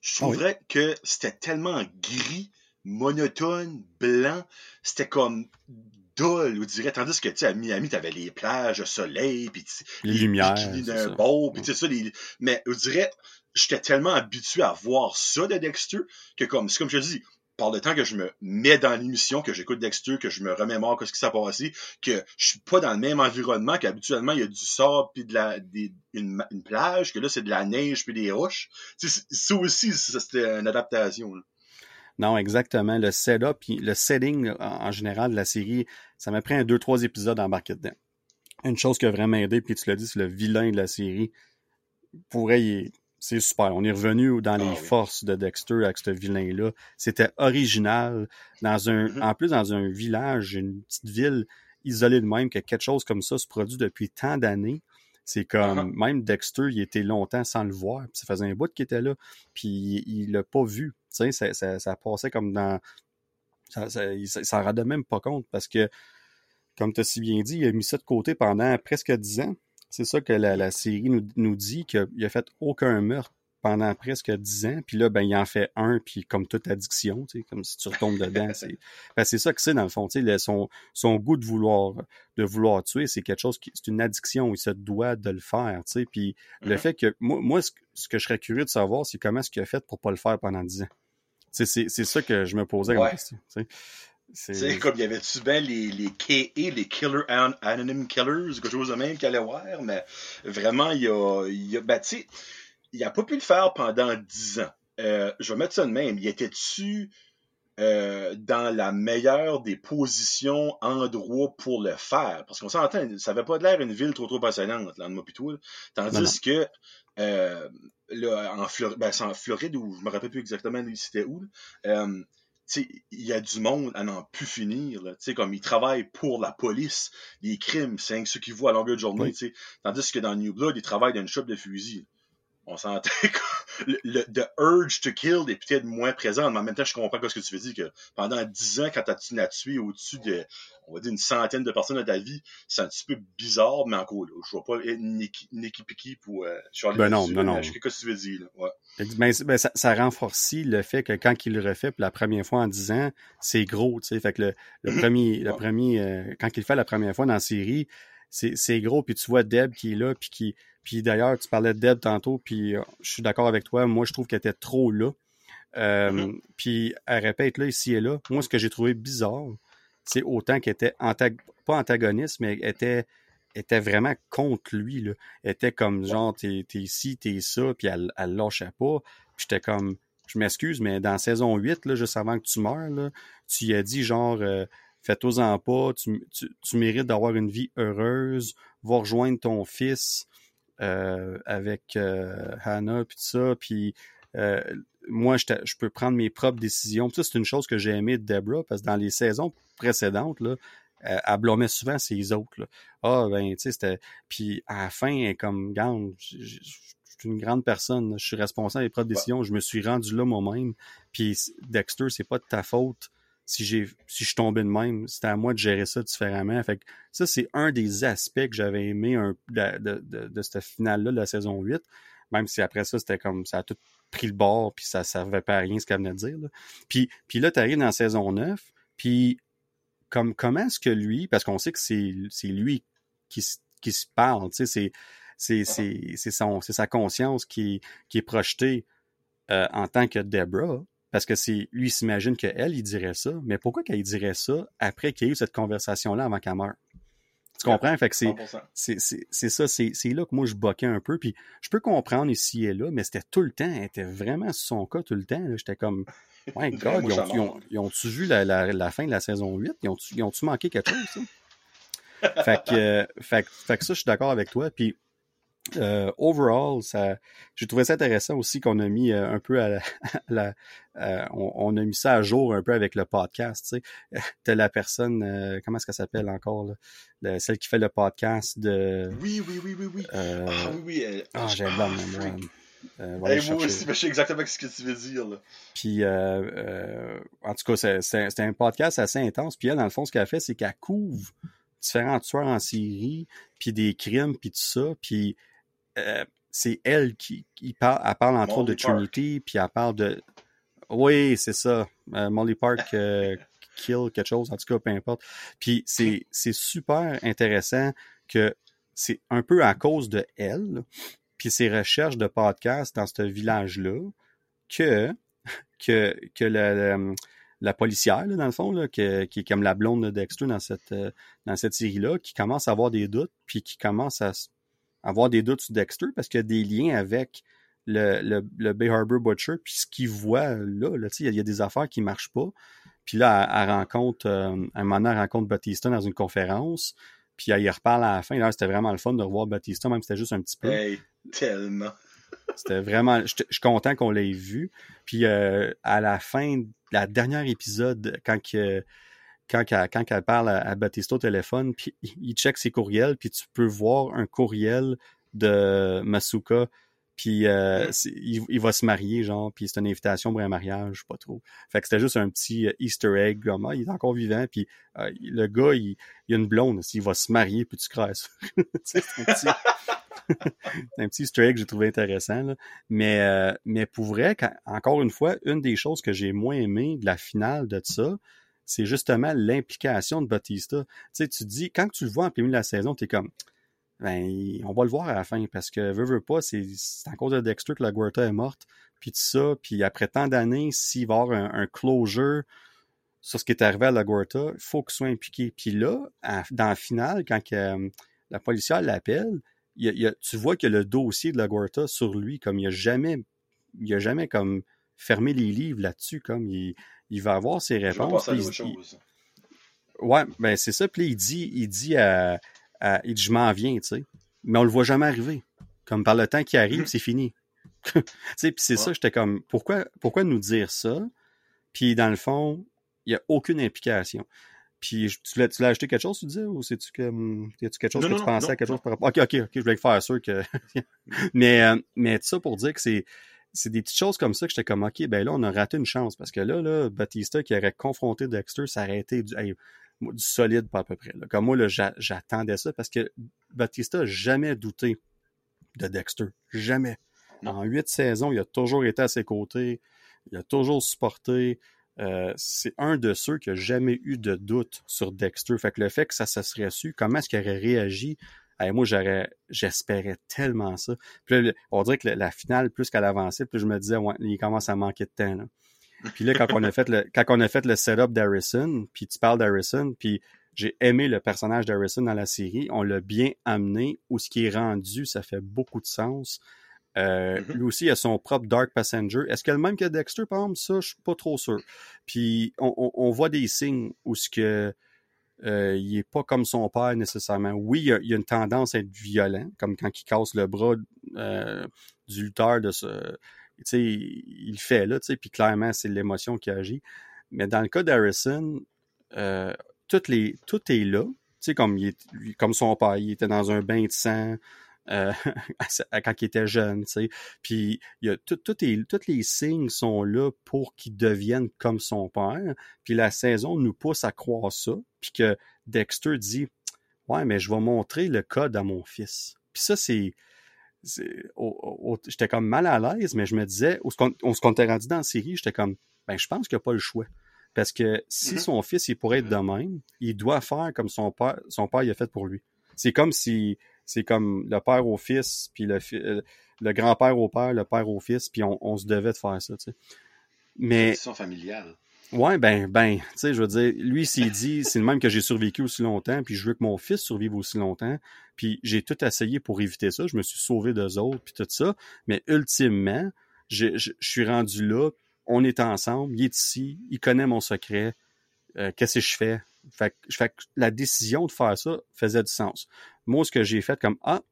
Je ah trouverais que c'était tellement gris, monotone, blanc. C'était comme dull, on dirait. Tandis que, tu sais, à Miami, t'avais les plages, le soleil, puis les, les lumières. d'un beau, puis ça, les... Mais on dirait, j'étais tellement habitué à voir ça de Dexter que, comme, c'est comme je te dis, par le temps que je me mets dans l'émission, que j'écoute Dexter, que je me remémore ce qui s'est passé, que je suis pas dans le même environnement, qu'habituellement il y a du sable puis de la une, plage, que là c'est de la neige puis des roches. Ça aussi, c'était une adaptation. Non, exactement. Le setup, le setting en, général de la série, ça m'a pris un deux trois épisodes à embarquer dedans. Une chose qui a vraiment aidé, puis tu l'as dit, c'est le vilain de la série. Pourrait y c'est super. On est revenu dans les ah forces de Dexter avec ce vilain-là. C'était original. Dans un, mm-hmm. En plus, dans un village, une petite ville, isolé de même que quelque chose comme ça se produit depuis tant d'années. C'est comme, uh-huh. même Dexter, il était longtemps sans le voir, puis ça faisait un bout qu'il était là, puis il l'a pas vu. Tu sais, ça, ça, ça, passait comme dans... Ça, ça, il s'en rendait même pas compte, parce que, comme tu as si bien dit, il a mis ça de côté pendant presque dix ans. C'est ça que la, la série nous, nous dit, qu'il a fait aucun meurtre pendant presque dix ans, puis là, ben, il en fait un, puis comme toute addiction, tu sais, comme si tu retombes dedans. [laughs] C'est ben, ça que c'est, dans le fond, tu sais, son, son goût de vouloir, de vouloir tuer, c'est quelque chose qui, c'est une addiction, il se doit de le faire, tu sais, puis le mm-hmm. fait que, moi, moi ce, que je serais curieux de savoir, c'est comment est-ce qu'il a fait pour pas le faire pendant dix ans? C'est ça que je me posais comme question, tu sais. C'est comme il y avait souvent les, les KA, les Killer Anonymous Killers, quelque chose de même qu'il allait voir, mais vraiment, il y a, il y a ben, il n'a pas pu le faire pendant dix ans. Euh, je vais mettre ça de même. Il était-tu euh, dans la meilleure des positions, endroits pour le faire? Parce qu'on s'entend, ça n'avait pas l'air une ville trop trop passionnante, là, de Tandis que euh, là, en, Floride, ben, en Floride, où je me rappelle plus exactement c'était où, euh, il y a du monde à n'en plus finir. Là, comme ils travaillent pour la police, les crimes, c'est ce qu'ils voient à longueur de journée. Tandis que dans New Blood, ils travaillent dans une shop de fusil on sentait [laughs] que le, the urge to kill est peut-être moins présent, mais en même temps, je comprends ce que tu veux dire, que pendant dix ans, quand tu as tué au-dessus de, on va dire, une centaine de personnes dans ta vie, c'est un petit peu bizarre, mais encore, là, je vois pas Nicky Picky pour euh, Charlie Ben non, non, non. Je sais ce que tu veux dire, là. Ouais. Ben, ben, ça, ça renforce le fait que quand il le refait pour la première fois en dix ans, c'est gros, tu sais, fait que le, le [clears throat] premier, le premier, euh, quand il le fait la première fois dans la série, c'est gros, puis tu vois Deb qui est là, puis qui puis d'ailleurs, tu parlais de Deb tantôt, puis euh, je suis d'accord avec toi. Moi, je trouve qu'elle était trop là. Euh, mm-hmm. Puis elle répète là, ici et là. Moi, ce que j'ai trouvé bizarre, c'est autant qu'elle était pas antagoniste, mais elle était, était vraiment contre lui. Là. Elle était comme genre, t'es es ici, t'es ça, puis elle, elle lâchait pas. Puis j'étais comme, je m'excuse, mais dans saison 8, là, juste avant que tu meurs, là, tu y as dit genre, euh, fais-toi-en pas, tu, tu, tu mérites d'avoir une vie heureuse, va rejoindre ton fils. Euh, avec euh, Hannah puis tout ça. Puis euh, moi, je, peux prendre mes propres décisions. ça, c'est une chose que j'ai aimé de Deborah, parce que dans les saisons précédentes, là, elle blâmait souvent ses autres. Ah, ben, tu sais, c'était. Puis à la fin, elle est comme, garde, je suis une grande personne, je suis responsable des propres décisions, je me suis rendu là moi-même. Puis Dexter, c'est pas de ta faute si j'ai si je tombais de même, c'était à moi de gérer ça différemment. Fait que ça, c'est un des aspects que j'avais aimé un, de, de, de, de cette finale-là de la saison 8. Même si après ça, c'était comme ça a tout pris le bord, puis ça servait pas à rien ce qu'elle venait de dire. Là. Puis, puis là, tu arrives dans la saison 9, puis comme comment est-ce que lui, parce qu'on sait que c'est, c'est lui qui, qui se parle, tu sais, c'est, c'est, c'est, son, c'est sa conscience qui, qui est projetée euh, en tant que Deborah. Parce que c'est lui, il s'imagine qu'elle, il dirait ça. Mais pourquoi qu'elle dirait ça après qu'il y ait eu cette conversation-là avant qu'elle meure? Tu comprends? Fait que c'est, c'est, ça, c'est, là que moi je boquais un peu. Puis je peux comprendre ici et là, mais c'était tout le temps, elle était vraiment sur son cas tout le temps. J'étais comme, [laughs] my God, ils ont-tu vu la, la, la, fin de la saison 8? Ils ont-tu, ont manqué quelque chose, ça? [laughs] fait, que, fait, fait que ça, je suis d'accord avec toi. Puis euh, overall, ça, j'ai trouvé ça intéressant aussi qu'on a mis euh, un peu à la, [laughs] euh, on, a mis ça à jour un peu avec le podcast. Tu sais, [laughs] t'as la personne, comment est-ce qu'elle s'appelle encore là? celle qui fait le podcast de. Oui, oui, oui, oui, oui. ah oui, oui. Ah, j'ai ah. Euh, moi aussi, je sais exactement ce que tu veux dire. Là. Puis, en tout cas, c'est un podcast assez intense. Puis elle, dans le fond, ce qu'elle fait, c'est qu'elle couvre différents tueurs en série, puis des crimes, puis tout ça. Puis euh, c'est elle qui, parle, elle parle entre autres de Trinity, puis elle parle de. Oui, c'est ça. Euh, Molly Park euh, [laughs] kill quelque chose, en tout cas, peu importe. Puis c'est, super intéressant que c'est un peu à cause de elle, puis ses recherches de podcast dans ce village-là, que, [laughs] que, que la, la, policière, dans le fond, là, qui est comme la blonde de Dexter dans cette, dans cette série-là, qui commence à avoir des doutes, puis qui commence à avoir des doutes sur Dexter parce qu'il y a des liens avec le, le, le Bay Harbor Butcher, puis ce qu'il voit là, là il y, a des affaires qui marchent pas. Puis là, elle, rencontre, euh, un moment, elle rencontre Batista dans une conférence, puis elle y reparle à la fin. Là, c'était vraiment le fun de revoir Batista, même si c'était juste un petit peu. Hey, tellement. [laughs] c'était vraiment, je suis content qu'on l'ait vu. Puis euh, à la fin, la dernière épisode, quand que quand, elle, quand elle parle à, à Batista au téléphone, puis il check ses courriels, puis tu peux voir un courriel de Masuka puis euh, il, va se marier, genre, puis c'est une invitation pour un mariage, pas trop. Fait que c'était juste un petit euh, Easter egg, comme, ah, il est encore vivant, puis euh, le gars, il, il a une blonde, il va se marier, puis tu crèves. [laughs] c'est un petit... [laughs] un petit Easter egg que j'ai trouvé intéressant. Là. Mais, mais pour vrai, encore une fois, une des choses que j'ai moins aimé de la finale de ça, c'est justement l'implication de Batista. Tu sais, tu dis, quand tu le vois en milieu de la saison, t'es comme, ben, on va le voir à la fin parce que veut, veut pas, c'est à cause de Dexter que la Guerta est morte, puis tout ça, puis après tant d'années, s'il va y avoir un, closure sur ce qui est arrivé à la Guerta, il faut qu'il soit impliqué. Puis là, dans la finale, quand euh, la policière l'appelle, tu vois a le dossier de la Guerta sur lui, comme il a jamais, il a jamais comme fermé les livres là-dessus, comme il, il va avoir ses réponses. Je ouais, ben c'est ça. Puis il dit, il dit à il dit je m'en viens, tu sais. Mais on le voit jamais arriver. Comme par le temps qui arrive, c'est fini. [laughs] tu sais, puis c'est ça, j'étais comme, pourquoi, pourquoi nous dire ça? Puis dans le fond, il n'y a aucune implication. Puis tu l'as, tu acheté quelque chose, tu disais, ou c'est-tu comme, y a-tu quelque chose que tu pensais à quelque chose par rapport? Ok, ok, ok, je voulais faire sûr que. [laughs] [laughs] mais, euh, mais ça pour dire que c'est, c'est des petites choses comme ça que j'étais comme, ok, ben là, on a raté une chance parce que là, là, Batista qui aurait confronté Dexter, ça aurait été du, du solide pas à peu près. Comme moi, j'attendais ça parce que Batista n'a jamais douté de Dexter. Jamais. En huit saisons, il a toujours été à ses côtés. Il a toujours supporté. Euh, c'est un de ceux qui n'a jamais eu de doute sur Dexter. Fait que le fait que ça se serait su, comment est-ce qu'il aurait réagi? Moi, j'aurais, j'espérais tellement ça. Puis on dirait que la, finale, plus qu'elle avançait, plus je me disais, ouais, il commence à manquer de temps. Là. Puis là, quand on a fait le, [laughs] quand on a fait le setup d'Harrison, puis tu parles d'Harrison, puis j'ai aimé le personnage d'Harrison dans la série. On l'a bien amené. Où ce qui est rendu, ça fait beaucoup de sens. Euh, mm-hmm. Lui aussi, il a son propre Dark Passenger. Est-ce qu'il a le même que Dexter, par exemple? Ça, je suis pas trop sûr. Puis on, voit des signes où ce que euh, il est pas comme son père nécessairement. Oui, il a, a une tendance à être violent, comme quand il casse le bras euh, du lutteur de ce il fait là, puis clairement, c'est l'émotion qui agit. Mais dans le cas d'Harrison, euh, les, tout est là. Comme son père, il était dans un bain de sang euh, [laughs] quand il était jeune. Puis il y a tout, tous les signes sont là pour qu'il devienne comme son père. Puis la saison nous pousse à croire ça. Puis que Dexter dit Ouais, mais je vais montrer le code à mon fils. Puis ça, c'est j'étais comme mal à l'aise, mais je me disais, on se comptait rendu dans la série, j'étais comme, ben, je pense qu'il n'y a pas le choix. Parce que si mm-hmm. son fils, il pourrait être de même, il doit faire comme son père, son père il a fait pour lui. C'est comme si, c'est comme le père au fils, puis le, euh, le grand-père au père, le père au fils, puis on, se devait de faire ça, tu sais. Mais. C'est familial. Ouais, ben, ben, tu sais, je veux dire, lui, s'il dit, [laughs] c'est le même que j'ai survécu aussi longtemps, puis je veux que mon fils survive aussi longtemps, puis j'ai tout essayé pour éviter ça, je me suis sauvé d'eux autres, puis tout ça, mais ultimement, je, je, suis rendu là, on est ensemble, il est ici, il connaît mon secret, euh, qu'est-ce que je fais? Fait fait que la décision de faire ça faisait du sens. Moi, ce que j'ai fait comme, ah,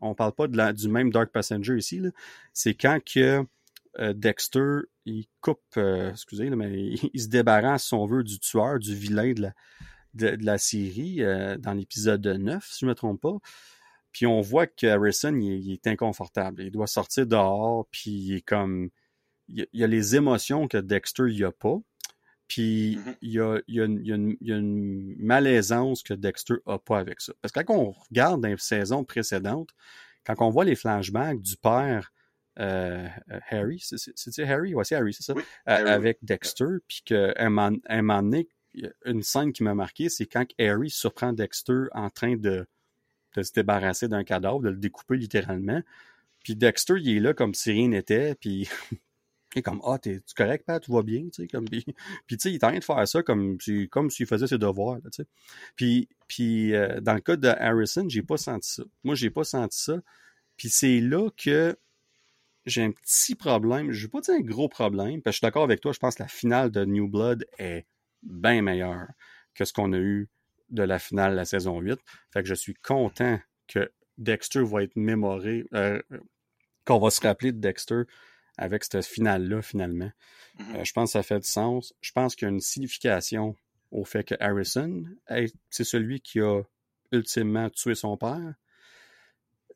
on parle pas du même Dark Passenger ici, c'est quand que euh, Dexter, il coupe, euh, excusez, mais [laughs] il, se débarrasse, si on veut, du tueur, du vilain de la, de, la série euh, dans l'épisode 9, si je ne me trompe pas. Puis on voit que Harrison, il, est inconfortable. Il doit sortir dehors, puis il est comme... Il, y a les émotions que Dexter, il a pas. Puis il, y a, il, y a une, il, y a une, malaisance que Dexter a pas avec ça. Parce que quand on regarde dans les saisons précédentes, quand on voit les flashbacks du père euh, euh, Harry, c'est Harry? Ouais, c'est Harry, c'est ça. avec Dexter, puis qu'un moment donné, une scène qui m'a marqué, c'est quand Harry surprend Dexter en train de, de se débarrasser d'un cadavre, de le découper littéralement. Puis Dexter, il est là comme si rien n'était, puis [laughs] comme ah t'es correct Pat, tout va bien, tu sais comme [laughs] puis, tu sais il est en train de faire ça comme comme s'il faisait ses devoirs, tu sais. Puis puis euh, dans le cas de Harrison, j'ai pas senti ça. Moi j'ai pas senti ça. Puis c'est là que j'ai un petit problème. Je ne vais pas dire un gros problème, parce que je suis d'accord avec toi, je pense que la finale de New Blood est bien meilleure que ce qu'on a eu de la finale de la saison 8. Fait que je suis content que Dexter va être mémoré, euh, qu'on va se rappeler de Dexter avec cette finale-là, finalement. Mm-hmm. Euh, je pense que ça fait du sens. Je pense qu'il y a une signification au fait que Harrison, c'est celui qui a ultimement tué son père.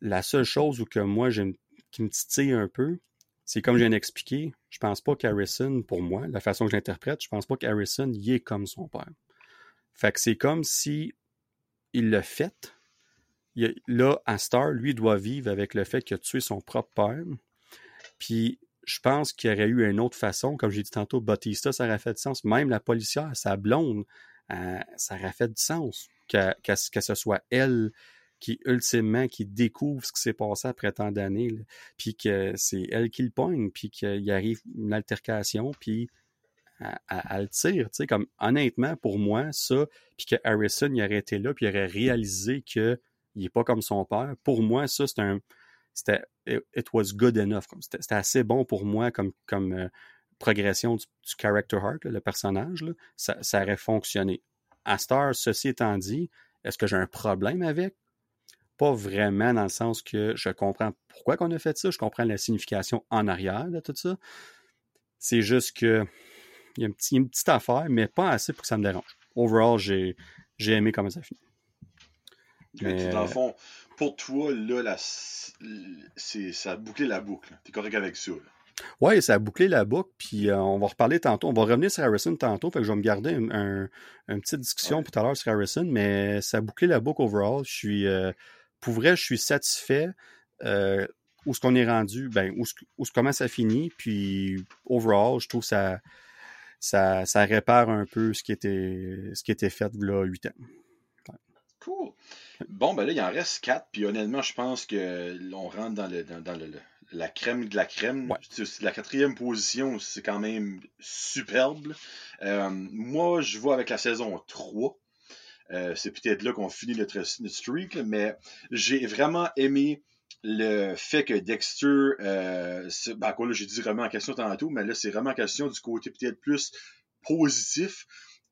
La seule chose où que moi, qui me titille un peu, c'est comme je viens d'expliquer, je pense pas qu'Harrison, pour moi, la façon que j'interprète, je pense pas qu'Harrison y est comme son père. Fait que c'est comme si il l'a fait. là, à Star, lui doit vivre avec le fait qu'il a tué son propre père. Puis je pense qu'il y aurait eu une autre façon, comme j'ai dit tantôt, Bautista, ça aurait fait du sens. Même la policière, sa blonde, euh, ça aurait fait du sens que, que, ce soit elle qui, ultimement, qui découvre ce qui s'est passé après tant d'années, puis que c'est elle qui le pogne, puis qu'il arrive une altercation, puis elle, le tire, tu sais, comme honnêtement, pour moi, ça, puis que Harrison, il aurait été là, puis il aurait réalisé qu'il n'est pas comme son père, pour moi, ça, c'est un, c'était it, was good enough. C'était assez bon pour moi comme, comme euh, progression du, character heart, le personnage. ça, ça, aurait fonctionné. À Star, ceci étant dit, est-ce que j'ai un problème avec? Pas vraiment dans le sens que je comprends pourquoi qu'on a fait ça, je comprends la signification en arrière de tout ça. C'est juste que il y a une petite affaire, mais pas assez pour que ça me dérange. Overall, j'ai aimé comment ça finit. Mais... Dans le fond, pour toi, là, la, ça a bouclé la boucle. T'es correct avec ça. Oui, ça a bouclé la boucle, puis euh, on va reparler tantôt. On va revenir sur Harrison tantôt, fait que je vais me garder une petite discussion tout à l'heure sur Harrison, mais ça a bouclé la boucle overall. Je suis, euh, pour vrai, je suis satisfait. Euh, où ce qu'on est rendu, ben, où, où comment ça finit, puis overall, je trouve ça, ça, ça répare un peu ce qui était, ce qui était fait là huit ans. Cool. Bon, ben là, il en reste quatre, puis honnêtement, je pense que l'on rentre dans, le, dans, le, la crème de la crème. La quatrième position, c'est quand même superbe. Euh, moi, je vois avec la saison 3. Euh, c'est peut-être là qu'on finit notre, streak, mais j'ai vraiment aimé le fait que Dexter, euh, ben, quoi, là, j'ai dit vraiment en question tantôt, mais là, c'est vraiment en question du côté peut-être plus positif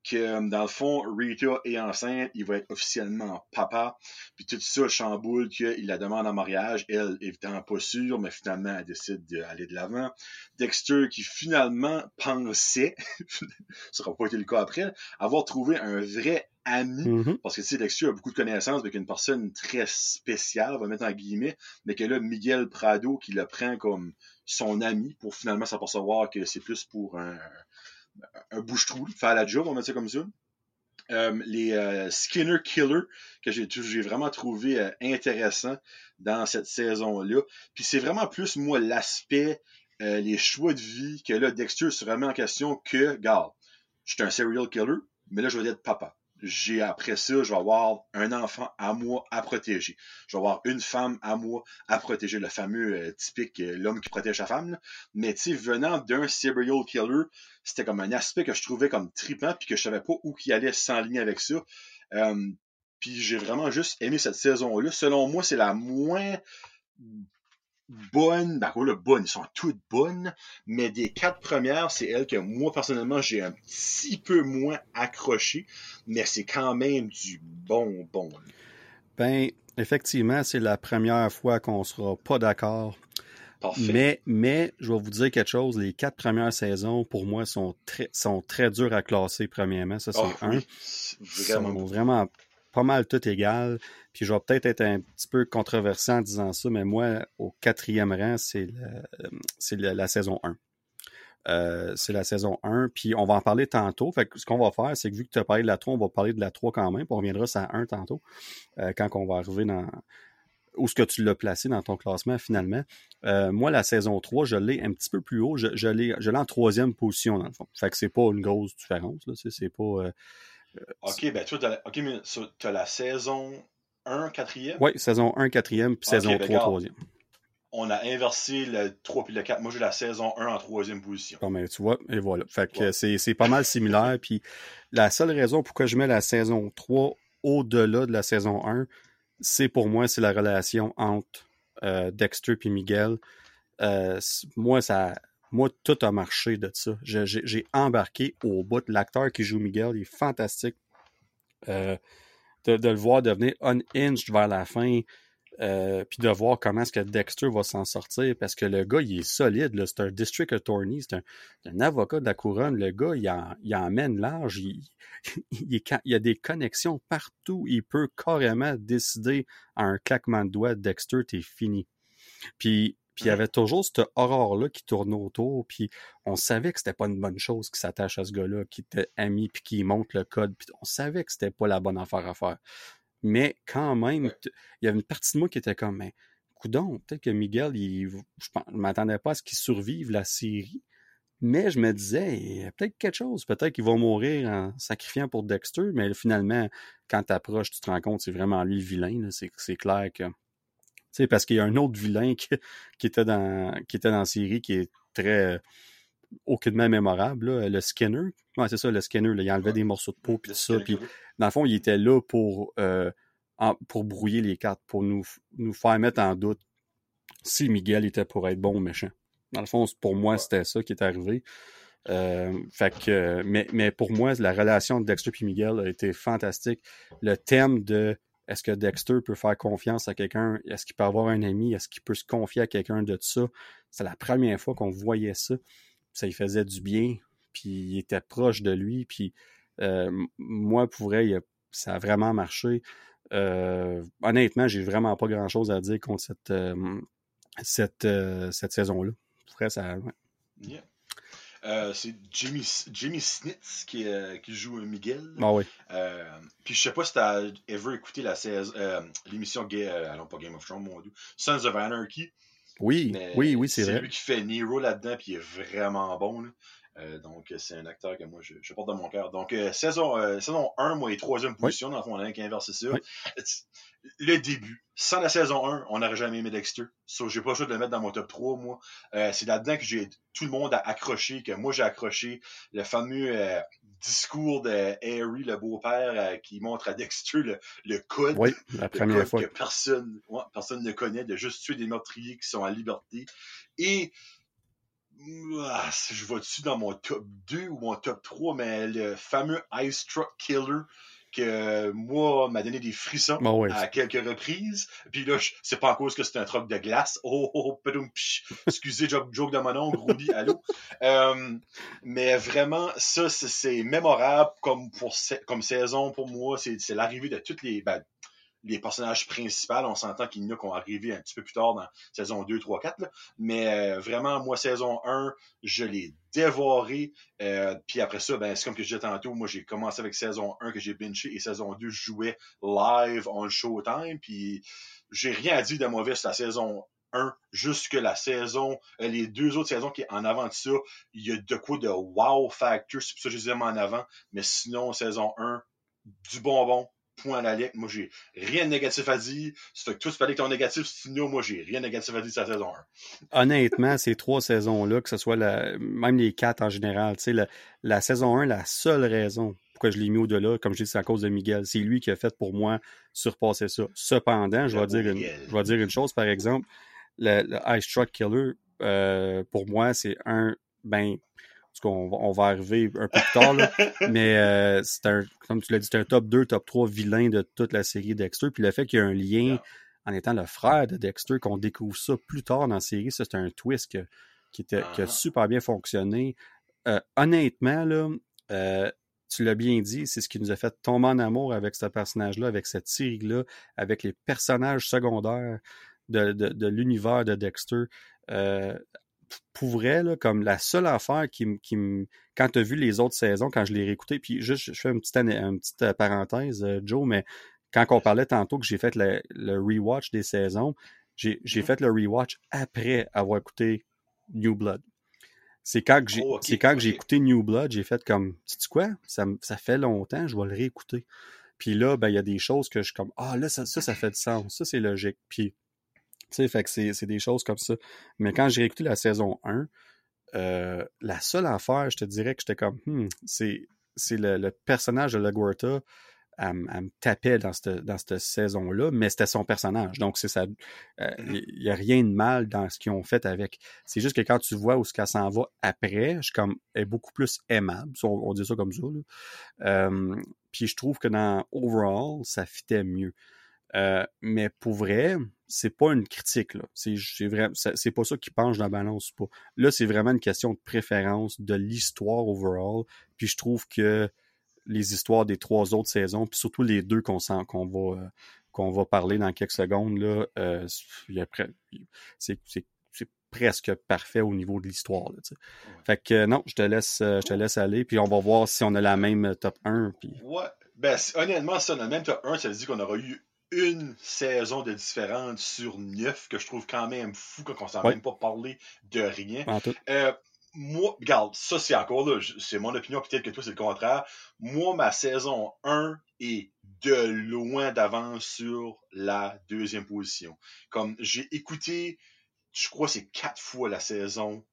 que euh, dans le fond, Rita est enceinte, il va être officiellement papa, puis tout ça chamboule qu'il la demande en mariage, elle évidemment pas sûre, mais finalement elle décide d'aller de l'avant. Dexter qui finalement pensait, [laughs] ce sera pas été le cas après, avoir trouvé un vrai ami, mm-hmm. parce que tu sais, Dexter a beaucoup de connaissances avec une personne très spéciale, on va mettre en guillemets, mais que là, Miguel Prado qui le prend comme son ami pour finalement s'apercevoir que c'est plus pour un, un bouche-trou, faire la job, on va dire ça comme ça. Euh, les euh, Skinner Killer que j'ai vraiment trouvé euh, intéressant dans cette saison-là. Puis c'est vraiment plus moi l'aspect, les choix de vie que là Dexter se remet en question que, regarde, je suis un serial killer, mais là je vais être papa j'ai après ça, je vais avoir un enfant à moi à protéger. Je vais avoir une femme à moi à protéger, le fameux euh, typique euh, l'homme qui protège sa femme. Mais tu sais, venant d'un serial killer, c'était comme un aspect que je trouvais comme tripant puis que je savais pas où qu'il allait s'enligner avec ça. Euh, puis j'ai vraiment juste aimé cette saison-là. Selon moi, c'est la moins bonnes, ben le bonnes, ils sont toutes bonnes, mais des quatre premières, c'est elles que moi personnellement j'ai un petit peu moins accroché, mais c'est quand même du bon bon. Ben, effectivement, c'est la première fois qu'on sera pas d'accord. Mais, mais, je vais vous dire quelque chose, les quatre premières saisons, pour moi, sont très, sont très dures à classer, premièrement. Ça, c'est oh, un. vraiment. Sont vraiment pas mal tout égal. Puis je vais peut-être être un petit peu controversé en disant ça, mais moi, au quatrième rang, c'est la, la, saison 1. Euh, c'est la saison 1, puis on va en parler tantôt. Fait que ce qu'on va faire, c'est que vu que tu as parlé de la 3, on va parler de la 3 quand même, puis on reviendra sur la 1 tantôt, euh, quand on va arriver dans où ce que tu l'as placé dans ton classement finalement. Euh, moi, la saison 3, je l'ai un petit peu plus haut. Je, je l'ai en troisième position, dans le fond. Fait que c'est pas une grosse différence. C'est pas. OK, ben toi, t'as, OK, mais tu as la saison 1, 4e? Oui, saison 1, 4e, puis saison 3, ben 3e. On a inversé le 3 puis le 4. Moi, j'ai la saison 1 en troisième position. Bon, ben, tu vois, et voilà. Fait que c'est, pas mal similaire. puis la seule raison pourquoi je mets la saison 3 au-delà de la saison 1, c'est pour moi, c'est la relation entre euh, Dexter et Miguel. Euh, moi, ça, moi, tout a marché de ça. J'ai embarqué au bout. L'acteur qui joue Miguel, il est fantastique. Euh, de, le voir devenir unhinged vers la fin. Euh, puis de voir comment est-ce que Dexter va s'en sortir, parce que le gars, il est solide, c'est un district attorney, c'est un, avocat de la couronne, le gars, il, en, large, il, [laughs] il, il, a des connexions partout, il peut carrément décider à un claquement de doigts, Dexter, t'es fini. Puis, puis il y avait toujours cette horreur-là qui tournait autour, puis on savait que c'était pas une bonne chose qui s'attache à ce gars-là, qui était ami, puis qui monte le code, puis on savait que c'était pas la bonne affaire à faire. Mais quand même, il y avait une partie de moi qui était comme, mais coudon, peut-être que Miguel, il, je ne m'attendais pas à ce qu'il survive la série. Mais je me disais, il y a peut-être quelque chose. Peut-être qu'il va mourir en sacrifiant pour Dexter, mais finalement, quand tu approches, tu te rends compte c'est vraiment lui le vilain. C'est clair que. Sais, parce qu'il y a un autre vilain qui, qui, était dans, qui était dans la série qui est très aucunement mémorable, le Skinner. Ouais, c'est ça, le Skinner. il enlevait des morceaux de peau, puis ça. Puis, dans le fond, il était là pour, euh, pour brouiller les cartes, pour nous, nous faire mettre en doute si Miguel était pour être bon ou méchant. Dans le fond, pour moi, c'était ça qui est arrivé. Euh, fait que, mais, mais pour moi, la relation de Dexter et Miguel a été fantastique. Le thème de est-ce que Dexter peut faire confiance à quelqu'un? Est-ce qu'il peut avoir un ami? Est-ce qu'il peut se confier à quelqu'un de ça? C'est la première fois qu'on voyait ça ça lui faisait du bien, puis il était proche de lui, puis euh, moi, pour vrai, ça a vraiment marché. Euh, honnêtement, j'ai vraiment pas grand-chose à dire contre cette, euh, cette saison-là. Pour ça... c'est Jimmy, Jimmy Snitz qui, qui joue Miguel. Ah oui. puis je sais pas si t'as ever écouté la l'émission non pas Game of Thrones, mon dieu, Sons of Anarchy. Oui, oui, oui, c'est vrai. C'est lui qui fait Nero là-dedans, puis il est vraiment bon. Là. Euh, donc, c'est un acteur que moi, je, je porte dans mon cœur. Donc, euh, saison, euh, saison 1, moi, et troisième position, dans le fond, on a qui inversé ça. Le début, sans la saison 1, on n'aurait jamais aimé Dexter. So, j'ai pas le choix de le mettre dans mon top 3, moi. c'est là-dedans que j'ai tout le monde a accroché, que moi, j'ai accroché. Le fameux discours de Harry, le beau-père, qui montre à Dexter le, le code. Oui, la première fois. Que personne, personne ne connaît, de juste tuer des meurtriers qui sont en liberté. Et je vois dessus dans mon top 2 ou mon top 3, mais le fameux Ice Truck Killer que moi m'a donné des frissons ah à quelques reprises. Puis là, c'est pas en cause que c'est un truc de glace. Oh, oh, oh excusez, joke, joke de mon oncle, Rudy, allô. Euh, mais vraiment, ça, c'est mémorable comme, pour, comme saison pour moi. C'est l'arrivée de toutes les... Ben, les personnages principaux, on s'entend qu'il y en a qui ont arrivé un petit peu plus tard dans saison 2, 3, 4. Mais euh, vraiment, moi, saison 1, je l'ai dévoré. Euh, puis après ça, ben, c'est comme que je disais tantôt, moi, j'ai commencé avec saison 1 que j'ai benché et saison 2, je jouais live on Showtime. Puis j'ai rien à dire de mauvais sur la saison 1 jusque la saison, euh, les deux autres saisons qui en avant de ça, il y a de quoi de wow factor, c'est pour ça que je les aime en avant, mais sinon, saison 1, du bonbon, point à la lettre. Moi, j'ai rien de négatif à dire. Si que toi, tu parlais que ton négatif, sinon, moi, j'ai rien de négatif à dire sur la saison 1. Honnêtement, ces trois saisons-là, que ce soit la, même les quatre en général, tu sais, la, la, saison 1, la seule raison pourquoi je l'ai mis au-delà, comme je dis, c'est à cause de Miguel. C'est lui qui a fait pour moi surpasser ça. Cependant, je vais, dire une, je vais dire une chose, par exemple, le, Ice Truck Killer, euh, pour moi, c'est un, ben, qu'on on va arriver un peu plus tard, [laughs] mais euh, c'est un, comme tu l'as dit, c'est un top 2, top 3 vilain de toute la série Dexter. Puis le fait qu'il y a un lien en étant le frère de Dexter, qu'on découvre ça plus tard dans la série, ça c'est un twist qui, était, qui a ah. super bien fonctionné. Euh, honnêtement, là, euh, tu l'as bien dit, c'est ce qui nous a fait tomber en amour avec ce personnage-là, avec cette série-là, avec les personnages secondaires de, de, de l'univers de Dexter. Euh, pour vrai, là, comme la seule affaire qui, me. Quand tu as vu les autres saisons, quand je l'ai réécouté, puis juste, je fais une petite, une petite euh, parenthèse, euh, Joe, mais quand on parlait tantôt que j'ai fait le, rewatch des saisons, j'ai mm-hmm. fait le rewatch après avoir écouté New Blood. C'est quand j'ai oh, quand j'ai écouté New Blood, j'ai fait comme, tu sais quoi, ça, ça fait longtemps, je vais le réécouter. Puis là, ben, il y a des choses que je suis comme, ah là, ça, ça, ça fait du sens, ça, c'est logique. Puis sais, fait que c'est des choses comme ça. Mais quand j'ai écouté la saison 1, euh, la seule affaire, je te dirais que j'étais comme, hmm, c'est le, le, personnage de LaGuarta, elle, me tapait dans cette, dans cette saison-là, mais c'était son personnage. Donc, c'est ça. Il euh, n'y a rien de mal dans ce qu'ils ont fait avec. C'est juste que quand tu vois où ce qu'elle s'en va après, je comme, elle est beaucoup plus aimable. On, dit ça comme ça. Là. Euh, puis je trouve que dans Overall, ça fitait mieux. Euh, mais pour vrai, c'est pas une critique. là. C'est pas ça qui penche dans la balance pas. Là, c'est vraiment une question de préférence de l'histoire overall. Puis je trouve que les histoires des trois autres saisons, puis surtout les deux qu'on qu'on va euh, qu'on va parler dans quelques secondes là, euh, c'est presque parfait au niveau de l'histoire. Fait que non, je te laisse je te laisse aller, puis on va voir si on a la même top 1. Puis... Ouais. Ben, honnêtement, si on a le même top 1, ça veut dire qu'on aura eu une saison de différence sur neuf que je trouve quand même fou quand on s'en même pas parler de rien. Euh, moi, regarde, ça c'est encore là, c'est mon opinion, peut-être que toi c'est le contraire. Moi, ma saison 1 est de loin d'avance sur la deuxième position. Comme j'ai écouté, je crois c'est quatre fois la saison.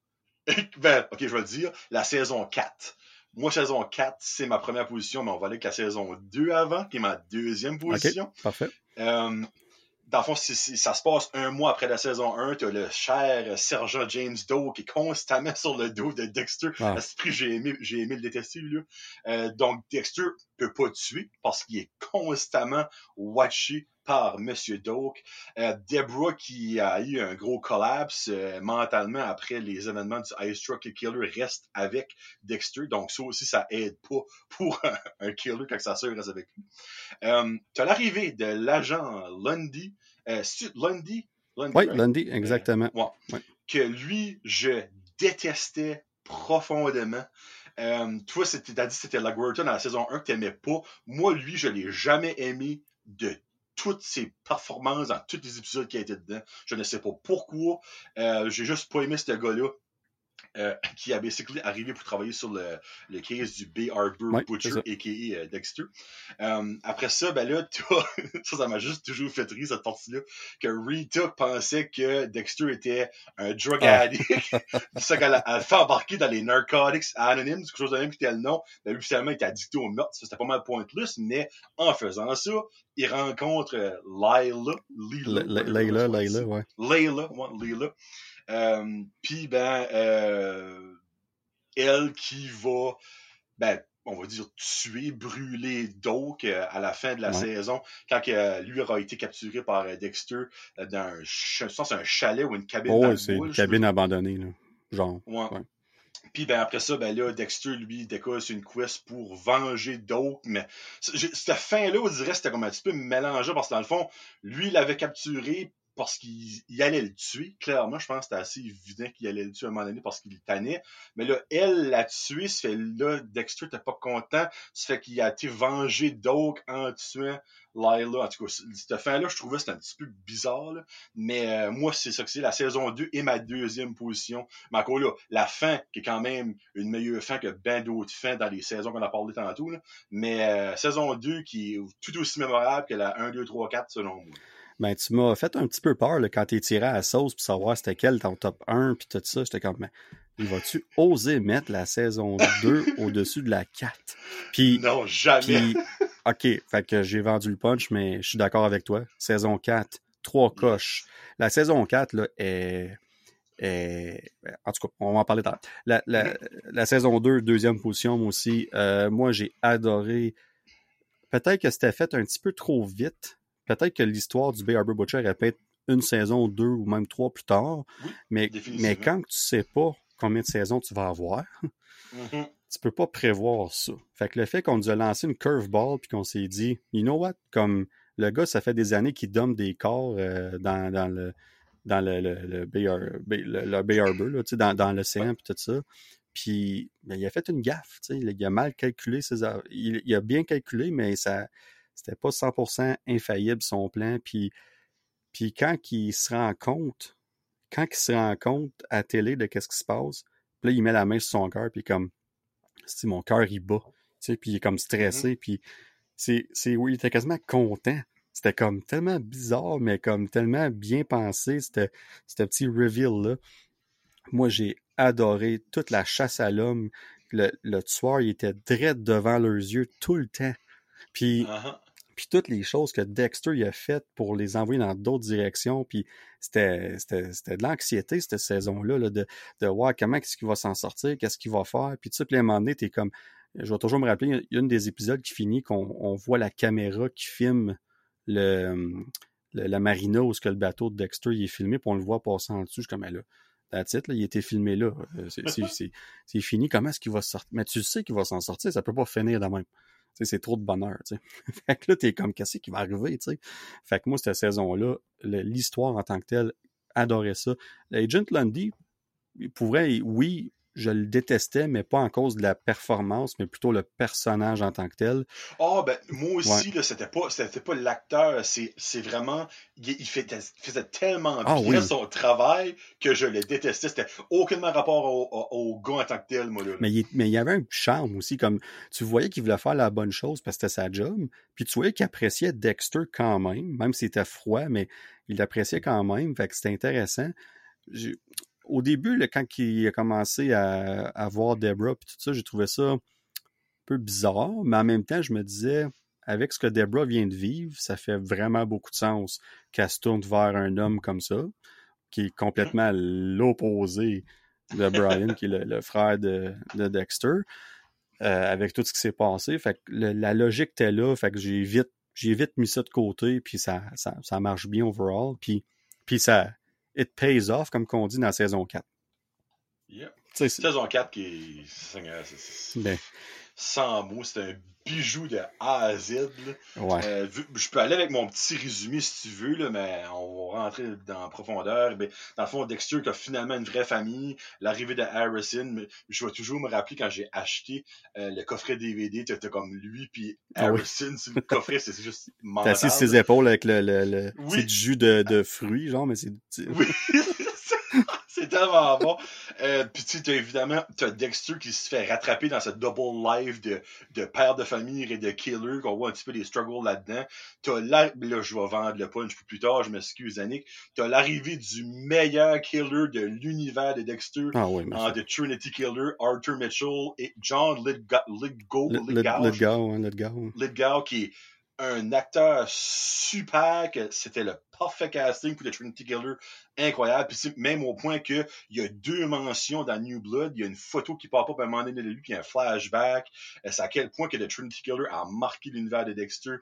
[laughs] ben, ok, je vais le dire, la saison 4. Moi, saison 4, c'est ma première position, mais on va aller avec la saison 2 avant, qui est ma deuxième position. parfait. Euh, dans le fond, ça se passe un mois après la saison 1, tu as le cher sergent James Doe qui est constamment sur le dos de Dexter. Ah. À ce prix, j'ai aimé, j'ai aimé le détester, lui. Euh, donc, Dexter peut pas tuer parce qu'il est constamment watché par Monsieur Doak. Euh, Deborah qui a eu un gros collapse euh, mentalement après les événements du Ice Truck Killer reste avec Dexter. Donc ça aussi, ça aide pas [laughs] pour un, killer quand sa sœur reste avec lui. Euh, tu as l'arrivée de l'agent Lundy. Lundy? Lundy? Oui, Lundy, exactement. Que lui, je détestais profondément. Euh, toi, t'as dit que c'était LaGuerta dans la saison 1 que t'aimais pas. Moi, lui, je l'ai jamais aimé de toutes ses performances dans tous les épisodes qui a été dedans. Je ne sais pas pourquoi. Euh, j'ai juste pas aimé ce gars-là. Euh, [laughs] qui a basically arrivé pour travailler sur le, le case du B. Arbor Butcher, a.k.a. Euh, Dexter. Euh, après ça, ben là, [laughs] ça, ça m'a juste toujours fait rire, cette partie-là, que Rita pensait que Dexter était un drug ah. addict. [laughs] ça qu'elle a, fait embarquer dans les Narcotics Anonymes, quelque chose de même qui était le nom. Ben, lui, finalement, il était addicté au meurtre. C'était pas mal pointless, mais en faisant ça, il rencontre Layla. Layla, Layla, ouais. Layla, ouais, Layla. Euh, puis, ben, euh, elle qui va, ben, on va dire, tuer, brûler Doak euh, à la fin de la saison, quand lui aura été capturé par Dexter dans un, je pense, un chalet ou une cabine. Oh, c'est une cabine abandonnée, là. genre. Ouais. Puis ben après ça, ben là, Dexter, lui, décolle sur une quest pour venger Doak, mais cette fin-là, on dirait, c'était comme un petit peu mélangé, parce que dans le fond, lui, il l'avait capturé, parce qu'il allait le tuer. Clairement, je pense que c'était assez évident qu'il allait le tuer à un moment donné parce qu'il tannait. Mais là, elle l'a tué. Ça fait là, Dexter n'était pas content. Ça fait qu'il a été vengé Doak en tuant Lila. En tout cas, cette fin-là, je trouvais c'était un petit peu bizarre. Mais euh, moi, c'est ça que c'est. La saison 2 est ma deuxième position. Mais encore là, la fin, qui est quand même une meilleure fin que ben d'autres fins dans les saisons qu'on a parlé tantôt. Mais euh, saison 2 qui est tout aussi mémorable que la 1, 2, 3, 4 selon moi ben, tu m'as fait un petit peu peur là, quand t'es tiré à la sauce pour savoir c'était quel ton top 1 puis tout ça. J'étais comme, mais vas-tu oser mettre la saison 2 [laughs] au-dessus de la 4? Puis, non, jamais. OK, fait que j'ai vendu le punch, mais je suis d'accord avec toi. Saison 4, trois coches. La saison 4 là, est, En tout cas, on va en parler tard. La, la, la, saison 2, deuxième position, moi aussi. Euh, moi, j'ai adoré. Peut-être que c'était fait un petit peu trop vite peut-être que l'histoire du Bay Harbor Butcher répète une saison, deux ou même trois plus tard. mais, mais quand tu sais pas combien de saisons tu vas avoir, mm-hmm. tu peux pas prévoir ça. Fait que le fait qu'on nous a lancé une curveball puis qu'on s'est dit, you know what, comme le gars, ça fait des années qu'il donne des corps euh, dans, dans, le dans le, le, Bay, Harbor, là, dans, dans l'océan puis tout ça. Puis ben, il a fait une gaffe, il, il a mal calculé ses il, il, a bien calculé, mais ça c'était pas 100% infaillible son plan. Puis, puis quand il se rend compte, quand il se rend compte à télé de qu'est-ce qui se passe, puis là, il met la main sur son cœur, puis comme, si mon cœur, il bat, tu sais, puis il est comme stressé, mm-hmm. puis c'est, c'est, oui, il était quasiment content. C'était comme tellement bizarre, mais comme tellement bien pensé, c'était, ce petit reveal-là. Moi, j'ai adoré toute la chasse à l'homme. Le, le tueur, il était direct devant leurs yeux tout le temps. Puis, uh-huh. Puis toutes les choses que Dexter il a faites pour les envoyer dans d'autres directions, puis c'était, de l'anxiété cette saison-là, de, de voir comment est-ce qu'il va s'en sortir, qu'est-ce qu'il va faire, puis à un moment donné, t'es comme, je vais toujours me rappeler, il y a une des épisodes qui finit qu'on on voit la caméra qui filme la marina où que le bateau de Dexter il est filmé, puis on le voit passer en dessous. Je suis comme, là, la titre, il a été filmé là. Euh, c'est fini. Comment est-ce qu'il va sortir? Mais tu sais qu'il va s'en sortir, ça peut pas finir de même. C'est trop de bonheur. [laughs] Fait que là, t'es comme, qu'est-ce qui va arriver? T'sais? Fait que moi, cette saison-là, l'histoire en tant que telle, adorait ça. L'agent Lundy, il pourrait, oui, je le détestais, mais pas en cause de la performance, mais plutôt le personnage en tant que tel. Ah, ben, moi aussi, là, c'était pas, c'était pas l'acteur, c'est, c'est vraiment, il, faisait, tellement ah bien son travail que je le détestais. C'était aucunement rapport au, au, gars en tant que tel, moi, là. Mais il, mais il y avait un charme aussi, comme, tu voyais qu'il voulait faire la bonne chose parce que c'était sa job, puis tu voyais qu'il appréciait Dexter quand même, même s'il était froid, mais il l'appréciait quand même, fait que c'était intéressant au début, quand il a commencé à, voir Debra et tout ça, j'ai trouvé ça un peu bizarre, mais en même temps, je me disais, avec ce que Debra vient de vivre, ça fait vraiment beaucoup de sens qu'elle se tourne vers un homme comme ça, qui est complètement l'opposé de Brian, qui est le, frère de, Dexter, euh, avec tout ce qui s'est passé. Fait que la logique était là, fait que j'ai vite, mis ça de côté, puis ça, ça, marche bien overall. Puis, puis ça, it pays off, comme qu'on dit dans la saison 4. Yep. Saison 4 qui est. Ben. Sans mots, c'est un bijou de A à Z. Euh, je peux aller avec mon petit résumé si tu veux, là, mais on va rentrer dans profondeur. Ben, dans le fond, Dexter qui a finalement une vraie famille, l'arrivée de Harrison, je vais toujours me rappeler quand j'ai acheté euh, le coffret DVD, tu comme lui puis ah Harrison sur le coffret, c'est juste mental. [laughs] T'as assis ses épaules avec le, le, le du jus de, de fruits, genre, mais c'est... Oui. [laughs] c'est tellement bon. Euh, puis tu sais, évidemment, t'as Dexter qui se fait rattraper dans cette double life de, de père de famille et de killer, qu'on voit un petit peu des struggles là-dedans. T'as là, là, je vais vendre le punch plus tard, je m'excuse, Annick. T'as l'arrivée du meilleur killer de l'univers de Dexter, ah oui, en The Trinity Killer, Arthur Mitchell et John Lidgo, Lidgo, Lidgo, Lidgo, Lidgo, qui est un acteur super, que c'était le parfait casting pour le Trinity Killer, incroyable. Puis même au point que il y a deux mentions dans New Blood, il y a une photo qui part pas à un moment donné de lui, puis un flashback. Euh, c'est à quel point que le Trinity Killer a marqué l'univers de Dexter.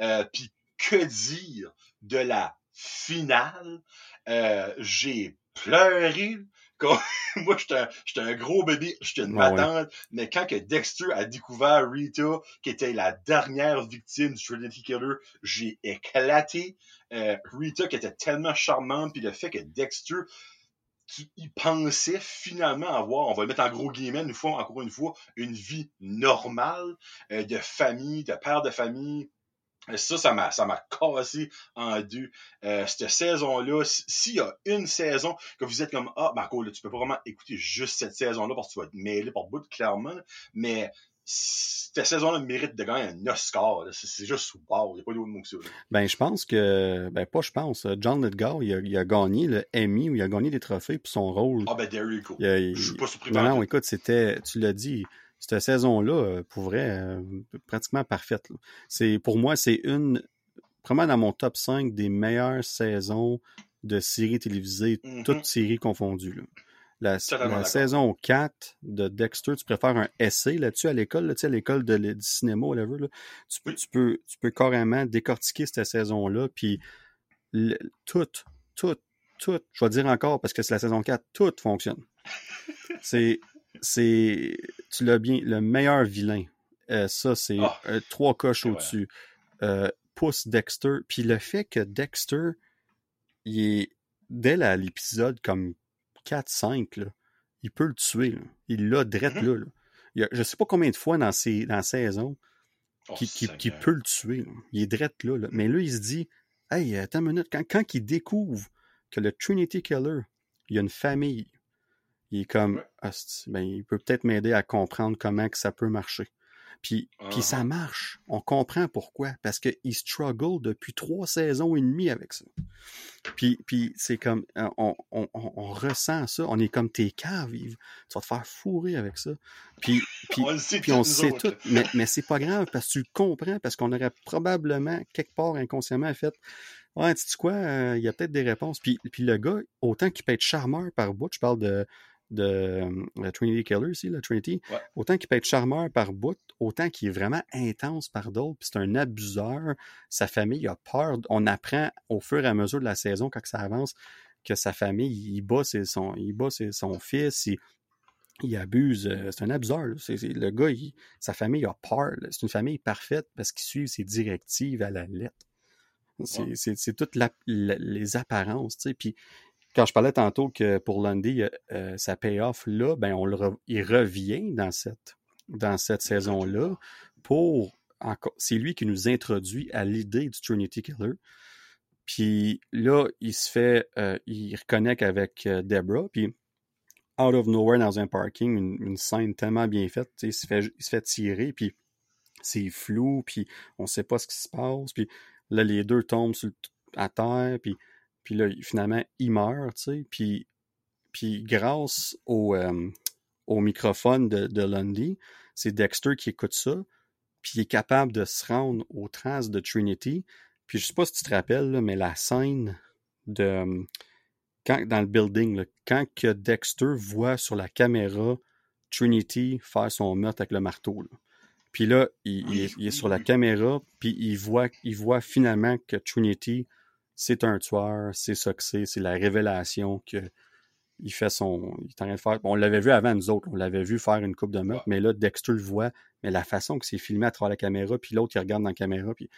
Euh, puis que dire de la finale? Euh, j'ai pleuré [laughs] moi, j'étais un, gros bébé, j'étais une ah mais quand que Dexter a découvert Rita, qui était la dernière victime du Trinity Killer, j'ai éclaté. Euh, Rita, qui était tellement charmante, puis le fait que Dexter, il pensait finalement avoir, on va le mettre en gros guillemets, une fois, encore une fois, une vie normale, euh, de famille, de père de famille, ça, ça m'a, ça m'a cassé en deux. Euh, cette saison-là, s'il y a une saison que vous êtes comme Ah, Marco, là, tu peux pas vraiment écouter juste cette saison-là parce que tu vas te mêler par bout, clairement. Mais cette saison-là mérite de gagner un Oscar. C'est, juste sous Il n'y a pas d'autre mot que ça. Ben, je pense que. Ben, pas je pense. John Lithgow, il a, il a gagné le Emmy ou il a gagné des trophées pour son rôle. Ah, ben, there you go. Je suis pas surpris Non, non, écoute, c'était. Tu l'as dit cette saison-là, euh, pour vrai, euh, pratiquement parfaite. C'est Pour moi, c'est une, vraiment dans mon top 5 des meilleures saisons de séries télévisées, mm-hmm. toutes séries confondues. La, saison 4 de Dexter, tu préfères un essai là-dessus à l'école, là, à l'école de, du cinéma, whatever, Tu, peux, tu, peux, tu peux carrément décortiquer cette saison-là, puis tout, tout, tout, je vais dire encore parce que c'est la saison 4, tout fonctionne. c'est c'est, tu l'as bien, le meilleur vilain. Euh, ça, c'est ah. euh, trois coches au-dessus. Euh, pousse Dexter. Puis le fait que Dexter, il est, dès l'épisode comme 4-5, il peut le tuer. Il l'a drette mm-hmm. là, Il je sais pas combien de fois dans, ces, dans la saison oh, qui, peut le tuer. Il est drette là, Mais là, il se dit Hey, attends une minute, quand, quand il découvre que le Trinity Killer, il y a une famille, il est comme, ben, il peut peut-être m'aider à comprendre comment que ça peut marcher. Puis, puis ça uh-huh. marche. On comprend pourquoi. Parce qu'il struggle depuis trois saisons et demie avec ça. Puis, puis c'est comme, euh, on, on, on, ressent ça. On est comme tes caves, Tu vas te faire fourrer avec ça. Puis, [laughs] puis on, sait, puis on sait tout. Mais, mais c'est pas grave parce que tu le comprends. Parce qu'on aurait probablement, quelque part inconsciemment, fait Ouais, tu sais quoi, euh, il y a peut-être des réponses. Puis, puis le gars, autant qu'il peut être charmeur par bout, je parle de de euh, Trinity Killer ici, le Trinity, Ouais. autant qu'il peut être charmeur par bout, autant qu'il est vraiment intense par d'autres, puis c'est un abuseur. Sa famille a peur. On apprend au fur et à mesure de la saison, quand ça avance, que sa famille, il bat, ses- son, il bat ses- son fils, il, il abuse. euh, C'est un abuseur. le gars, il- sa famille a peur. C'est une famille parfaite parce qu'ils suivent ses directives à la lettre. C'est Ouais. toutes la- la- les apparences, tu sais. Puis quand je parlais tantôt que pour Lundy, euh, ça paye off là, ben on le re- il revient dans cette, dans cette saison-là pour. C'est lui qui nous introduit à l'idée du Trinity Killer. Puis là, il se fait, euh, il reconnecte avec euh, Deborah, puis out of nowhere dans un parking, une, une scène tellement bien faite, il se fait, il se fait tirer, puis c'est flou, puis on sait pas ce qui se passe, puis là, les deux tombent sur le- à terre, puis, puis là, finalement, ils meurent, tu sais, puis, puis grâce au, euh, au microphone de, de Lundy, c'est Dexter qui écoute ça, puis il est capable de se rendre aux traces de Trinity, puis je sais pas si tu te rappelles, là, mais la scène de quand, dans le building, là, quand que Dexter voit sur la caméra Trinity faire son meurtre avec le marteau. là. Puis là, il, il est, il est sur la caméra, puis il voit, il voit finalement que Trinity, c'est un tueur, c'est ça que c'est, c'est la révélation que il fait son. Il est en train de faire. On l'avait vu avant nous autres, on l'avait vu faire une coupe de meurtre, mais là, Dexter le voit, mais la façon que c'est filmé à travers la caméra, puis l'autre, il regarde dans la caméra, puis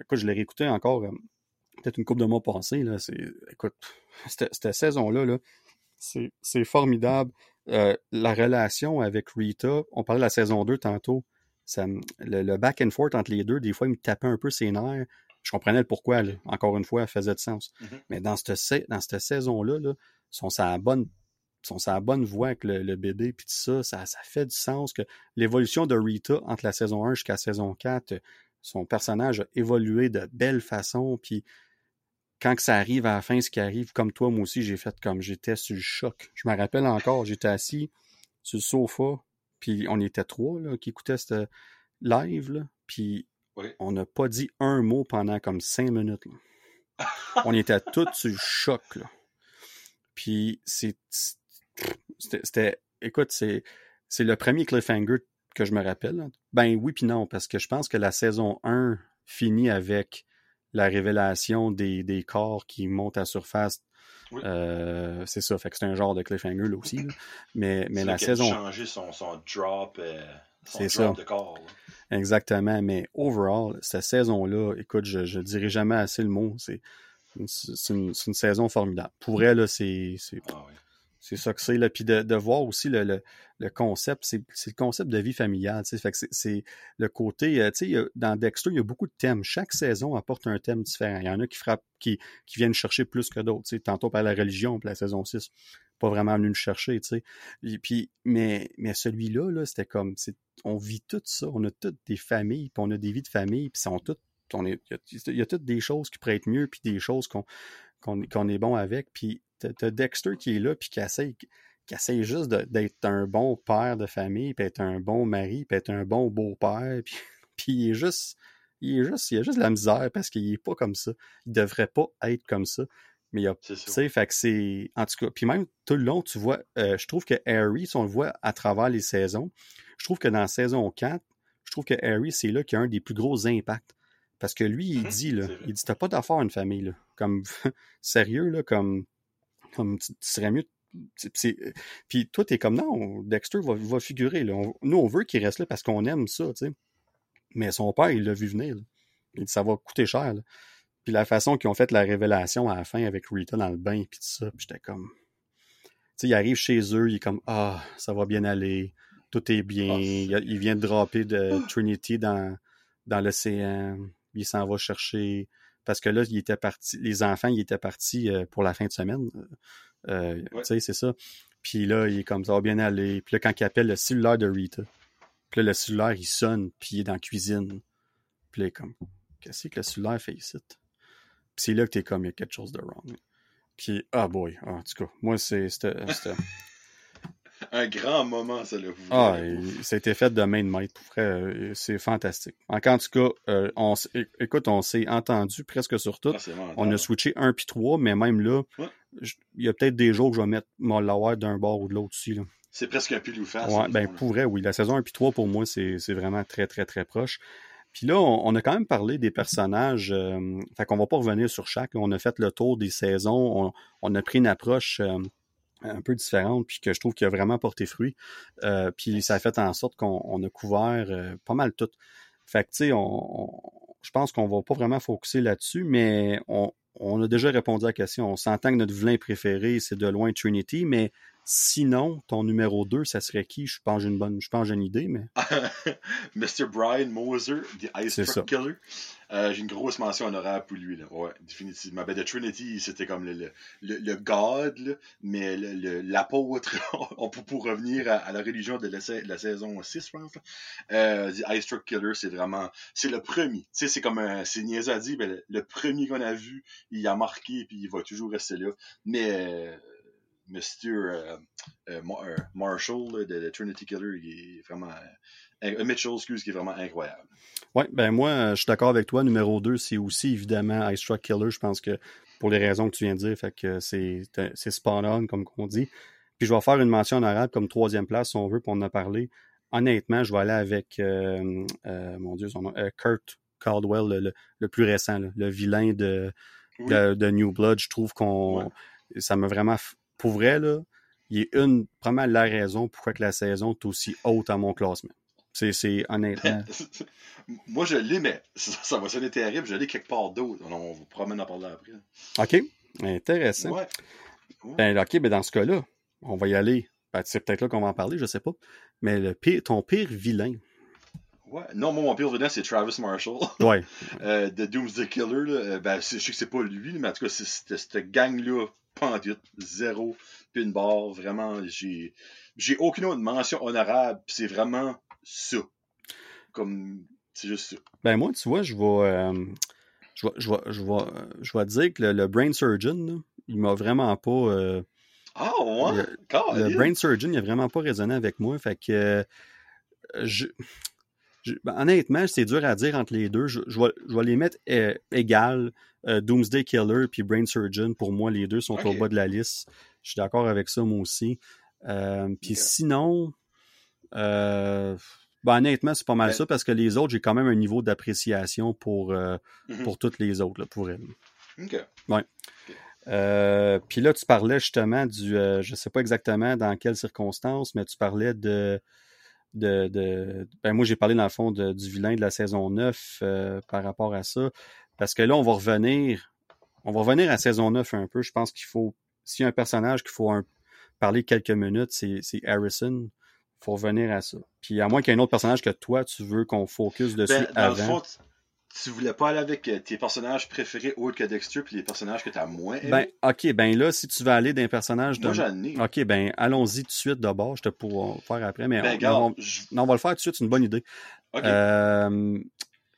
écoute, je l'ai réécouté encore euh, peut-être une couple de mois là. C'est. Écoute, [laughs] cette, cette saison-là, là, c'est c'est formidable. Euh, la relation avec Rita, on parlait de la saison 2 tantôt, ça, me- le, le back and forth entre les deux, des fois, il me tapait un peu ses nerfs. Je comprenais le pourquoi, là. encore une fois, ça faisait de sens. Mhm. Mais dans cette, sa- dans cette saison-là, là, sont sur la bonne, sont sur la bonne voie avec le, le bébé, puis tout ça, ça, ça fait du sens que l'évolution de Rita entre la saison 1 jusqu'à la saison 4, euh, son personnage a évolué de belle façon, puis quand que ça arrive à la fin, ce qui arrive, comme toi, moi aussi, j'ai fait comme j'étais sur le choc. Je me rappelle encore, j'étais assis sur le sofa, puis on était trois là, qui écoutaient ce live, là, puis Oui. on n'a pas dit un mot pendant comme cinq minutes. là. on était [laughs] tous sur le choc. Là. Puis c'est. C'était. Écoute, c'est. C'est le premier cliffhanger que je me rappelle. Ben oui, puis non, parce que je pense que la saison 1 finit avec la révélation des, des corps qui montent à surface. Oui. Euh, c'est ça, fait que c'est un genre de cliffhanger là aussi. là. Mais, mais la là qu'elle a saison. changé son, son drop, euh, son drop ça. de corps. là. Exactement, mais overall, cette saison-là, écoute, je ne dirai jamais assez le mot. C'est une, c'est une, saison formidable. Pour elle, c'est c'est- Ah oui. C'est ça que c'est. là. Puis de, de voir aussi le, le, le concept, c'est le concept de vie familiale. Fait que c'est- le côté, euh, dans Dexter, il y a beaucoup de thèmes. Chaque saison apporte un thème différent. Il y en a qui frappent, qui, qui viennent chercher plus que d'autres. Tantôt par la religion, puis la saison 6, pas vraiment venu le chercher. Et puis, mais, mais celui-là, là, c'était comme, on vit tout ça. On a toutes des familles, puis on a des vies de famille, puis sont toutes, il y a- toutes des choses qui pourraient être mieux, puis des choses qu'on qu'on qu'on est bon avec. Puis t'as Dexter qui est là, puis qui essaye, qui essaye juste d'être un bon père de famille, puis être un bon mari, puis être un bon beau-père, [laughs] puis, puis il est juste, il est juste, il a juste de la misère parce qu'il est pas comme ça. Il devrait pas être comme ça. Mais il y a tu sais, fait que c'est. En tout cas, puis même tout le long, tu vois, euh, je trouve que Harry, si on le voit à travers les saisons, je trouve que dans la saison 4, je trouve que Harry, c'est là qu'il y a un des plus gros impacts. Parce que lui, il Mhm, dit, là, il dit, t'as pas d'affaire à une famille, là. Comme, [laughs] sérieux, là, comme, comme tu, serais mieux. Puis toi, t'es comme, non, Dexter va, va figurer, là. On- nous, on veut qu'il reste là parce qu'on aime ça, tu sais. Mais son père, il l'a vu venir, là. Il dit, ça va coûter cher, là. Puis la façon qu'ils ont fait la révélation à la fin avec Rita dans le bain, puis tout ça, puis j'étais comme... Tu sais, il arrive chez eux, il est comme, ah, ça va bien aller, tout est bien, Ah, il, vient de dropper de Trinity dans, dans l'océan, il s'en va chercher, parce que là, il était parti, les enfants, ils étaient partis euh, pour la fin de semaine, Euh, Ouais. tu sais, c'est ça. Puis là, il est comme, ça va bien aller, puis là, quand il appelle le cellulaire de Rita, puis là, le cellulaire, il sonne, puis il est dans la cuisine, puis là, il est comme, qu'est-ce que le cellulaire fait ici? Puis c'est là que t'es comme, il y a quelque chose de wrong. Puis, ah boy, en tout cas, moi, c'est... [laughs] c'était- c'était- Un grand moment, ça le. Ah, il- ça a été fait de main de maître. Euh, c'est fantastique. En tout cas, euh, on, écoute, on s'est entendu presque sur tout. Ah. On a switché 1 puis 3, mais même là, Ouais. il y a peut-être des jours que je vais mettre mon lower d'un bord ou de l'autre aussi. C'est presque un pile ou face. Ouais, ben, pour vrai, oui. La saison 1 puis 3, pour moi, c'est vraiment très, très, très proche. Puis là, on, a quand même parlé des personnages. Euh, fait qu'on va pas revenir sur chaque. On a fait le tour des saisons. On, a pris une approche euh, un peu différente, puis que je trouve qu'il a vraiment porté fruit. Euh, puis ça a fait en sorte qu'on a couvert euh, pas mal tout. Fait que, tu sais, on, je pense qu'on va pas vraiment focuser là-dessus, mais on, on a déjà répondu à la question. On s'entend que notre vilain préféré, c'est de loin Trinity, mais Sinon, ton numéro 2, ça serait qui? Je pense que j'ai une bonne, je pense une idée, mais. [laughs] Mr. Brian Moser, The Ice Truck Killer. Euh, j'ai une grosse mention honorable pour lui, là. Ouais, définitivement. Ben, The Trinity, c'était comme le, le, le, God, là, mais l'apôtre, [laughs] on peut pour revenir à, la religion de la, saison 6, je pense. Euh, The Ice Truck Killer, c'est vraiment, c'est le premier. Tu sais, c'est comme un, c'est dire, ben, le, premier qu'on a vu, il a marqué, puis il va toujours rester là. Mais, euh, Mr. Euh, euh, euh, Marshall de, Trinity Killer, il est vraiment. Mitchell, excuse, qui est vraiment incroyable. Oui, ben moi, je suis d'accord avec toi. Numéro 2, c'est aussi évidemment Ice Truck Killer. Je pense que pour les raisons que tu viens de dire, fait que c'est spot on, comme on dit. Puis je vais faire une mention en arabe comme troisième place, si on veut, pour en a parlé. Honnêtement, je vais aller avec, mon Dieu, son nom, Kurt Caldwell, le, plus récent, le vilain de, de, New Blood. Je trouve qu'on. Ça m'a vraiment pour vrai, là, il est une, probablement la raison pourquoi que la saison est aussi haute à mon classement. C'est honnêtement. [laughs] Moi, je l'ai, mais ça, va sonner terrible. Je l'ai quelque part d'autre. On vous promène en parler après. OK. Intéressant. Ouais. Ben, OK, ben dans ce cas-là, on va y aller. Ben, c'est peut-être là qu'on va en parler, je sais pas. Mais le pire, ton pire vilain. Ouais. Non, moi, mon pire vilain, c'est Travis Marshall. [laughs] Ouais. euh, de Doomsday Killer. Là. Ben, je sais que c'est pas lui, mais en tout cas, c'est cette gang-là pas zéro, puis une barre, vraiment, j'ai, j'ai aucune autre mention honorable, c'est vraiment ça. Comme, c'est juste ça. Ben moi, tu vois, je vais, euh, je vais, je vais, je vais, je vais dire que le, Brain Surgeon, il m'a vraiment pas... Euh, ah ouais? Le, Brain Surgeon, il a vraiment pas résonné avec moi, fait que... Euh, je, ben, honnêtement, c'est dur à dire entre les deux. Je, je, vais, je vais, les mettre égales. Euh, Doomsday Killer puis Brain Surgeon, pour moi, les deux sont au bas de la liste. Je suis d'accord avec ça, moi aussi. Euh, puis sinon, euh, ben, honnêtement, c'est pas mal ça parce que les autres, j'ai quand même un niveau d'appréciation pour, mm-hmm. pour toutes les autres, là, pour elles. OK. Ouais. puis là, tu parlais justement du, je sais pas exactement dans quelles circonstances, mais tu parlais de, de, de ben moi j'ai parlé dans le fond du vilain de la saison 9 par rapport à ça. Parce que là, on va revenir. On va revenir à saison 9 un peu. Je pense qu'il faut. S'il y a un personnage qu'il faut parler quelques minutes, c'est Harrison. Il faut revenir à ça. Puis à moins qu'il y ait un autre personnage que toi, tu veux qu'on focus dessus ben, avant. Le fond, tu voulais pas aller avec euh, tes personnages préférés autres que Dexter puis les personnages que tu as moins aimés? Ben, ok, ben là, si tu veux aller d'un personnage de. Moi, j'en ai. Ok, ben, allons-y tout de suite d'abord. Je te pourrai faire après, mais ben, on, non, on va le faire tout de suite, c'est une bonne idée. Euh,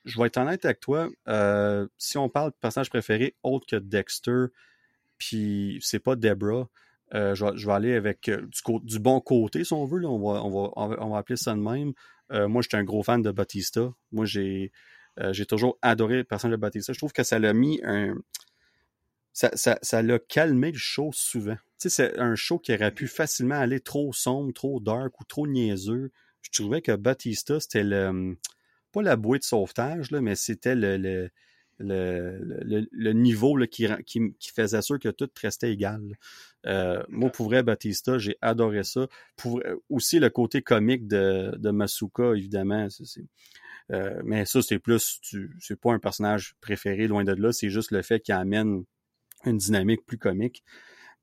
je vais être honnête avec toi. Euh, si on parle de personnage préféré autre que Dexter, puis c'est pas Debra, euh, je, vais, aller avec euh, du, bon côté, si on veut. on, va, on, va, appeler ça de même. moi, j'étais un gros fan de Batista. Moi, j'ai j'ai toujours adoré le personnage de Batista. Je trouve que ça l'a mis un. Ça, ça, ça l'a calmé le show souvent. Tu sais, c'est un show qui aurait pu facilement aller trop sombre, trop dark ou trop niaiseux. Je trouvais que Batista, c'était le pas la bouée de sauvetage, là, mais c'était le, le, le, le, niveau là, qui, qui, qui, faisait sûr que tout restait égal. Euh, moi, pour vrai, Batista, j'ai adoré ça. Euh, aussi le côté comique de, de Masuka, évidemment. Euh, mais ça, c'est plus, c'est pas un personnage préféré, loin de là. C'est juste le fait qu'il amène une dynamique plus comique.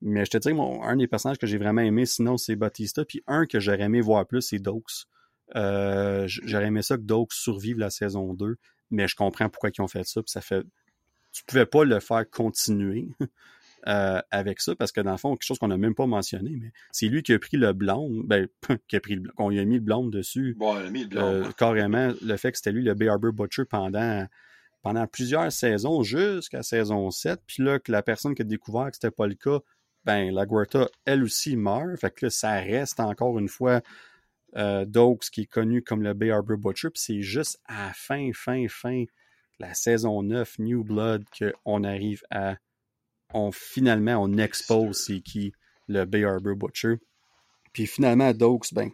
Mais je te mon, un des personnages que j'ai vraiment aimé, sinon, c'est Batista. Puis un que j'aurais aimé voir plus, c'est Dokes. Euh, j'aurais aimé ça que Doak survive la saison 2, mais je comprends pourquoi ils ont fait ça. Puis ça fait. Tu pouvais pas le faire continuer euh, avec ça, parce que dans le fond, quelque chose qu'on n'a même pas mentionné, mais c'est lui qui a pris le blonde, ben, [laughs] qui a pris le qu'on lui a mis le blonde dessus. Bon, il a mis le. Euh, carrément, le fait que c'était lui le B. Arbor Butcher pendant pendant plusieurs saisons jusqu'à saison 7, puis là, que la personne qui a découvert que c'était pas le cas, ben, la Guerta, elle aussi meurt. Fait que là, ça reste encore une fois euh, Dokes, qui est connu comme le Bay Harbor Butcher. Puis c'est juste à fin, fin, fin, la saison 9, New Blood, qu'on arrive à on finalement, on expose c'est qui le Bay Harbor Butcher. Puis finalement, Dokes, ben,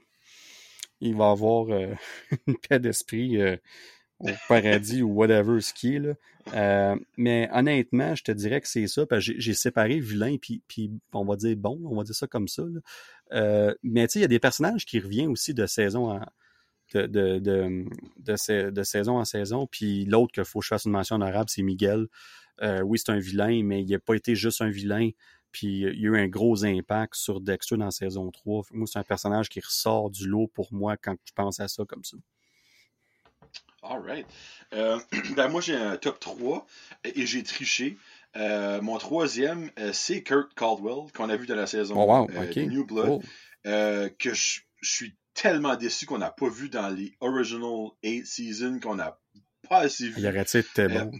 il va avoir euh, [laughs] une paix d'esprit euh, au paradis ou whatever ce qui est. Là. Euh, mais honnêtement, je te dirais que c'est ça, parce que j'ai séparé vilain puis, puis on va dire bon, on va dire ça comme ça. Mais tu sais, il y a des personnages qui reviennent aussi de saison en, de, de, de, saison en saison. Puis l'autre qu'il faut que je fasse une mention en arabe, c'est Miguel. Oui, c'est un vilain, mais il n'a pas été juste un vilain. Puis il y a eu un gros impact sur Dexter dans saison 3. Moi, c'est un personnage qui ressort du lot pour moi quand je pense à ça comme ça. Alright. Euh, [clears throat] ben moi, j'ai un top 3 et j'ai triché. Euh, mon troisième, euh, c'est Kurt Caldwell, qu'on a vu dans la saison oh, New Blood, que je, suis tellement déçu qu'on n'a pas vu dans les original 8 seasons, qu'on n'a pas assez vu. Il aurait été bon.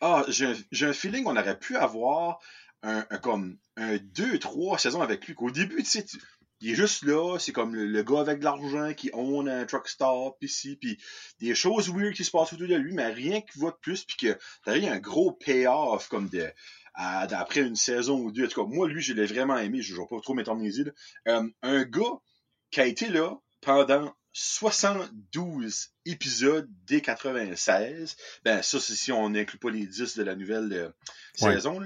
ah, j'ai un, feeling qu'on aurait pu avoir un, comme un 2-3 saisons avec lui. Qu'au début, tu sais, il est juste là, c'est comme le, gars avec de l'argent qui own un truck stop ici, puis des choses weird qui se passent autour de lui, mais rien qui va de plus, puis que t'as eu un gros payoff comme de après une saison ou deux. En tout cas, moi, lui, je l'ai vraiment aimé, je ne vais pas trop m'éterniser. Euh, un gars qui a été là pendant 72 épisodes dès 96. Ben, ça, c'est si on n'inclut pas les 10 de la nouvelle euh, saison.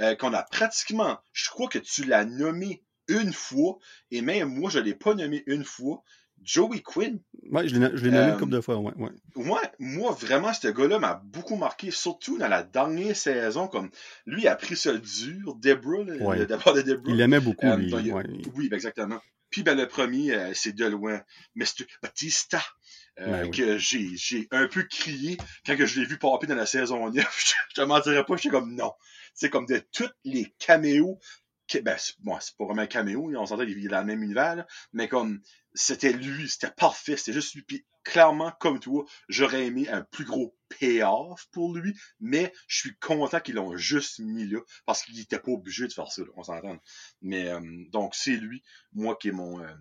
Euh, qu'on a pratiquement, je crois que tu l'as nommé une fois, et même moi, je ne l'ai pas nommé une fois. Joey Quinn. Oui, je l'ai nommé une couple de fois, ouais, ouais. moi, vraiment, ce gars-là m'a beaucoup marqué, surtout dans la dernière saison, comme lui a pris ce dur, Debra, d'abord de Debra. Il l'aimait beaucoup, euh, lui. Oui, exactement. Puis ben, le premier, euh, c'est de loin, Mr. Batista, euh, ben que j'ai un peu crié quand que je l'ai vu popper dans la saison 9. [laughs] je te mentirais pas, j'étais comme non. C'est comme de tous les caméos ben, bon, c'est pas vraiment un caméo, on s'entend qu'il est dans le même univers, mais comme c'était lui, c'était parfait, c'était juste lui. Puis clairement, comme toi, j'aurais aimé un plus gros payoff pour lui, mais je suis content qu'ils l'ont juste mis là, parce qu'il était pas obligé de faire ça, on s'entend. Mais euh, donc c'est lui, moi qui est mon euh,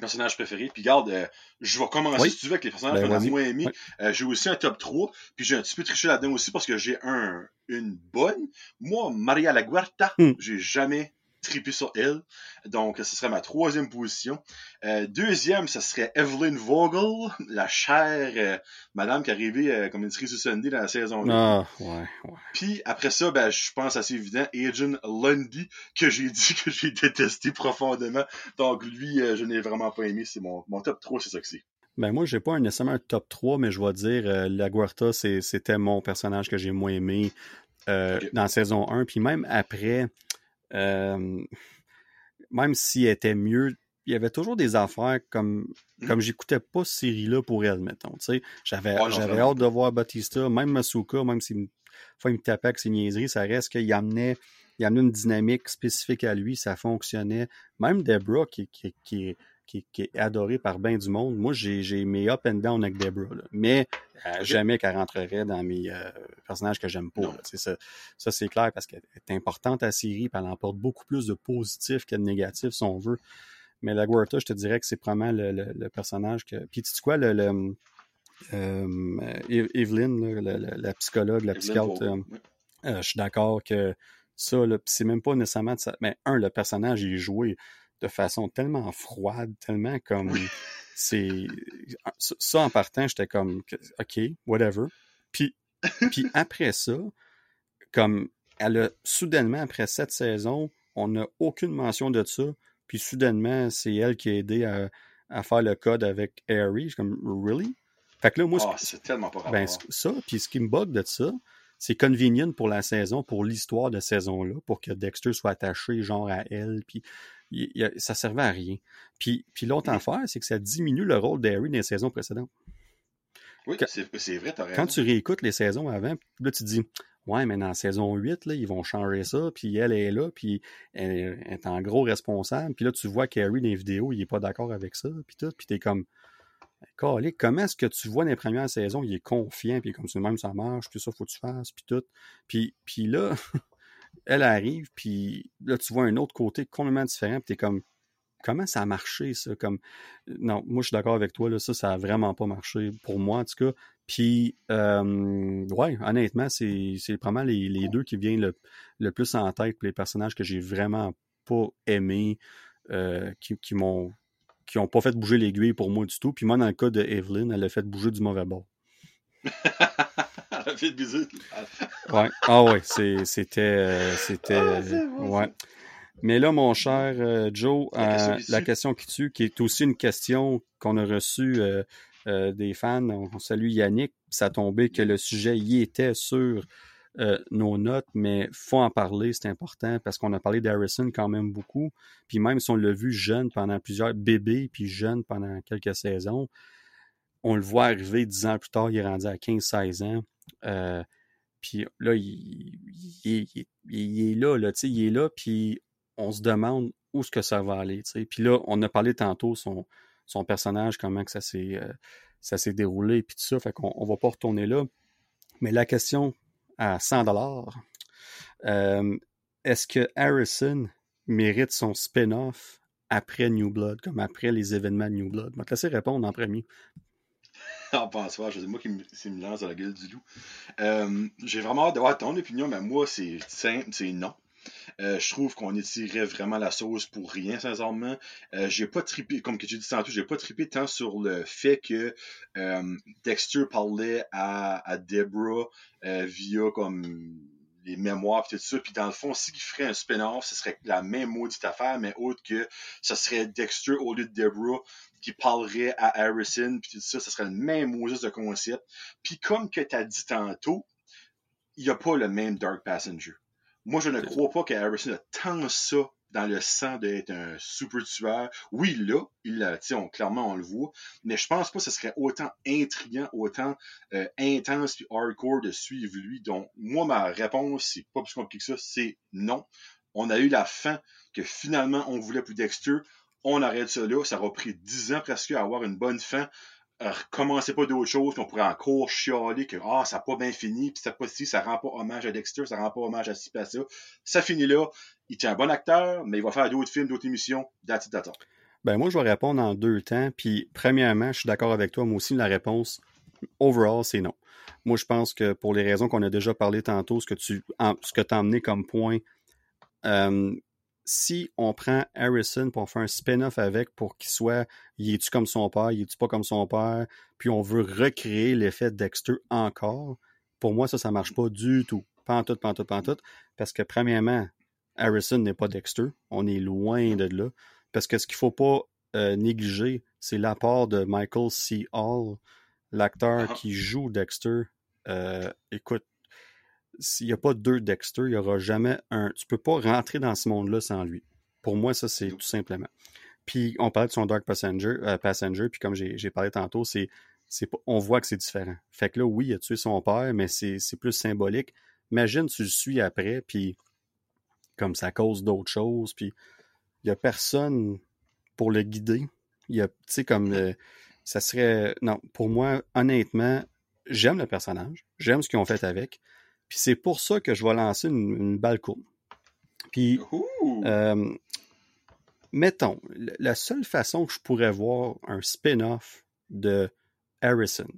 personnage préféré. Puis garde, euh, je vais commencer si tu veux avec les personnages ben, qu'on a moins aimés. j'ai aussi un top 3, puis j'ai un petit peu triché là-dedans aussi parce que j'ai un une bonne. Moi, Maria Laguarta, hmm. j'ai jamais triper sur elle. Donc, ce serait ma troisième position. Euh, deuxième, ce serait Evelyn Vogel, la chère euh, madame qui est arrivée euh, comme une sur Sunday dans la saison 2. Ah, ouais, ouais. Puis après ça, ben, je pense assez évident, Agent Lundy, que j'ai [laughs] dit que j'ai détesté profondément. Donc, lui, je n'ai vraiment pas aimé. C'est mon, mon top 3, c'est ça que c'est. Ben moi, j'ai pas nécessairement un top 3, mais je vais dire La Guarta, c'était mon personnage que j'ai moins aimé dans la saison 1. Puis même après, euh, même s'il était mieux, il y avait toujours des affaires comme mmh. comme j'écoutais pas cette série-là pour elle, mettons. J'avais j'avais hâte de voir Batista, même Masuka, même s'il il me tapait avec ses niaiseries, ça reste qu'il amenait, il amenait une dynamique spécifique à lui, ça fonctionnait. Même Debra, qui, qui, qui, qui, est adoré par bien du monde. Moi, j'ai mes up and down avec Debra, mais euh, jamais qu'elle rentrerait dans mes euh, personnages que j'aime pas. Ça, ça c'est clair parce qu'elle est importante à série, elle emporte beaucoup plus de positifs que de négatifs, si on veut. Mais la Guerta, je te dirais que c'est vraiment le, personnage que. Puis tu sais quoi, le, euh, Evelyn, la, psychologue, la psychiatre, je suis d'accord que ça, c'est même pas nécessairement de ça. Mais un, le personnage il est joué de façon tellement froide, tellement comme c'est ça en partant, j'étais comme OK, whatever. Puis [laughs] puis après ça, comme elle a soudainement après cette saison, on n'a aucune mention de ça. Puis soudainement, c'est elle qui a aidé à, faire le code avec Harry. Je suis comme really? Fait que là, moi, oh, c'est tellement pas ben, ça. Puis ce qui me bug de ça, c'est convenient pour la saison, pour l'histoire de saison-là, pour que Dexter soit attaché genre à elle. Puis il, ça servait à rien. Puis, puis l'autre affaire, c'est que ça diminue le rôle d'Harry dans les saisons précédentes. Oui, c'est vrai, t'as raison. Quand tu réécoutes les saisons avant, là, tu te dis, ouais, mais dans la saison 8, là, ils vont changer ça, puis elle est là, puis elle est en gros responsable. Puis là, tu vois qu'Harry, dans les vidéos, il est pas d'accord avec ça, puis tout, puis t'es comme, Calé, comment est-ce que tu vois dans les premières saisons, il est confiant, puis comme c'est même ça marche, puis ça, faut que tu fasses, puis tout. Puis, puis là, [laughs] elle arrive, puis là, tu vois un autre côté complètement différent, puis t'es comme, comment ça a marché, ça? Comme, non, moi, je suis d'accord avec toi, là, ça, ça a vraiment pas marché, pour moi, en tout cas. Puis, ouais, honnêtement, c'est, probablement les, les, deux qui viennent le, plus en tête, les personnages que j'ai vraiment pas aimés, euh, qui, qui m'ont qui ont pas fait bouger l'aiguille pour moi du tout. Puis moi, dans le cas de Evelyn, elle a fait bouger du mauvais bord. [laughs] [laughs] ouais. Ah ouais, c'était. Euh, c'était. Ah, ouais. Mais là, mon cher euh, Joe, la, euh, la, question qui tue, qui est aussi une question qu'on a reçue euh, des fans, on, salue Yannick, ça a tombé que le sujet y était sur nos notes, mais faut en parler, c'est important, parce qu'on a parlé d'Harrison quand même beaucoup. Puis même si on l'a vu jeune pendant plusieurs bébés, puis jeune pendant quelques saisons, on le voit arriver dix ans plus tard, il est rendu à 15-16 ans. puis là, il, est là, là, il est là, puis on se demande où est-ce que ça va aller. sais. Puis là, on a parlé tantôt son, son personnage, comment que ça s'est euh, ça s'est déroulé, puis tout ça, fait qu'on on va pas retourner là. Mais la question à 100 dollars, euh, est-ce que Harrison mérite son spin-off après New Blood, comme après les événements de New Blood? Je vais te laisser répondre en premier. [laughs] en pense pas, c'est moi qui me, lance à la gueule du loup. Euh, j'ai vraiment hâte d'avoir ton opinion, mais moi, c'est simple, c'est non. Euh, je trouve qu'on étirait vraiment la sauce pour rien, sincèrement. Euh, j'ai pas trippé, comme que tu dis tantôt, j'ai pas trippé tant sur le fait que euh, Dexter parlait à, à Deborah via comme les mémoires et tout ça. Puis dans le fond, s'il ferait un spin-off, ce serait la même maudite affaire, mais autre que ce serait Dexter au lieu de Deborah qui parlerait à Harrison puis tout ça, ce serait le même maudit de concept. Puis comme que tu as dit tantôt, il n'y a pas le même Dark Passenger. Moi, je ne crois pas que Harrison a tant ça dans le sang d'être un super tueur. Oui, là, il l'a, on, clairement, on le voit, mais je pense pas que ce serait autant intriguant, autant euh, intense puis hardcore de suivre lui. Donc, moi, ma réponse, c'est pas plus compliqué que ça, c'est non. On a eu la fin que finalement on voulait pour Dexter. On arrête ça là. Ça aura pris dix ans presque à avoir une bonne fin. Euh, recommencez pas d'autres choses qu'on pourrait encore chialer que ah, ça n'a pas bien fini, puis ça pas si, ça rend pas hommage à Dexter, ça rend pas hommage à ci, à ça. Ça finit là. Il tient un bon acteur, mais il va faire d'autres films, d'autres émissions, that's Ben moi, je vais répondre en deux temps. Puis, premièrement, je suis d'accord avec toi. Moi aussi, la réponse, overall, c'est non. Moi, je pense que pour les raisons qu'on a déjà parlé tantôt, ce que tu ce que as amené comme point, euh, si on prend Harrison pour faire un spin-off avec pour qu'il soit, il est-tu comme son père, il est-tu pas comme son père, puis on veut recréer l'effet Dexter encore, pour moi, ça, ça marche pas du tout. Pas en tout, pas tout, pas tout. Parce que, premièrement, Harrison n'est pas Dexter. On est loin de là. Parce que ce qu'il faut pas euh, négliger, c'est l'apport de Michael C. Hall, l'acteur ah. qui joue Dexter. Euh, écoute, s'il n'y a pas deux Dexter, il n'y aura jamais un. Tu peux pas rentrer dans ce monde-là sans lui. Pour moi, ça, c'est tout simplement. Puis on parlait de son Dark Passenger, euh, Passenger puis comme j'ai parlé tantôt, c'est on voit que c'est différent. Fait que là, oui, il a tué son père, mais c'est plus symbolique. Imagine, tu le suis après, puis comme ça cause d'autres choses, puis il n'y a personne pour le guider. Il y a, tu sais, comme euh, ça serait. Non, pour moi, honnêtement, j'aime le personnage, j'aime ce qu'ils ont fait avec, puis c'est pour ça que je vais lancer une, balle courte. Puis, euh, mettons, la seule façon que je pourrais voir un spin-off de Harrison,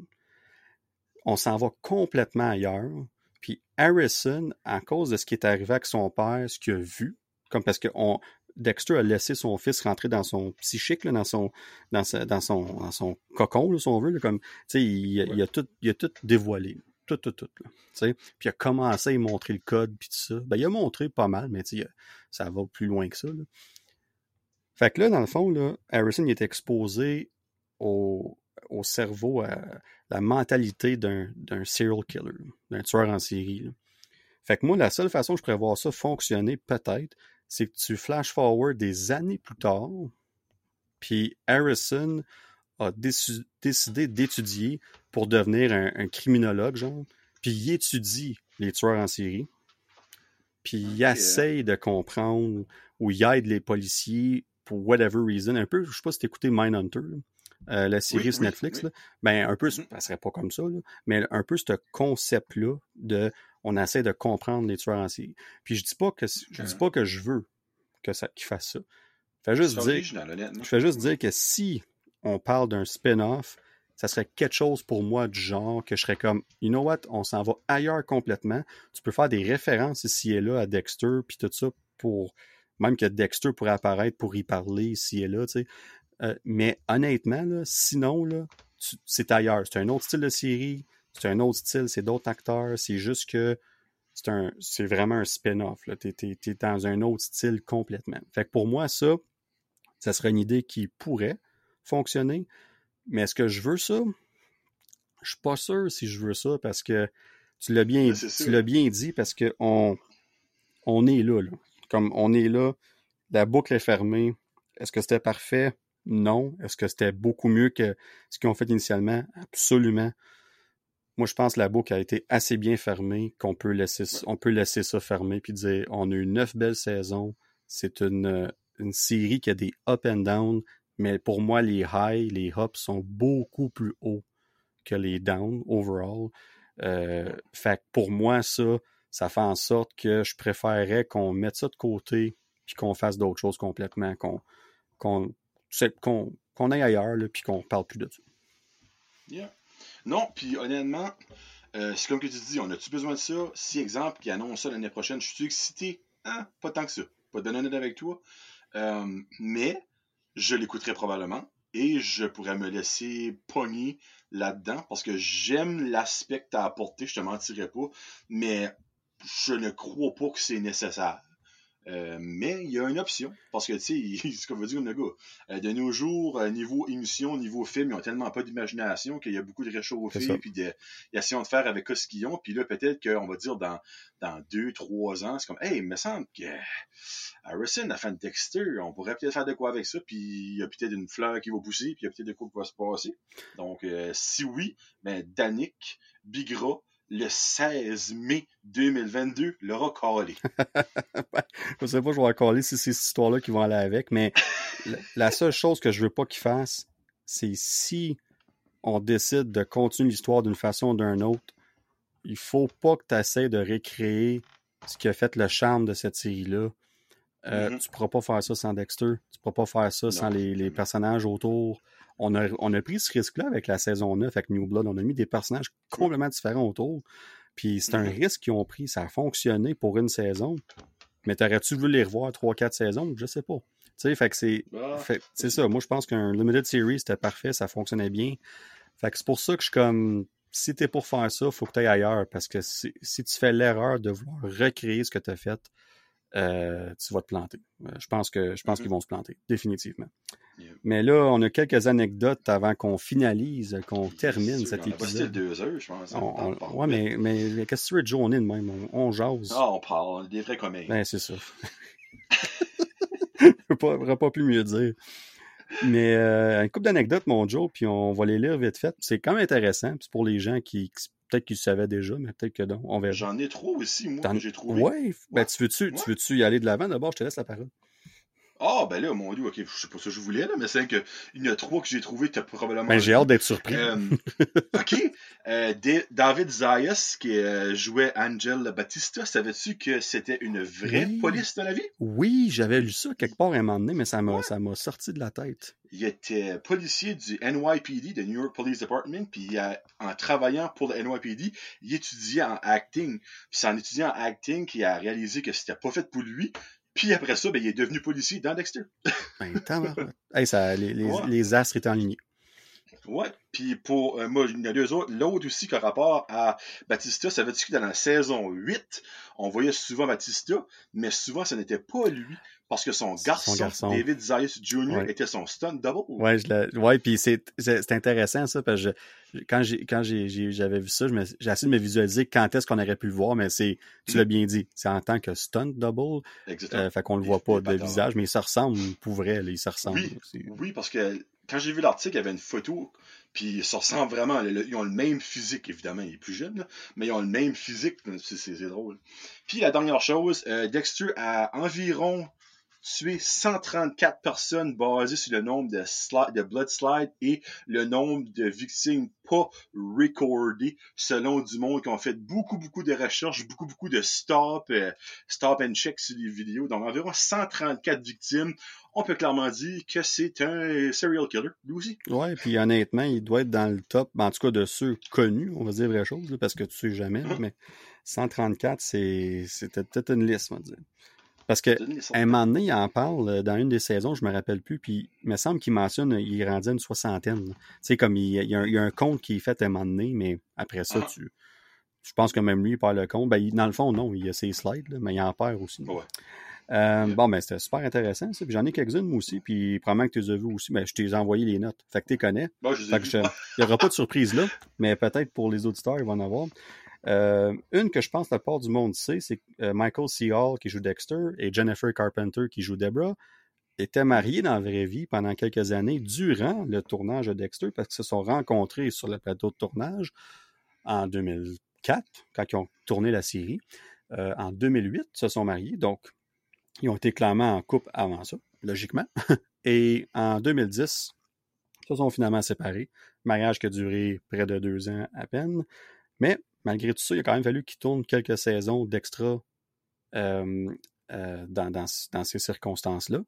on s'en va complètement ailleurs. Puis Harrison, à cause de ce qui est arrivé avec son père, ce qu'il a vu, comme parce que Dexter a laissé son fils rentrer dans son psychique, dans, son, dans, dans, son, dans son cocon, si on veut. comme, il, il, a tout, il a tout dévoilé tout, tout, tout. puis il a commencé à montrer le code, puis tout ça. Ben, il a montré pas mal, mais ça va plus loin que ça. Fait que là, dans le fond, là, Harrison il est exposé au, au cerveau, à la mentalité d'un serial killer, d'un tueur en série. Fait que moi, la seule façon que je pourrais voir ça fonctionner, peut-être, c'est que tu flash forward des années plus tard, puis Harrison a décidé d'étudier pour devenir un, criminologue, genre. Puis il étudie les tueurs en série. Puis il essaye de comprendre ou il aide les policiers pour whatever reason. Un peu, je sais pas si écouté Mindhunter, euh, la série sur Netflix. Là. Ben, un peu, mm-hmm. ça serait pas comme ça, mais un peu ce concept-là de on essaie de comprendre les tueurs en série. Puis je dis pas que je dis pas que je veux que ça qu'il fasse ça. Je fais juste dire, original, je fais juste dire que si on parle d'un spin-off, ça serait quelque chose pour moi du genre que je serais comme, you know what, on s'en va ailleurs complètement. Tu peux faire des références ici et là à Dexter, puis tout ça pour, même que Dexter pourrait apparaître pour y parler ici et là, tu sais. Euh, mais honnêtement, là, sinon, là, tu- c'est ailleurs. C'est un autre style de série, c'est un autre style, c'est d'autres acteurs, c'est juste que c'est un c'est vraiment un spin-off. t'es- t'es dans un autre style complètement. Fait que pour moi, ça, ça serait une idée qui pourrait fonctionner. Mais est-ce que je veux ça? Je suis pas sûr si je veux ça parce que tu l'as bien, tu l'as bien dit parce que on, on est là, là. Comme on est là, la boucle est fermée. Est-ce que c'était parfait? Non. Est-ce que c'était beaucoup mieux que ce qu'ils ont fait initialement? Absolument. Moi, je pense que la boucle a été assez bien fermée qu'on peut laisser, on peut laisser ça fermer puis dire on a eu neuf belles saisons. C'est une, une série qui a des up and down, mais pour moi, les highs, les ups sont beaucoup plus hauts que les downs overall. Euh, fait que pour moi, ça, ça fait en sorte que je préférerais qu'on mette ça de côté puis qu'on fasse d'autres choses complètement, qu'on qu'on qu'on aille ailleurs là, puis qu'on parle plus de ça. Yeah. Non, puis honnêtement, euh, c'est comme que tu dis, on a-tu besoin de ça? Si, exemple, qui annonce ça l'année prochaine, je suis excité? Hein? Pas tant que ça. Pas de honnête avec toi. Euh, mais je l'écouterai probablement et je pourrais me laisser pogner là-dedans parce que j'aime l'aspect que tu as apporté, je te mentirai pas, mais je ne crois pas que c'est nécessaire. Euh, mais il y a une option, parce que, tu sais, [laughs] ce qu'on veut dire, le gars, euh, de nos jours, euh, niveau émission, niveau film, ils ont tellement pas d'imagination qu'il y a beaucoup de réchauffés, puis de, ils essayent de faire avec ce qu'ils ont, puis là, peut-être qu'on va dire dans, dans deux, trois ans, c'est comme, hey, il me semble que Harrison a fait un Dexter, on pourrait peut-être faire de quoi avec ça, puis il y a peut-être une fleur qui va pousser, puis il y a peut-être de quoi qui va se passer. Donc, si oui, ben, Danick Bigra, le 16 mai 2022, l'aura collé. Je sais pas, je vais coller si c'est cette histoire-là qui vont aller avec, mais [laughs] la- seule chose que je veux pas qu'ils fassent, c'est si on décide de continuer l'histoire d'une façon ou d'une autre, il faut pas que tu essaies de récréer ce qui a fait le charme de cette série-là. Euh, Mhm. Tu pourras pas faire ça sans Dexter. Tu pourras pas faire ça sans les, les personnages autour. On a, on a pris ce risque-là avec la saison 9, avec New Blood. On a mis des personnages complètement différents autour. Puis c'est un Mhm. risque qu'ils ont pris. Ça a fonctionné pour une saison. Mais t'aurais-tu voulu les revoir 3-4 saisons? Je sais pas. Tu sais, fait que c'est. Ah, C'est ça. Moi, je pense qu'un Limited Series, c'était parfait. Ça fonctionnait bien. Fait que c'est pour ça que je suis comme. Si t'es pour faire ça, faut que tu ailles ailleurs. Parce que si, si tu fais l'erreur de vouloir recréer ce que tu as fait, euh, tu vas te planter. Euh, je pense que je pense Mhm. qu'ils vont se planter, définitivement. Yeah. Mais là, on a quelques anecdotes avant qu'on finalise, qu'on termine cet on épisode. deux heures, je pense. hein. On- on- ouais, mais, mais, qu'est-ce que tu veux de même? On, on jase. Ah, on parle, on est des vrais comédiens. Ben, c'est ça. [laughs] Je ne pas plus mieux dire. Mais euh, une couple d'anecdotes, mon Joe, puis on va les lire vite fait. C'est quand même intéressant. puis pour les gens qui, qui- peut-être qu'ils le savaient déjà, mais peut-être que non. On verra. J'en ai trois aussi, moi, que j'ai trouvé. Ouais, ben, tu veux-tu Ouais. tu veux-tu y aller de l'avant? D'abord? Je te laisse la parole. Ah, ben là, mon dieu, ok, je sais pas ça que je voulais, là, mais c'est que il y en a trois que j'ai trouvé que t'as probablement. Ben, j'ai hâte d'être surpris. Euh, [laughs] ok. Euh, Da- David Zayas, qui euh, jouait Angel Batista, savais-tu que c'était une vraie Oui. police dans la vie? Oui, j'avais lu ça quelque part à un moment donné, mais ça m'a Ouais. ça m'a sorti de la tête. Il était policier du NYPD, de New York Police Department, puis en travaillant pour le NYPD, il étudiait en acting. Puis c'est en étudiant en acting qu'il a réalisé que c'était pas fait pour lui. Puis après ça, ben, il est devenu policier dans Dexter. Ben, hey, ça, les, les, Ouais. les astres étaient alignés. Ouais. Puis pour euh, moi, il y en a deux autres. L'autre aussi qui a rapport à Batista, ça veut dire que dans la saison 8, on voyait souvent Batista, mais souvent ce n'était pas lui. Parce que son garçon, garçon. David Zayas Jr., Ouais. était son stunt double. Ouais, je ouais, puis c'est intéressant ça parce que je- quand j'ai quand j'ai j'ai- j'avais vu ça, me- j'ai essayé de me visualiser quand est-ce qu'on aurait pu le voir, mais c'est tu l'as bien dit, c'est en tant que stunt double, Exactement. euh, fait qu'on le Il- voit pas de visage, mais il se ressemble pour vrai, là, il se ressemble. Oui, Oui, parce que quand j'ai vu l'article, il y avait une photo, puis ça ressemble vraiment. Ils ont le même physique, évidemment, il est plus jeune, mais ils ont le même physique, c'est drôle. Puis la dernière chose, euh, Dexter a environ tué 134 personnes basées sur le nombre de, de blood slide et le nombre de victimes pas recordées selon du monde qui ont fait beaucoup, beaucoup de recherches, beaucoup, beaucoup de stop, euh, stop and check sur les vidéos. Donc, environ 134 victimes. On peut clairement dire que c'est un serial killer, lui aussi. Ouais, puis honnêtement, il doit être dans le top, en tout cas de ceux connus, on va dire vraie chose, parce que tu sais jamais, mm-hmm. mais 134, c'était peut-être une liste, on va dire. Parce que un moment donné, il en parle euh, dans une des saisons, je me rappelle plus, puis il me semble qu'il mentionne il rendait une soixantaine. Tu sais, comme il, y a, un compte qui est fait un moment donné, mais après ça, ah. tu. Je pense que même lui, il perd le compte. Ben, dans le fond, non, il a ses slides, mais il en perd aussi. Euh, bon, ben, c'était super intéressant, ça. Puis j'en ai quelques-unes, moi aussi. Puis probablement que tu les as vues aussi. Ben, je t'ai envoyé les notes. Fait que tu les connais. il n'y aura pas de surprise là, mais peut-être pour les auditeurs, ils vont en avoir. Euh, une que je pense que la part du monde sait, c'est que euh, Michael C. Hall, qui joue Dexter, et Jennifer Carpenter, qui joue Deborah, étaient mariés dans la vraie vie pendant quelques années durant le tournage de Dexter parce qu'ils se sont rencontrés sur le plateau de tournage en 2004, quand ils ont tourné la série. Euh, en 2008, ils se sont mariés, donc ils ont été clairement en couple avant ça, logiquement. [laughs] Et en 2010, ils se sont finalement séparés. Mariage qui a duré près de deux ans à peine. Mais malgré tout ça, il a quand même fallu qu'il tourne quelques saisons d'extra euh, euh, dans, ces circonstances-là.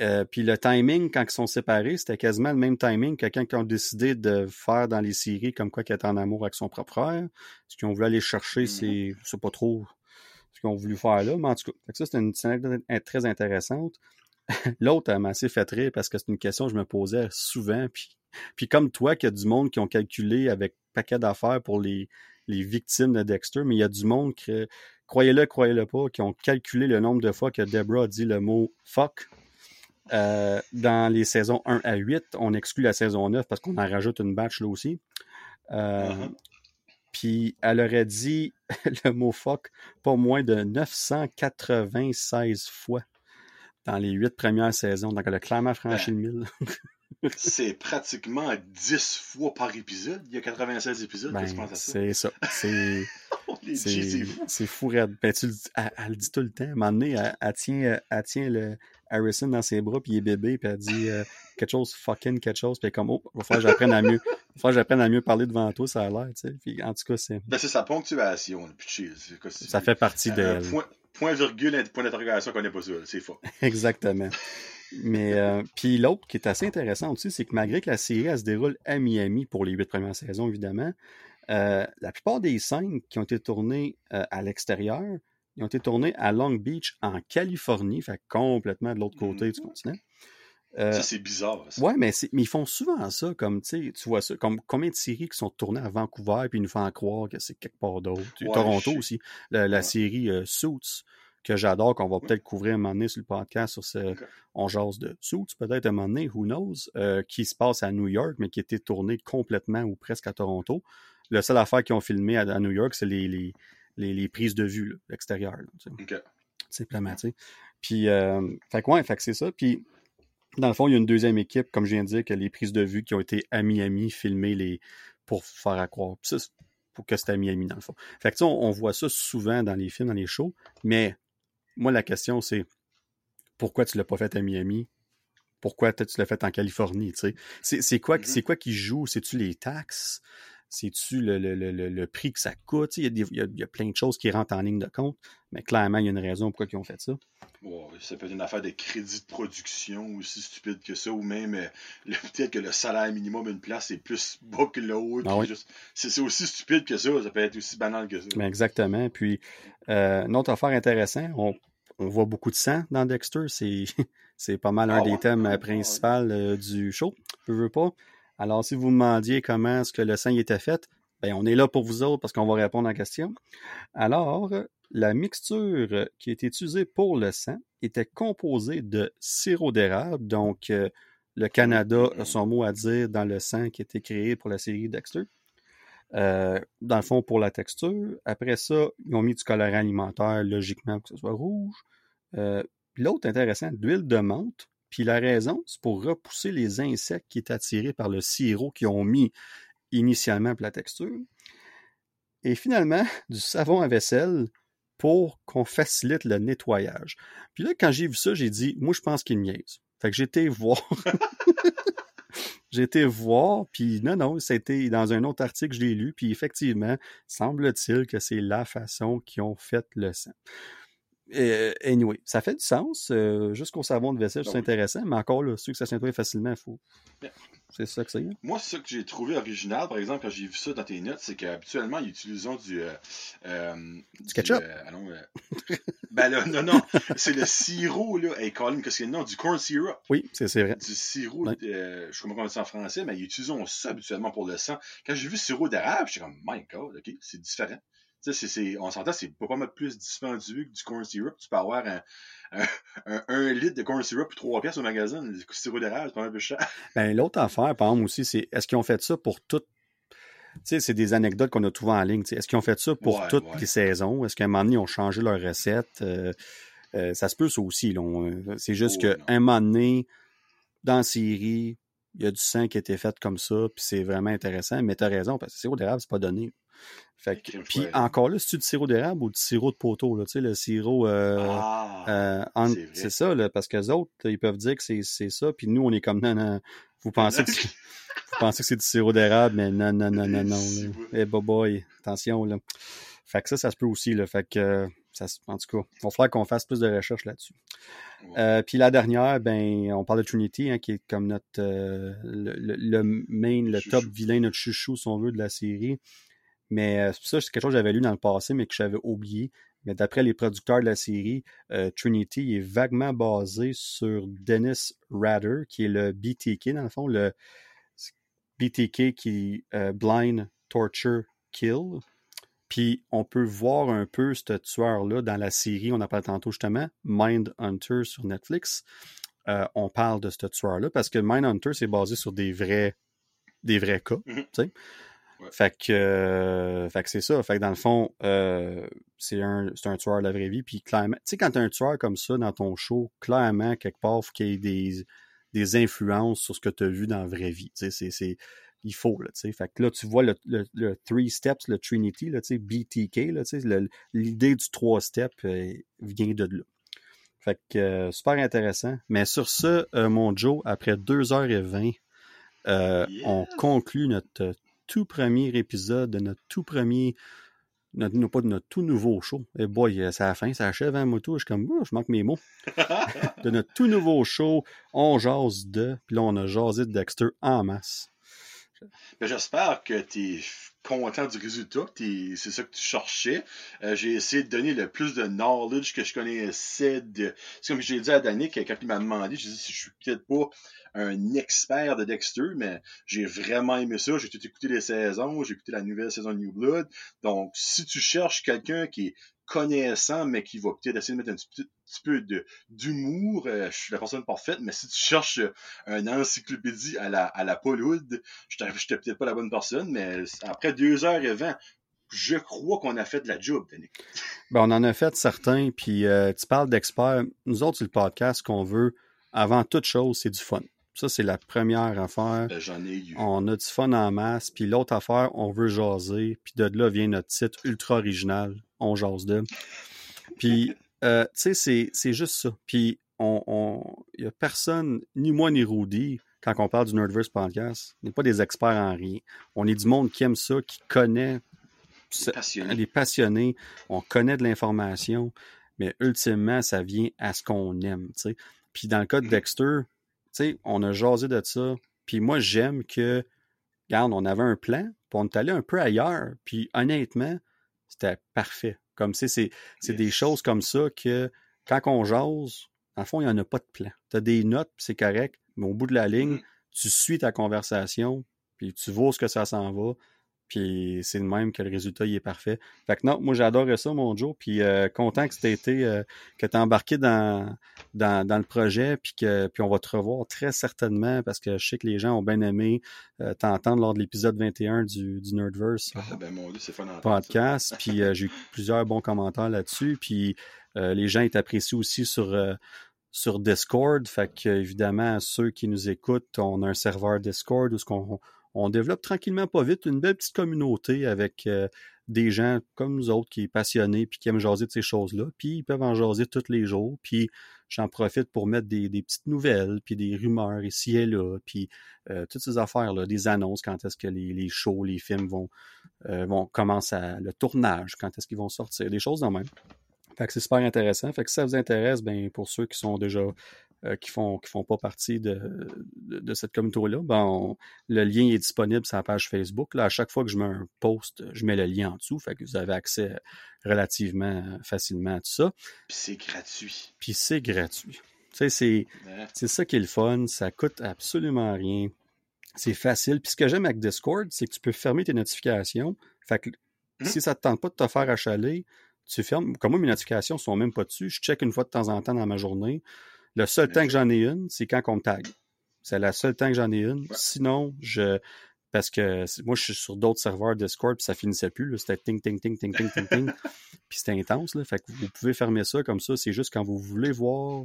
Euh, puis le timing, quand ils sont séparés, c'était quasiment le même timing que quand ils ont décidé de faire dans les séries comme quoi qu'ils étaient en amour avec son propre frère. Ce qu'ils ont voulu aller chercher, mm-hmm. c'est pas trop ce qu'ils ont voulu faire là, mais en tout cas, ça, c'était une scène très intéressante. [laughs] L'autre, elle m'a assez fait rire parce que c'est une question que je me posais souvent. Puis, puis comme toi, qu'il y a du monde qui ont calculé avec paquet d'affaires pour les, les victimes de Dexter, mais il y a du monde qui, croyez-le, croyez-le pas, qui ont calculé le nombre de fois que Deborah a dit le mot fuck. Euh, dans les saisons 1 à 8, on exclut la saison 9 parce qu'on en rajoute une batch là aussi. Euh, uh-huh. Puis elle aurait dit [laughs] le mot fuck pas moins de 996 fois dans les huit premières saisons. Donc elle a clairement franchi le 1000. [laughs] c'est pratiquement 10 fois par épisode. Il y a 96 épisodes, ben, C'est ça. C'est. [laughs] c'est fou. raide. Ben, tu, elle, le dit tout le temps. À un moment donné, elle, tient, elle tient le Harrison dans ses bras, puis il est bébé, puis elle dit euh, [laughs] quelque chose, fucking quelque chose, puis elle est comme, oh, il va falloir que j'apprenne à mieux. Va j'apprenne à mieux parler devant toi, ça a l'air, tu sais. Puis, en tout cas, c'est. Ben, c'est sa ponctuation, puis Ça fait partie de. Point, point, virgule, point d'interrogation, qu'on n'est pas ça, c'est faux. [laughs] Exactement. Mais euh, puis l'autre qui est assez intéressant aussi, c'est que malgré que la série elle se déroule à Miami pour les huit premières saisons, évidemment, euh, la plupart des scènes qui ont été tournées euh, à l'extérieur, ils ont été tournées à Long Beach, en Californie, fait complètement de l'autre côté du mm-hmm. continent. ça, c'est bizarre. Ça. Ouais, mais, mais, ils font souvent ça, comme, tu vois ça, comme combien de séries qui sont tournées à Vancouver, puis ils nous font croire que c'est quelque part d'autre. Toronto aussi, la, série Suits, que j'adore, qu'on va peut-être couvrir un moment donné sur le podcast, sur ce On jase de Suits, peut-être un moment donné, who knows, euh, qui se passe à New York, mais qui a été tourné complètement ou presque à Toronto. La seule affaire qu'ils ont filmé à, New York, c'est les, les, les, prises de vue extérieures. Simplement, tu sais. Puis, euh, fait quoi, fait que c'est ça. Puis, dans le fond, il y a une deuxième équipe, comme je viens de dire, que les prises de vue qui ont été à Miami filmées les, pour faire à croire. ça, pour que c'était à Miami, dans le fond. Fait que, on, on voit ça souvent dans les films, dans les shows, mais moi, la question, c'est pourquoi tu l'as pas fait à Miami? Pourquoi tu l'as fait en Californie? C'est quoi, mm-hmm. quoi qui joue? C'est-tu les taxes? C'est-tu le, le, le, le, prix que ça coûte? Il y, a, il, y a, plein de choses qui rentrent en ligne de compte, mais clairement, il y a une raison pourquoi ils ont fait ça. ça peut être une affaire de crédit de production aussi stupide que ça, ou même euh, [laughs] peut-être que le salaire minimum d'une place est plus bas que l'autre. Ah c'est aussi stupide que ça, ça peut être aussi banal que ça. Mais exactement. Puis, euh, une autre affaire intéressante, on, on voit beaucoup de sang dans Dexter. C'est [laughs] pas mal un ah des thèmes euh, principaux du show. Je veux pas. Alors, si vous me demandiez comment est-ce que le sang était fait, ben, on est là pour vous autres parce qu'on va répondre à la question. Alors, la mixture qui est utilisée pour le sang était composée de sirop d'érable, donc euh, le Canada a son mot à dire dans le sang qui a été créé pour la série Dexter. Euh, dans le fond, pour la texture. Après ça, ils ont mis du colorant alimentaire, logiquement, que ce soit rouge. Euh, l'autre intéressant, d'huile de menthe. Puis la raison, c'est pour repousser les insectes qui étaient attirés par le sirop qu'ils ont mis initialement pour la texture. Et finalement, [laughs] du savon à vaisselle pour qu'on facilite le nettoyage. Puis là, quand j'ai vu ça, j'ai dit, moi, je pense qu'il niaise. Fait que été [laughs] voir. été voir, puis non, non, c'était dans un autre article, je l'ai lu, puis effectivement, semble-t-il que c'est la façon qu'ils ont fait le sang. Et, anyway, ça fait du sens. Euh, Jusqu'au savon de vaisselle, c'est intéressant, mais encore, là, ceux que ça s'intègre facilement, il faut. C'est ça que c'est. Hein? Moi, ce que j'ai trouvé original, par exemple, quand j'ai vu ça dans tes notes, c'est qu'habituellement, ils utilisent du. Euh, euh, du ketchup. Euh, [laughs] ben là, non, non. c'est le sirop, là. Hey, Colin, qu'est-ce qu'il y a nom? Du corn syrup. Oui, c'est vrai. Du sirop, je sais pas comment on dit en français, mais ils utilisent ça habituellement pour le sang. Quand j'ai vu sirop d'érable, j'étais comme, my god, ok, c'est différent. Tu sais, on s'entend, c'est pas mal plus dispendieux que du corn syrup. Tu peux avoir un, un, un, litre de corn syrup pour 3 pièces au magasin. Le sirop d'érable, c'est pas mal plus cher. [laughs] Ben, l'autre affaire, par exemple, aussi, c'est est-ce qu'ils ont fait ça pour tout tu sais, c'est des anecdotes qu'on a trouvées en ligne. Est-ce qu'ils ont fait ça pour toutes les saisons? Est-ce qu'à un moment donné, ils ont changé leur recette? Euh, euh, ça se peut, ça aussi. C'est juste oh, qu'à un moment donné, dans la série, il y a du sang qui a été fait comme ça, puis c'est vraiment intéressant. Mais tu as raison, parce que le sirop d'érable, c'est pas donné. Fait puis encore là, c'est du sirop d'érable ou du sirop de poteau, là, tu sais, le sirop euh, ah, euh c'est ça, là, parce que les autres, ils peuvent dire que c'est ça, puis nous, on est comme non, non, vous pensez que [laughs] vous pensez que c'est du sirop d'érable, mais non, non, non, non, non. [laughs] Eh boy, attention là. Fait que ça, ça se peut aussi, là. Fait que ça, en tout cas, il va falloir qu'on fasse plus de recherches là-dessus. Euh, puis la dernière, ben, on parle de Trinity, hein, qui est comme notre euh, le, le, main, le top vilain, notre chouchou, si on veut, de la série. Mais euh, ça, c'est quelque chose que j'avais lu dans le passé, mais que j'avais oublié. Mais d'après les producteurs de la série, euh, Trinity est vaguement basé sur Dennis Rader, qui est le BTK, dans le fond, le BTK qui est euh, Blind Torture Kill. Puis on peut voir un peu ce tueur-là dans la série, on a parlé tantôt justement, Mind Hunter sur Netflix. on parle de ce tueur-là parce que Mind Hunter, c'est basé sur des vrais, des vrais cas. Fait que, euh, fait que c'est ça. Fait que dans le fond, euh, c'est un, un tueur de la vraie vie. Puis clairement, tu sais, quand t'as un tueur comme ça dans ton show, clairement, quelque part, il faut qu'il y ait des, des influences sur ce que tu as vu dans la vraie vie. Tu sais, c'est, il faut, là, tu sais. Fait que là, tu vois le, le, three steps, le Trinity, là, tu sais, BTK, là, tu sais, l'idée du trois steps euh, vient de là. Fait que, super intéressant. Mais sur ce, mon Joe, après 2h20, on conclut notre tout premier épisode de notre tout premier, notre, pas de notre tout nouveau show. Et boy, c'est la fin, ça achève, hein, moto. Je suis comme, oh, je manque mes mots. [laughs] de notre tout nouveau show, on jase de, puis là, on a jasé de Dexter en masse. Ben, j'espère que tu es content du résultat, c'est ça que tu cherchais. Euh, j'ai essayé de donner le plus de knowledge que je connaissais de. C'est comme j'ai dit à Danick quand il m'a demandé, je dit si je suis peut-être pas un expert de Dexter, mais j'ai vraiment aimé ça. J'ai tout écouté les saisons, j'ai écouté la nouvelle saison de New Blood. Donc, si tu cherches quelqu'un qui est connaissant, mais qui va peut-être essayer de mettre un petit, peu d'humour, euh, je suis la personne parfaite, mais si tu cherches un encyclopédie à la, à la Paul je n'étais peut-être pas la bonne personne, mais après deux heures et vingt, je crois qu'on a fait de la job, Danick. Ben, on en a fait certains, puis euh, tu parles d'experts. Nous autres, c'est le podcast qu'on veut, avant toute chose, c'est du fun. Ça, c'est la première affaire. Ben, j'en ai eu. On a du fun en masse. Puis l'autre affaire, on veut jaser. Puis de là vient notre titre ultra original, On jase de. Puis, euh, tu sais, c'est juste ça. Puis, on, on, y a personne, ni moi ni Rudy, quand on parle du Nerdverse podcast, on n'est pas des experts en rien. On est du monde qui aime ça, qui connaît, les passionnés. On connaît de l'information, mais ultimement, ça vient à ce qu'on aime, sais. Puis dans le cas de mm-hmm. Dexter, sais, on a jasé de ça. Puis moi, j'aime que, regarde, on avait un plan, puis on est allé un peu ailleurs. Puis honnêtement, c'était parfait. Comme c'est, c'est des choses comme ça que quand on jase, en fond, il n'y en a pas de plan. Tu as des notes, puis c'est correct, mais au bout de la ligne, mm-hmm. tu suis ta conversation, puis tu vois ce que ça s'en va, puis c'est le même que le résultat il est parfait. Fait que non, moi j'adorais ça, mon Joe. Puis euh, content que tu été, euh, que tu embarqué dans, dans, dans, le projet, puis que puis on va te revoir très certainement parce que je sais que les gens ont bien aimé euh, t'entendre lors de l'épisode 21 du, du Nerdverse ah, ben, mon Dieu, c'est podcast. puis j'ai eu plusieurs bons commentaires là-dessus. Puis les gens ils t'apprécient aussi sur sur Discord. Fait que, évidemment, ceux qui nous écoutent, on a un serveur Discord où ce qu'on on développe tranquillement pas vite une belle petite communauté avec euh, des gens comme nous autres qui sont passionnés puis qui aiment jaser de ces choses-là. Puis ils peuvent en jaser tous les jours. Puis j'en profite pour mettre des, petites nouvelles, puis des rumeurs ici et là, puis euh, toutes ces affaires-là, des annonces, quand est-ce que les, shows, les films vont, euh, vont commencer à, le tournage, quand est-ce qu'ils vont sortir, des choses dans même. Fait que c'est super intéressant. Fait que si ça vous intéresse, ben pour ceux qui sont déjà euh, qui font qui font pas partie de, de, cette communauté-là, ben le lien est disponible sur la page Facebook. Là, à chaque fois que je mets un post, je mets le lien en dessous, fait que vous avez accès relativement facilement à tout ça. Puis c'est gratuit. Puis c'est gratuit. Tu sais, c'est, c'est ça qui est le fun, ça coûte absolument rien. C'est facile. Puis ce que j'aime avec Discord, c'est que tu peux fermer tes notifications. Fait que mmh. si ça te tente pas de te faire achaler, tu fermes. Comme moi, mes notifications sont même pas dessus. Je check une fois de temps en temps dans ma journée. Le seul temps que j'en ai une, c'est quand on me tag. C'est la seule temps que j'en ai une. Sinon, je. Parce que moi, je suis sur d'autres serveurs Discord, puis ça finissait plus. C'était ting, ting, ting, ting, ting, ting, ting. [laughs] puis c'était intense. Là. Fait que vous pouvez fermer ça comme ça. C'est juste quand vous voulez voir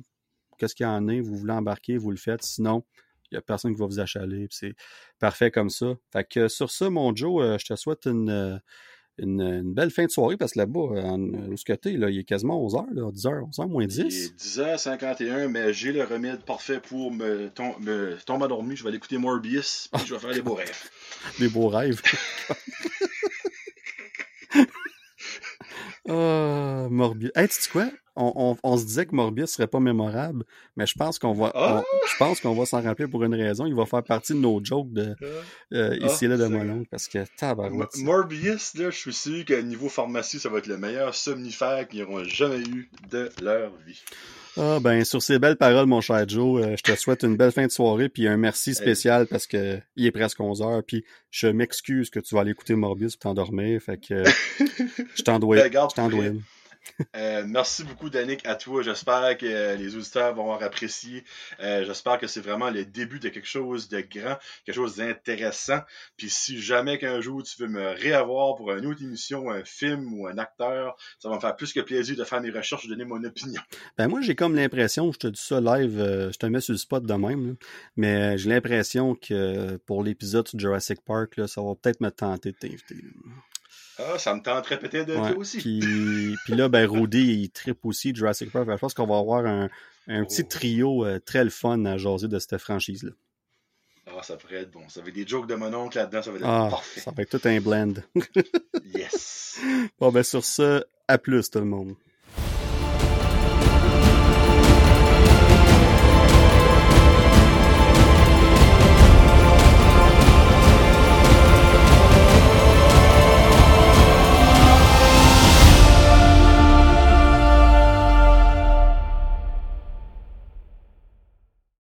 qu'est-ce qu'il y en a, vous voulez embarquer, vous le faites. Sinon, il n'y a personne qui va vous achaler. C'est parfait comme ça. Fait que sur ça, mon Joe, euh, je te souhaite une, euh, une, belle fin de soirée parce que là-bas, où ce que là, il est quasiment 11h, 10h, 11h moins 10. Il est 10h51, mais j'ai le remède parfait pour me, me tomber endormi. Je vais aller écouter Morbius, puis je vais faire des beaux rêves. [laughs] des beaux rêves. [laughs] [laughs] Ah, Morbius. Hey, tu sais quoi? On, se disait que Morbius serait pas mémorable, mais je pense qu'on va, ah! je pense qu'on va s'en rappeler pour une raison. Il va faire partie de nos jokes de ah! euh, ici et là de Molon, parce que tabarouette. Morbius, là, je suis sûr qu'à niveau pharmacie, ça va être le meilleur somnifère qu'ils n'auront jamais eu de leur vie. Ah ben sur ces belles paroles, mon cher Joe, euh, je te souhaite une belle fin de soirée puis un merci spécial parce que il est presque 11 heures puis je m'excuse que tu vas aller écouter Morbius pour t'endormir, fait que [laughs] je t'en dois, ben, je t'en dois. Euh, merci beaucoup, Danick, à toi. J'espère que les auditeurs vont avoir apprécié. Euh, j'espère que c'est vraiment le début de quelque chose de grand, quelque chose d'intéressant. Puis si jamais qu'un jour tu veux me réavoir pour une autre émission, un film ou un acteur, ça va me faire plus que plaisir de faire mes recherches et de donner mon opinion. Ben moi, j'ai comme l'impression, je te dis ça live, euh, je te mets sur le spot de même, mais j'ai l'impression que pour l'épisode Jurassic Park, ça va peut-être me tenter de t'inviter. Ah, ça me tenterait peut-être de toi aussi. Puis, puis là, ben, Rudy, il tripe aussi Jurassic Park. Je pense qu'on va avoir un, un petit oh. trio euh, très le fun à jaser de cette franchise-là. Ah, ça pourrait être bon. Ça va être des jokes de mon oncle là-dedans, ça va être ah, parfait. Ça va être tout un blend. yes. [laughs] Bon, ben, sur ce, à plus tout le monde.